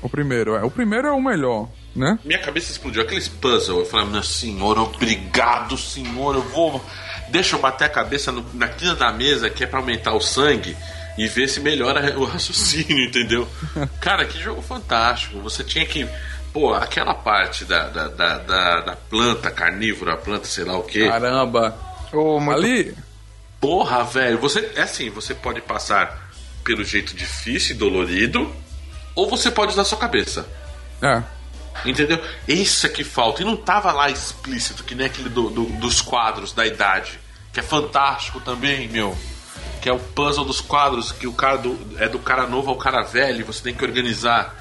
B: O primeiro, é. O primeiro é o melhor, né?
D: minha cabeça explodiu. Aqueles puzzles. Eu falei, meu senhor, obrigado, senhor. Eu vou. Deixa eu bater a cabeça no- na quina da mesa, que é pra aumentar o sangue e ver se melhora o raciocínio, entendeu? Cara, que jogo fantástico. Você tinha que. Pô, aquela parte da, da, da, da, da planta carnívora, planta sei lá o quê.
B: Caramba.
F: Ô, muito-
B: Ali,
D: Porra, velho, você é assim, você pode passar pelo jeito difícil e dolorido, ou você pode usar sua cabeça.
B: é.
D: Entendeu? Isso é que falta. E não tava lá explícito, que nem aquele do- do- dos quadros da idade. Que é fantástico também, meu. Que é o puzzle dos quadros, que o cara do- é do cara novo ao cara velho, e você tem que organizar.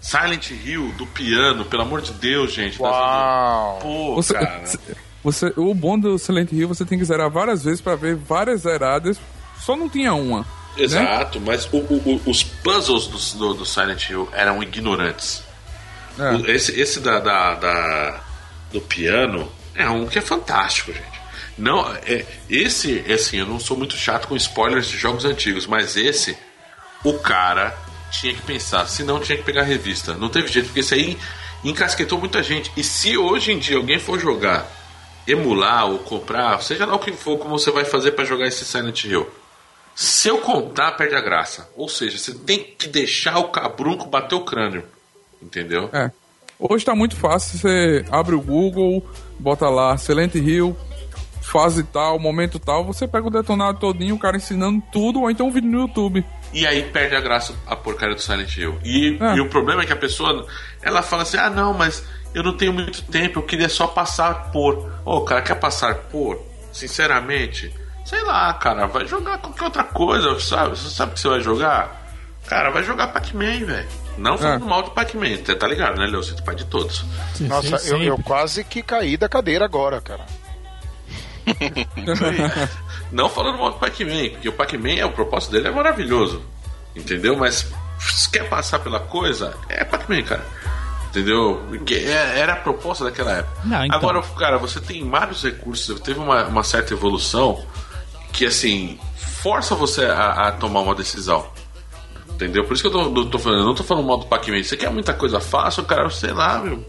D: Silent Hill, do piano, pelo amor de Deus, gente. tá
F: Uau.
D: Pô,
B: Você,
D: cara.
B: você, o bom do Silent Hill, você tem que zerar várias vezes pra ver várias zeradas. Só não tinha uma. Né?
D: Exato, mas o- o- o- os puzzles do, do, do Silent Hill eram ignorantes.
B: É.
D: Esse, esse da, da- da- do piano é um que é fantástico, gente. Não, é, esse, é assim, eu não sou muito chato com spoilers de jogos antigos, mas esse, o cara tinha que pensar, se não tinha que pegar a revista. Não teve jeito, porque isso aí encasquetou muita gente. E se hoje em dia alguém for jogar, emular ou comprar, seja lá o que for, como você vai fazer para jogar esse Silent Hill. Se eu contar, perde a graça. Ou seja, você tem que deixar o cabrunco bater o crânio. Entendeu?
B: É. Hoje tá muito fácil, você abre o Google, bota lá Silent Hill, fase tal, momento tal, você pega o detonado todinho, o cara ensinando tudo, ou então um vídeo no YouTube.
D: E aí perde a graça a porcaria do Silent Hill. E,
B: É.
D: e o problema é que a pessoa, ela fala assim: ah, não, mas eu não tenho muito tempo, eu queria só passar por. Ô, cara, quer passar por? Sinceramente, sei lá, cara, vai jogar qualquer outra coisa, sabe? Você sabe que você vai jogar? Cara, vai jogar Pac-Man, velho. Não falando
B: É.
D: mal do Pac-Man, você tá ligado, né, Leo? Você é pai de todos.
F: Nossa, eu,
E: Sempre.
F: eu quase que caí da cadeira agora, cara.
D: Não falando mal do Pac-Man, porque o Pac-Man, é, o propósito dele é maravilhoso. Entendeu? Mas se quer passar pela coisa, é Pac-Man, cara. Entendeu? Porque é- era a proposta daquela época.
E: Não, então.
D: Agora, cara, você tem vários recursos, teve uma, uma certa evolução que, assim, força você a, a tomar uma decisão. Entendeu? Por isso que eu tô, tô falando, eu não tô falando mal do Pac-Man. Você quer muita coisa fácil, cara, sei lá, meu.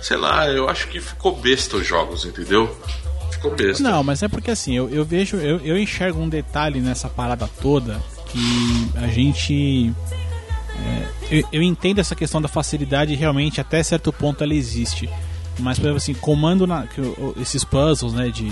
D: Sei lá, eu acho que ficou besta os jogos, entendeu? Ficou besta.
E: Não, mas é porque assim, eu, eu vejo, eu, eu enxergo um detalhe nessa parada toda que a gente. é, eu, eu entendo essa questão da facilidade realmente até certo ponto ela existe. Mas, por exemplo, assim, comando na, que esses puzzles, né, de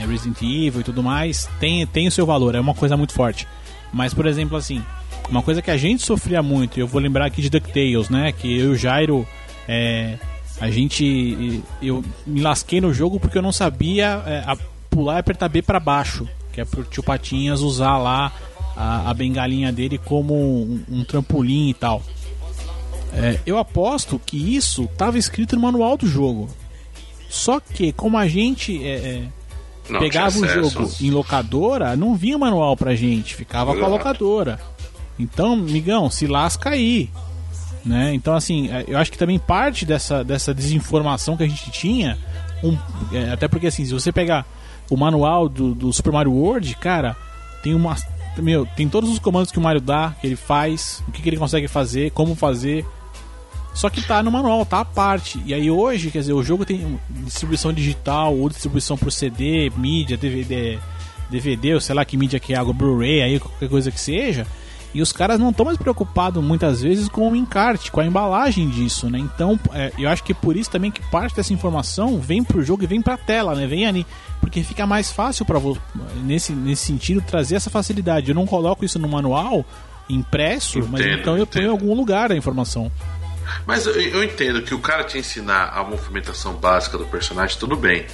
E: é, Resident Evil e tudo mais, tem, tem o seu valor, é uma coisa muito forte. Mas, por exemplo, assim, uma coisa que a gente sofria muito, eu vou lembrar aqui de DuckTales, né, que eu e o Jairo, é, a gente, eu me lasquei no jogo porque eu não sabia é, a- pular e apertar B pra baixo, que é pro tio Patinhas usar lá a, a bengalinha dele como um, um trampolim e tal. É, eu aposto que isso estava escrito no manual do jogo. Só que, como a gente é, é,
D: Não
E: pegava o jogo em locadora, não vinha manual pra gente, ficava com a locadora. Então, migão, se lasca aí. Né? Então, assim, é, eu acho que também parte dessa, dessa desinformação que a gente tinha, um- é, até porque, assim, se você pegar o manual do, do Super Mario World, cara, tem uma. Meu, tem todos os comandos que o Mario dá, que ele faz, o que, que ele consegue fazer, como fazer. Só que tá no manual, tá à parte. E aí hoje, quer dizer, o jogo tem distribuição digital ou distribuição por CD, mídia, DVD, DVD, ou sei lá que mídia que é Blu-ray, aí qualquer coisa que seja. E os caras não estão mais preocupados muitas vezes com o encarte, com a embalagem disso, né? Então, é, eu acho que por isso também que parte dessa informação vem pro jogo e vem pra tela, né? Vem ali, porque fica mais fácil para nesse nesse sentido trazer essa facilidade. Eu não coloco isso no manual impresso, mas
D: Entendo,
E: então eu ponho em
D: entendo.
E: algum lugar a informação.
D: Mas eu, eu entendo que o cara te ensinar a movimentação básica do personagem, tudo bem.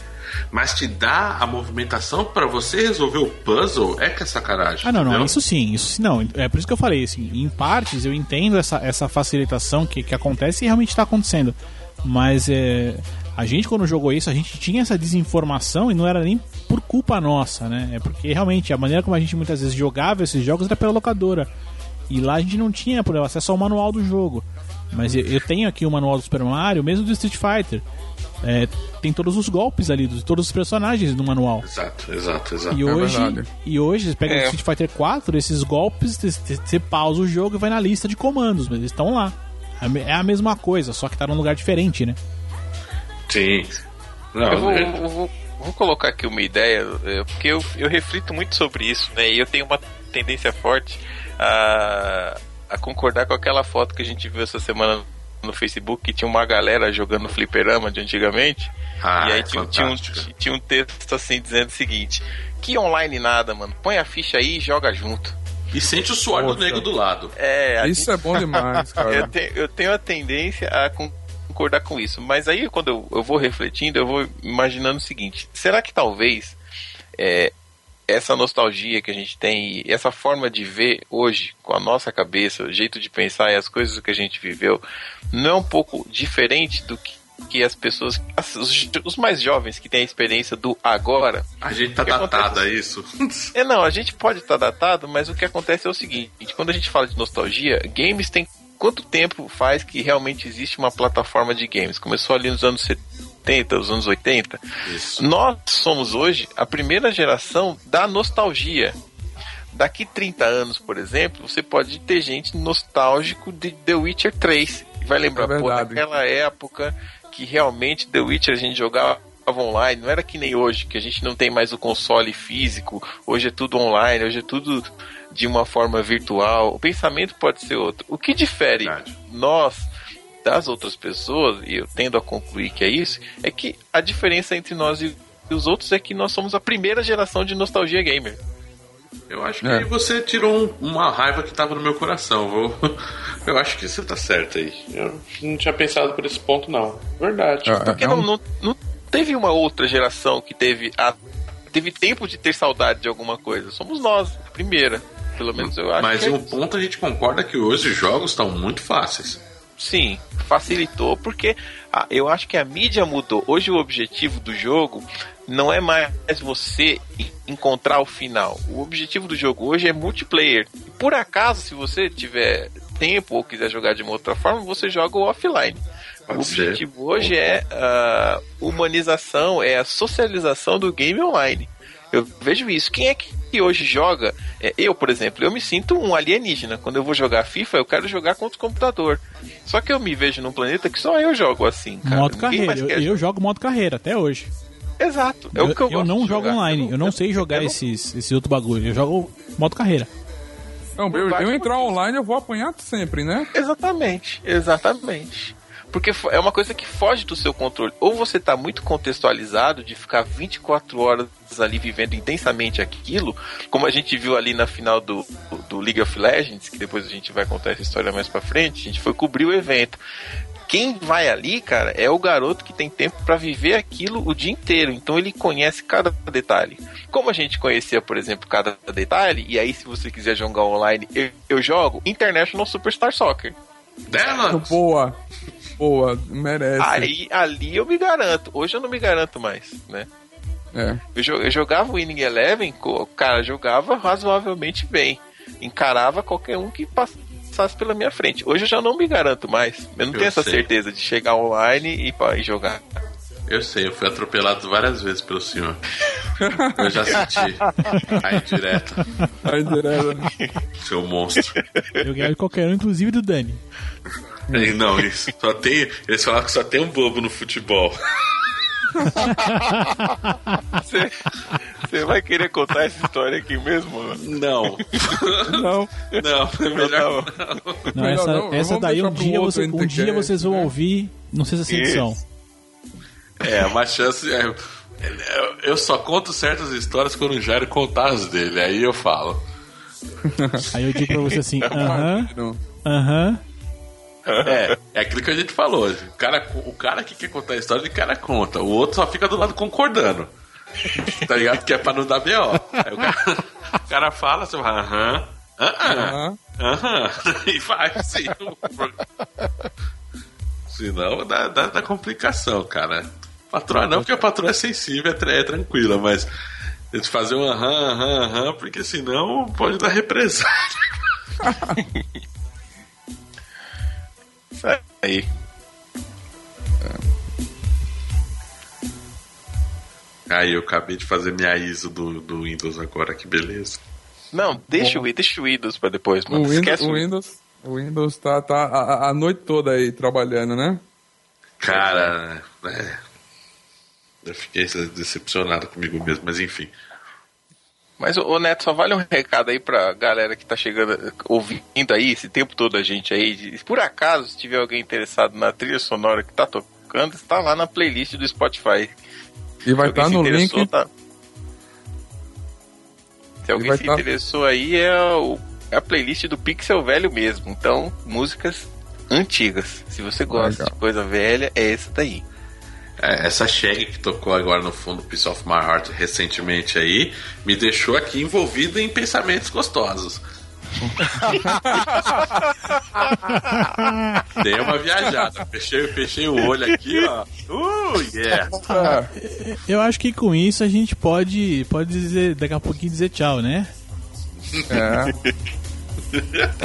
D: Mas te dá a movimentação pra você resolver o puzzle, é que é sacanagem.
E: Ah, não, não, isso sim, isso sim, não. É por isso que eu falei, assim, em partes eu entendo essa, essa facilitação que, que acontece e realmente está acontecendo. Mas é, a gente, quando jogou isso, a gente tinha essa desinformação e não era nem por culpa nossa, né? É porque realmente a maneira como a gente muitas vezes jogava esses jogos era pela locadora. E lá a gente não tinha por acesso ao manual do jogo. Mas eu, eu tenho aqui o manual do Super Mario, mesmo do Street Fighter. É, tem todos os golpes ali, dos, todos os personagens no manual.
D: Exato, exato, exato.
E: E hoje,
B: verdade.
E: e hoje, você pega
C: É.
E: o Street Fighter 4, esses golpes, você- pausa o jogo e vai na lista de comandos, mas eles estão lá. É a É a mesma coisa, só que tá num lugar diferente, né?
D: Sim. Não,
C: Eu vou,
D: é-
C: eu vou- vou colocar aqui uma ideia, é, porque eu, eu reflito muito sobre isso, né? E eu tenho uma tendência forte a, a concordar com aquela foto que a gente viu essa semana no Facebook, que tinha uma galera jogando fliperama de antigamente.
D: Ah,
C: e aí
D: é
C: tinha, tinha um, tinha um texto assim dizendo o seguinte: Que online nada, mano. Põe a ficha aí e joga junto.
D: E sente o suor do
B: Poxa.
D: nego do lado.
C: É, a
B: Isso é bom demais,
C: eu,
B: cara.
C: te- eu tenho a tendência a concordar com isso. Mas aí, quando eu, eu vou refletindo, eu vou imaginando o seguinte: será que talvez é, essa nostalgia que a gente tem, e essa forma de ver hoje, com a nossa cabeça, o jeito de pensar e as coisas que a gente viveu, não é um pouco diferente do que, que as pessoas, as- os, os mais jovens que têm a experiência do agora,
D: A gente tá datado, é isso?
C: é, não, a gente pode estar datado, mas o que acontece é o seguinte: quando a gente fala de nostalgia, games tem quanto tempo faz que realmente existe uma plataforma de games? Começou ali nos anos 70, os anos 80.
D: Isso.
C: Nós somos hoje a primeira geração da nostalgia. Daqui 30 anos, por exemplo, você pode ter gente nostálgico de The Witcher 3. E vai lembrar,
B: É
C: pô, naquela época que realmente The Witcher a gente jogava online, não era que nem hoje, que a gente não tem mais o console físico, hoje é tudo online, hoje é tudo de uma forma virtual. O pensamento pode ser outro. O que difere
D: Verdade.
C: nós das outras pessoas, e eu tendo a concluir que é isso, é que a diferença entre nós e os outros é que nós somos a primeira geração de nostalgia gamer.
D: Eu acho que
B: É.
D: você tirou um- uma raiva que tava no meu coração. Vou... Eu acho que você tá certo aí. Eu não tinha pensado por esse ponto, não. Verdade.
B: É,
C: Porque
B: é
C: não,
B: um-
C: não, não teve uma outra geração que teve a teve tempo de ter saudade de alguma coisa. Somos nós, a primeira. Pelo menos eu acho
D: Mas em
C: é
D: um ponto a gente concorda que hoje os jogos estão muito fáceis.
C: Sim, facilitou porque ah, eu acho que a mídia mudou. Hoje o objetivo do jogo não é mais você en- encontrar o final. O objetivo do jogo hoje é multiplayer. E por acaso, se você tiver tempo ou quiser jogar de uma outra forma, você joga o offline.
D: Pode
C: o
D: ser.
C: objetivo hoje é a humanização, é a socialização do game online. Eu vejo isso. Quem é que hoje joga? É, eu, por exemplo, eu me sinto um alienígena. Quando eu vou jogar FIFA, eu quero jogar contra o computador. Só que eu me vejo num planeta que só eu jogo assim, cara.
E: modo
C: Ninguém
E: carreira. Eu, eu jogo modo carreira até hoje.
C: jogar. Exato. É o que eu, gosto
E: não jogo
C: jogar.
E: online. Eu não, sei jogar
C: eu não-
E: esses, esses outros bagulho. Eu jogo modo carreira.
B: Não, eu, eu entrar online, eu vou apanhar sempre, né?
C: Exatamente, exatamente. Porque é uma coisa que foge do seu controle. Ou você tá muito contextualizado de ficar 24 horas ali vivendo intensamente aquilo, como a gente viu ali na final do, do League of Legends, que depois a gente vai contar essa história mais pra frente, a gente foi cobrir o evento. Quem vai ali, cara, é o garoto que tem tempo pra viver aquilo o dia inteiro. Então ele conhece cada detalhe. Como a gente conhecia, por exemplo, cada detalhe, e aí se você quiser jogar online, eu, eu jogo International Superstar Soccer.
D: Dela?
B: Boa. Boa, merece.
C: Aí ali eu me garanto. Hoje eu não me garanto mais, né?
B: É.
C: Eu, jo- eu jogava o Winning Eleven, cara, jogava razoavelmente bem. Encarava qualquer um que passasse pela minha frente. Hoje eu já não me garanto mais. Eu não
D: Eu
C: tenho essa
D: sei.
C: certeza de chegar online e, e jogar.
D: Eu sei, eu fui atropelado várias vezes pelo senhor. Eu já senti. Aí direto,
B: Aí direto.
D: seu monstro.
E: Eu ganho de qualquer um, inclusive do Dani.
D: Não, isso. Só tem, eles falaram que só tem um bobo no futebol.
C: Você, vai querer contar essa história aqui mesmo? mano?
D: Não.
B: Não.
D: Não, é melhor
E: Não,
B: Melhor
E: essa,
B: não,
E: essa daí um dia, você, um dia vocês vão
B: né?
E: ouvir, não sei se essa edição.
D: É, uma chance. É, eu- eu só conto certas histórias quando o Jairo contar as dele, aí eu falo.
E: Aí eu digo pra você assim, aham,
B: Não.
E: aham.
D: É, é aquilo que a gente falou. O cara, o cara que quer contar a história, ele cara conta. O outro só fica do lado concordando. Tá ligado? Que é pra não dar B.O. Aí o cara, o cara fala, você fala, aham, aham, aham, e vai assim. Senão dá, dá, dá complicação, cara. Patroa não, porque a patroa é sensível, é, é tranquila, mas eles fazer um aham, aham, aham, porque senão pode dar represália.
C: Aí.
D: Aí eu acabei de fazer minha ISO do, do Windows agora, que beleza.
C: Não, deixa o, deixa o Windows pra depois, mano.
B: O Windows,
C: Esquece
B: o Windows, o Windows tá, tá a, a noite toda aí trabalhando, né?
D: Cara, é, eu fiquei decepcionado comigo mesmo, mas enfim.
C: Mas, ô Neto, só vale um recado aí pra galera que tá chegando, ouvindo aí, esse tempo todo a gente aí. Se por acaso se tiver alguém interessado na trilha sonora que tá tocando, está lá na playlist do Spotify.
B: E vai estar
C: se
B: no link.
C: tá- Se alguém se
B: tá-
C: interessou aí, é, o- é a playlist do Pixel Velho mesmo. Então, músicas antigas. Se você gosta
B: Legal.
C: de coisa velha, é essa daí.
D: É, essa Shag que tocou agora no fundo Piece of My Heart recentemente aí me deixou aqui envolvido em pensamentos gostosos. Dei uma viajada, fechei, fechei o olho aqui, ó. Uh, yeah!
E: Eu acho que com isso a gente pode, pode dizer, daqui a pouquinho dizer tchau, né?
B: É.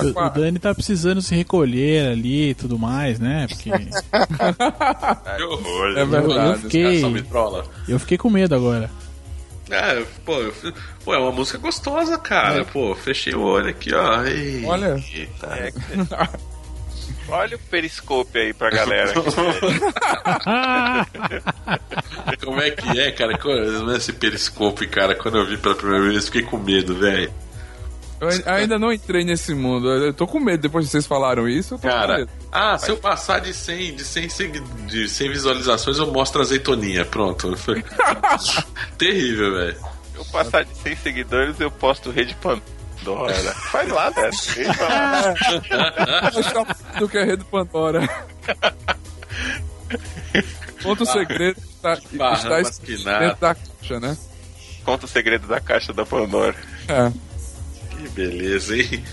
E: O, o Dani tá precisando se recolher ali e tudo mais, né? Porque
D: Que horror!
B: É verdade.
D: Os caras só me trollam.
E: eu fiquei com medo agora.
D: É, pô, eu pô, é uma música gostosa, cara. Pô, fechei o olho aqui, ó. Ei,
B: Olha.
D: Eita.
C: É, Olha o periscope aí pra galera.
D: Como é que é, cara? Esse periscope, cara, quando eu vi pela primeira vez, fiquei com medo, velho.
B: Eu ai- ainda não entrei nesse mundo. Eu tô com medo depois que vocês falaram isso. Eu tô com
D: Cara,
B: medo.
D: ah, se eu passar de 100, de 100, segui- de 100 visualizações, eu mostro a azeitoninha. Pronto. Foi- Terrível, velho.
C: Se eu passar de 100 seguidores, eu posto Rede Pandora. Faz lá, né? Lá.
B: Acho do que é Rede Pandora. Conta o segredo que está, que
D: Barra
B: está
D: masquinada.
B: dentro da caixa, né?
C: Conta o segredo da caixa da Pandora.
B: É.
D: Que beleza, hein?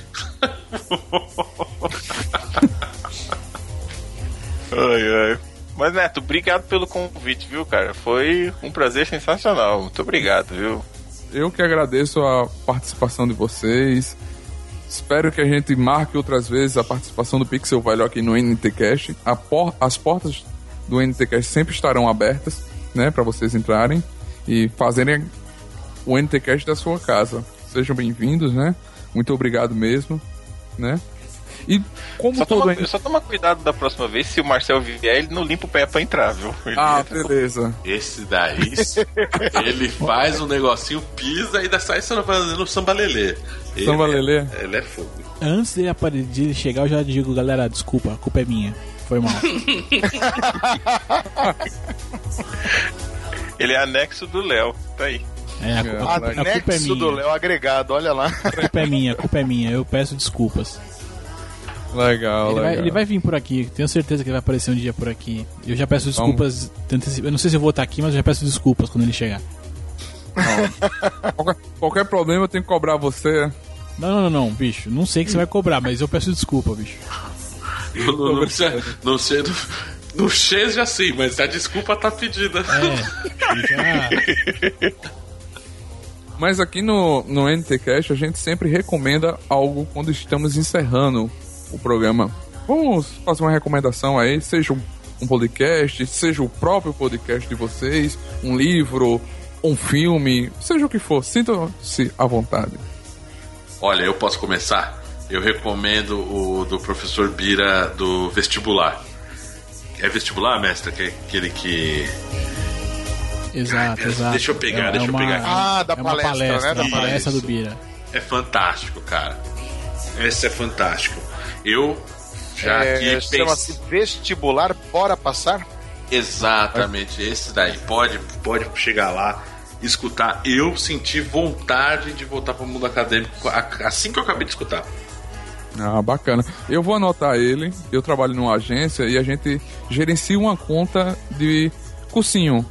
C: Ai, ai. Mas, Neto, obrigado pelo convite, viu, cara? Foi um prazer sensacional. Muito obrigado, viu?
B: Eu que agradeço a participação de vocês. Espero que a gente marque outras vezes a participação do Pixel Velho aqui no NTCast. A por- As portas do NTCast sempre estarão abertas, né, para vocês entrarem e fazerem o NTCast da sua casa. Sejam bem-vindos, né? Muito obrigado mesmo, né? E como
C: Só
B: todo
C: toma,
B: NTCast...
C: só toma cuidado da próxima vez, se o Marcel vier, ele não limpa o pé pra entrar, viu? Ele
B: Ah,
C: entra-
B: beleza.
D: Esse daí, ele faz um negocinho, pisa e ainda sai fazendo sambalelê. Ele,
B: Samba Lelê.
D: Ele é fogo.
E: Antes de, apare- de ele chegar, eu já digo, galera, desculpa, a culpa é minha. Foi mal.
C: Ele é anexo do Léo. Tá aí.
E: É, a, cu- a culpa- a culpa é
F: Anexo do
E: minha.
F: Léo agregado, olha lá.
E: A culpa é minha, a culpa é minha. Eu peço desculpas.
B: Legal,
E: Ele vai,
B: legal.
E: ele vai vir por aqui, tenho certeza que ele vai aparecer um dia por aqui. Eu já peço desculpas. Eu não sei se eu vou estar aqui, mas eu já peço desculpas quando ele chegar.
B: Qualquer, qualquer problema eu tenho que cobrar você.
E: Não, não, não, não, bicho. Não sei que você vai cobrar, mas eu peço desculpa, bicho.
D: Não, não, não, precisa- não sei, não, não seja assim, mas a desculpa tá pedida.
E: É. Já.
B: Mas aqui no, no NTCast a gente sempre recomenda algo quando estamos encerrando o programa. Vamos fazer uma recomendação aí, seja um, um podcast, seja o próprio podcast de vocês, um livro, um filme, seja o que for, sintam-se à vontade.
D: Olha, eu posso começar? Eu recomendo o do professor Bira do vestibular. É vestibular, mestre? Que- Aquele que.
E: Exato,
D: Cara,
E: exato.
D: deixa eu pegar, deixa eu
E: uma,
D: pegar aqui.
F: Ah, da
E: é
F: palestra,
E: palestra,
F: né? Da
E: a palestra
D: Isso.
E: do Bira.
D: É fantástico, cara. Esse é fantástico. Eu já
F: É,
D: aqui
F: Chama-se
D: pensei.
F: vestibular, bora passar?
D: Exatamente, esse daí. Pode, pode chegar lá, escutar. Eu senti vontade de voltar para o mundo acadêmico assim que eu acabei de escutar.
B: Ah, bacana. Eu vou anotar ele. Eu trabalho numa agência e a gente gerencia uma conta de cursinho.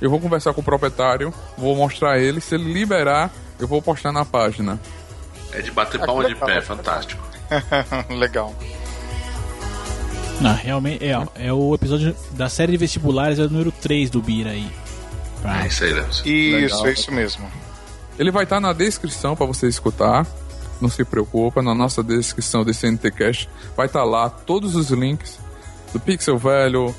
B: Eu vou conversar com o proprietário, vou mostrar ele. Se ele liberar, eu vou postar na página.
D: É de bater palma de pé, fantástico.
F: Legal.
E: Não, realmente é, é o episódio da série de vestibulares, é o número 3 do Bira aí. Pra-
D: É isso aí, Léo.
F: Isso,
B: Legal.
F: é isso mesmo.
B: Ele vai estar na descrição para você escutar. Não se preocupa, na nossa descrição desse NTCast vai estar lá todos os links do Pixel Velho,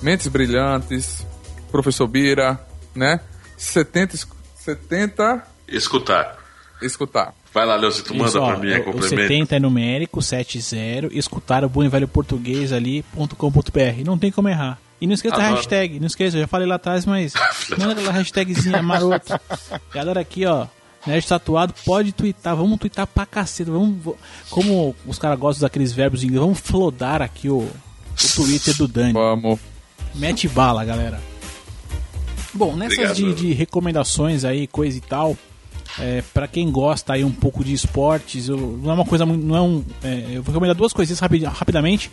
B: Mentes Brilhantes, Professor Bira, né? 70, es- 70
D: Escutar.
B: escutar.
D: Vai lá, Leozito, manda
E: Isso, ó,
D: pra mim
E: é-
D: complemento.
E: 70 é numérico, 70, escutar o bom e velho português ali.com.br. Não tem como errar. E não esqueça
D: Adoro.
E: hashtag, não esqueça, eu já falei lá atrás, mas manda aquela hashtagzinha maroto. Galera aqui, ó, Nerd Tatuado, pode twittar, vamos twittar pra caceta, vamos, como os caras gostam daqueles verbos em inglês, vamos flodar aqui o, o Twitter do Dani.
B: Vamos.
E: Mete bala, galera. Bom, nessas de, de recomendações aí, coisa e tal, é, para quem gosta aí um pouco de esportes, eu- não é uma coisa muito. Não é um, é, eu vou recomendar duas coisinhas rapi- rapidamente.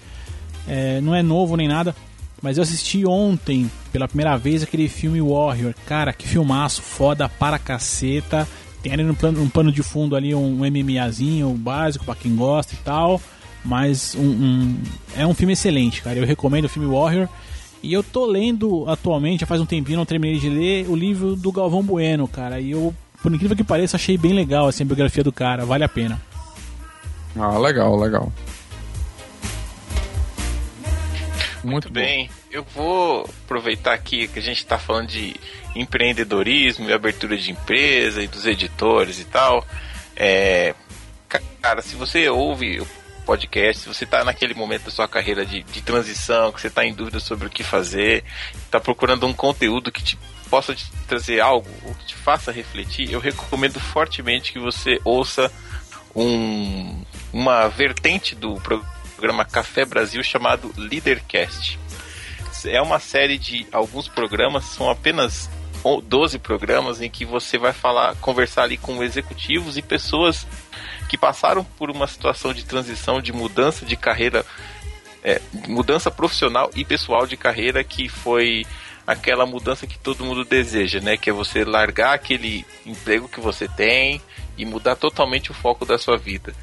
E: É, não é novo nem nada, mas eu assisti ontem pela primeira vez aquele filme Warrior. Cara, que filmaço, foda para caceta. Tem ali no plano, um pano de fundo ali um MMAzinho básico para quem gosta e tal. Mas um, um- é um filme excelente, cara. Eu recomendo o filme Warrior. E eu tô lendo atualmente, já faz um tempinho, não terminei de ler, o livro do Galvão Bueno, cara. E eu, por incrível que pareça, achei bem legal assim, a biografia do cara. Vale a pena.
B: Ah, legal, legal.
C: Muito
B: bom.
C: bem, eu vou aproveitar aqui que a gente está falando de empreendedorismo e abertura de empresa e dos editores e tal. É, ca- cara, se você ouve o podcast, se você está naquele momento da sua carreira de, de transição, que você está em dúvida sobre o que fazer, está procurando um conteúdo que te possa te trazer algo, ou que te faça refletir, eu recomendo fortemente que você ouça um, uma vertente do programa Café Brasil chamado Leadercast. É uma série de alguns programas, são apenas o- 12 programas em que você vai falar, conversar ali com executivos e pessoas que passaram por uma situação de transição, de mudança de carreira, é, mudança profissional e pessoal de carreira que foi aquela mudança que todo mundo deseja, né? Que é você largar aquele emprego que você tem e mudar totalmente o foco da sua vida.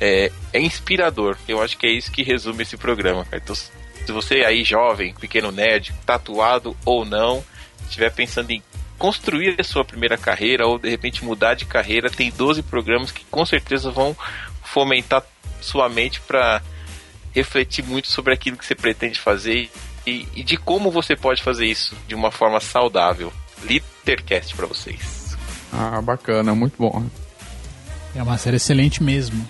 C: É, é inspirador. Eu acho que é isso que resume esse programa. Então, se você aí jovem, pequeno nerd, tatuado ou não, estiver pensando em construir a sua primeira carreira ou de repente mudar de carreira, tem 12 programas que com certeza vão fomentar sua mente para refletir muito sobre aquilo que você pretende fazer e, e de como você pode fazer isso de uma forma saudável. Littercast para vocês.
B: Ah, bacana, muito bom.
E: É uma série excelente mesmo.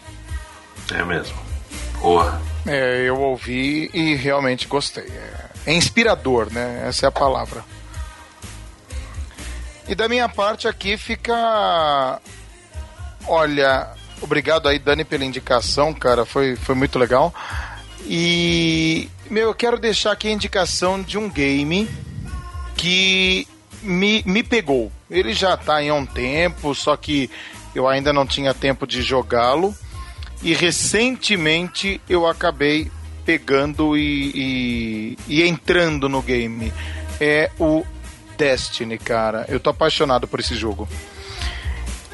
D: É mesmo. Porra.
F: É, eu ouvi e realmente gostei. É, é inspirador, né? Essa é a palavra. E da minha parte aqui fica. Olha, obrigado aí, Dani, pela indicação, cara. Foi, foi muito legal. E, meu, eu quero deixar aqui a indicação de um game que me, me pegou. Ele já tá em um tempo, só que eu ainda não tinha tempo de jogá-lo. E recentemente eu acabei pegando e, e, e entrando no game. É o Destiny, cara. Eu tô apaixonado por esse jogo.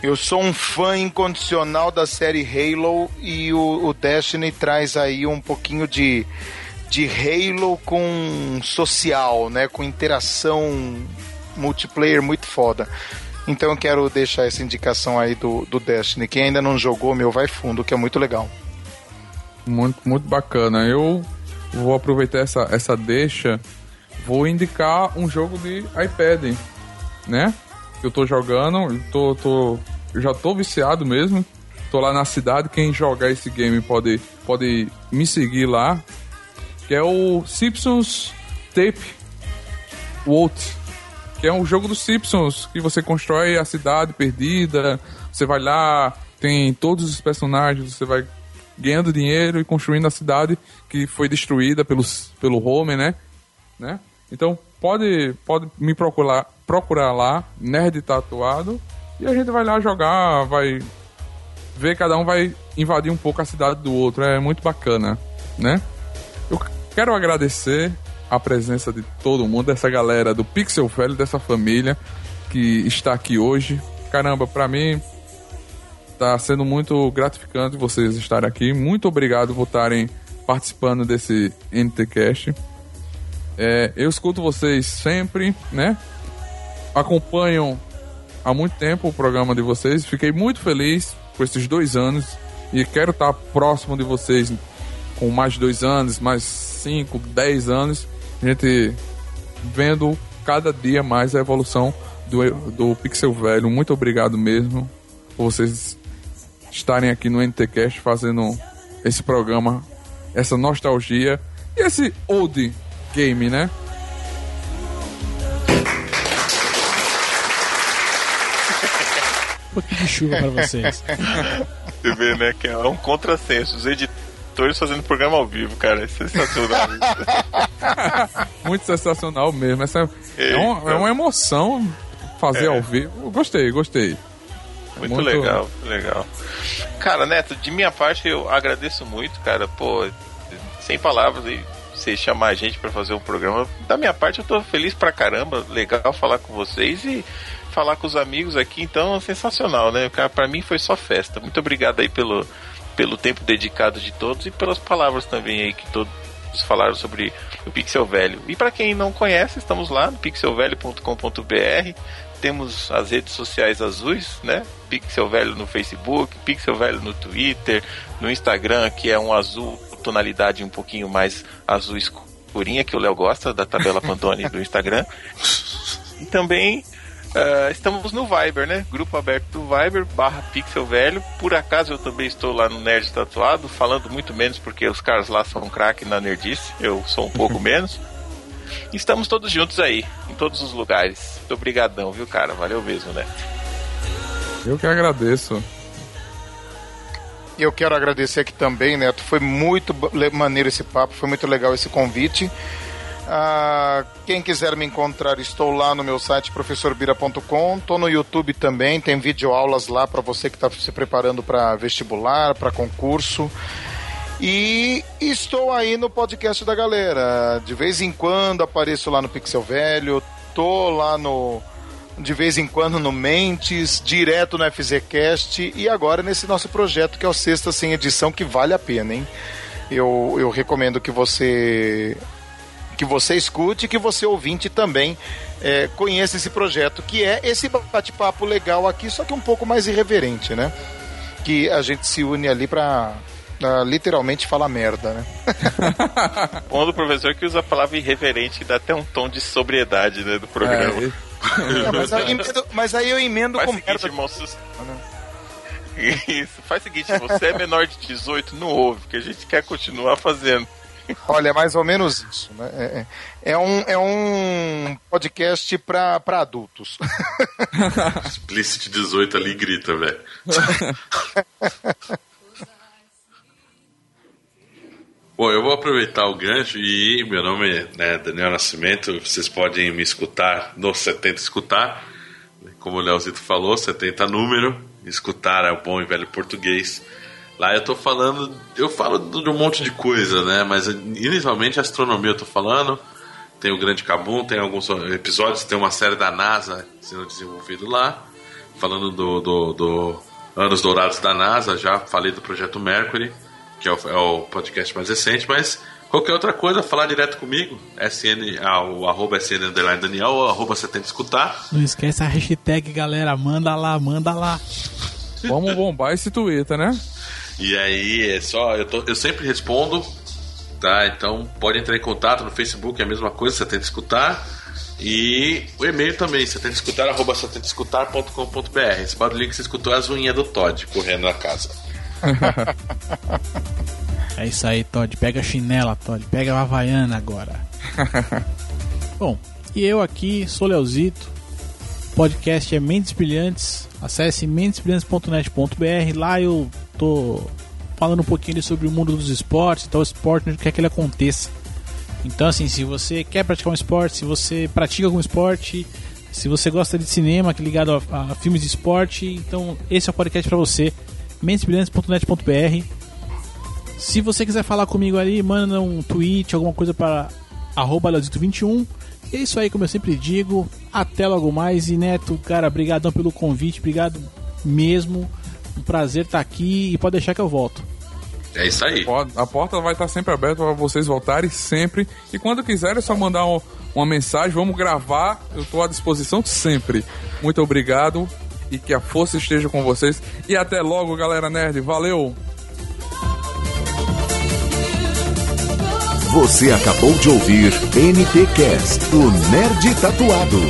F: Eu sou um fã incondicional da série Halo e o, o Destiny traz aí um pouquinho de, de Halo com social, né? Com interação multiplayer muito foda. Então eu quero deixar essa indicação aí do, do Destiny. Quem ainda não jogou, meu, vai fundo, que é muito legal.
B: Muito, muito bacana. Eu vou aproveitar essa, essa deixa, vou indicar um jogo de iPad, né? Eu tô jogando, tô, tô, eu já tô viciado mesmo. Tô lá na cidade, quem jogar esse game pode, pode me seguir lá. Que é o Simpsons Tape World. Que é um jogo dos Simpsons, que você constrói a cidade perdida, você vai lá, tem todos os personagens, você vai ganhando dinheiro e construindo a cidade que foi destruída pelos, pelo Homer, né? né? Então pode, pode me procurar, procurar lá, Nerd Tatuado, e a gente vai lá jogar, vai ver, cada um vai invadir um pouco a cidade do outro. É muito bacana, né? Eu quero agradecer a presença de todo mundo, dessa galera do Pixel Velho, dessa família que está aqui hoje. Caramba, para mim tá sendo muito gratificante vocês estarem aqui. Muito obrigado por estarem participando desse NTCast. É, eu escuto vocês sempre, né? Acompanham há muito tempo o programa de vocês. Fiquei muito feliz por esses dois anos e quero estar próximo de vocês com mais dois anos, mais cinco, dez anos. A gente vendo cada dia mais a evolução do, do Pixel Velho. Muito obrigado mesmo por vocês estarem aqui no NTCast fazendo esse programa, essa nostalgia e esse old game, né?
E: Um pouquinho de chuva para vocês.
C: Você vê, né, que é um contrassenso. Os editores fazendo programa ao vivo, cara. É sensacional.
B: Muito sensacional mesmo. Essa é, é, uma, é uma emoção fazer
C: É.
B: ao vivo. Gostei, gostei.
C: Muito,
B: Muito-
C: legal, muito legal. Cara, Neto, de minha parte eu agradeço muito, cara. Pô, sem palavras aí, você chamar a gente pra fazer um programa. Da minha parte eu tô feliz pra caramba. Legal falar com vocês e falar com os amigos aqui. Então, sensacional, né? Pra mim foi só festa. Muito obrigado aí pelo, pelo tempo dedicado de todos e pelas palavras também aí que todos falaram sobre o Pixel Velho. E pra quem não conhece, estamos lá no pixelvelho.com.br. Temos as redes sociais azuis, né? Pixel Velho no Facebook, Pixel Velho no Twitter, no Instagram, que é um azul, tonalidade um pouquinho mais azul escurinha, que o Léo gosta, da tabela Pantone do Instagram. E também ah, estamos no Viber, né? Grupo aberto do Viber, barra Pixel Velho. Por acaso eu também estou lá no Nerd Tatuado, falando muito menos porque os caras lá são um craque na nerdice, eu sou um pouco menos. Estamos todos juntos aí, em todos os lugares. Muito obrigadão, viu, cara? Valeu mesmo, né?
B: Eu que agradeço.
F: E eu quero agradecer aqui também, Neto. Foi muito maneiro esse papo, foi muito legal esse convite. Ah, quem quiser me encontrar, estou lá no meu site professorbira.com. Estou no YouTube também, tem videoaulas lá para você que está se preparando para vestibular, para concurso. E estou aí no podcast da galera. De vez em quando apareço lá no Pixel Velho, tô lá no de vez em quando no Mentes, direto no FZcast e agora nesse nosso projeto que é o Sexta Sem Edição, que vale a pena, hein? Eu, eu recomendo que você que você escute e que você ouvinte também é, conheça esse projeto, que é esse bate-papo legal aqui, só que um pouco mais irreverente, né? Que a gente se une ali pra pra literalmente falar merda, né?
C: Bom do professor que usa a palavra irreverente, que dá até um tom de sobriedade, né, do programa.
B: É,
F: É, mas, aí eu emendo, mas aí eu emendo
C: Faz
F: com
C: seguinte,
F: merda.
C: irmão. sus- Isso, faz o seguinte, você é menor de 18, não ouve, que a gente quer continuar fazendo.
F: Olha, é mais ou menos isso. Né? É, é- é um, é um podcast pra, pra adultos.
D: Explicit 18 ali grita, velho. Bom, eu vou aproveitar o gancho e meu nome é né, Daniel Nascimento. Vocês podem me escutar no 70 Escutar. Como o Leozito falou, 70 número. Escutar é o bom e velho português. Lá eu tô falando, eu falo de um monte de coisa, né? Mas inicialmente astronomia eu tô falando. Tem o Grande Cabum, tem alguns episódios, tem uma série da NASA sendo desenvolvido lá. Falando do, do, do Anos Dourados da NASA, já falei do Projeto Mercury, que é o, é o podcast mais recente, mas qualquer outra coisa, falar direto comigo, SN, ah, o arroba SN underline Daniel, ou arroba 70 escutar.
E: Não esquece a hashtag, galera. Manda lá, manda lá.
B: Vamos bombar esse Twitter, né?
D: E aí é só, eu, tô- eu sempre respondo, tá? Então pode entrar em contato no Facebook, é a mesma coisa, 70 escutar. E o e-mail também, 70 escutar, arroba 70 escutar.com.br. Esse barulhinho que você escutou é as unhas do Todd correndo na casa.
E: É isso aí, Todd. Pega a chinela, Todd. Pega a Havaiana agora. Bom, e eu aqui sou Leozito. O podcast é Mentes Brilhantes. Acesse mentesbrilhantes.net.br. Lá eu tô falando um pouquinho sobre o mundo dos esportes, o esporte onde quer que ele aconteça. Então, assim, se você quer praticar um esporte, se você pratica algum esporte, se você gosta de cinema que é ligado a, a filmes de esporte, então esse é o podcast para você. mentesbrilhantes.net.br. Se você quiser falar comigo ali, manda um tweet, alguma coisa para arroba Leozito21. E é isso aí, como eu sempre digo. Até logo mais. E Neto, cara, brigadão pelo convite, obrigado mesmo. Um prazer estar aqui e pode deixar que eu volto.
D: É isso aí.
B: A porta vai estar sempre aberta para vocês voltarem sempre. E quando quiserem, é só mandar um, uma mensagem. Vamos gravar. Eu estou à disposição sempre. Muito obrigado e que a força esteja com vocês. E até logo, galera nerd. Valeu!
A: Você acabou de ouvir NTCast, o Nerd Tatuado.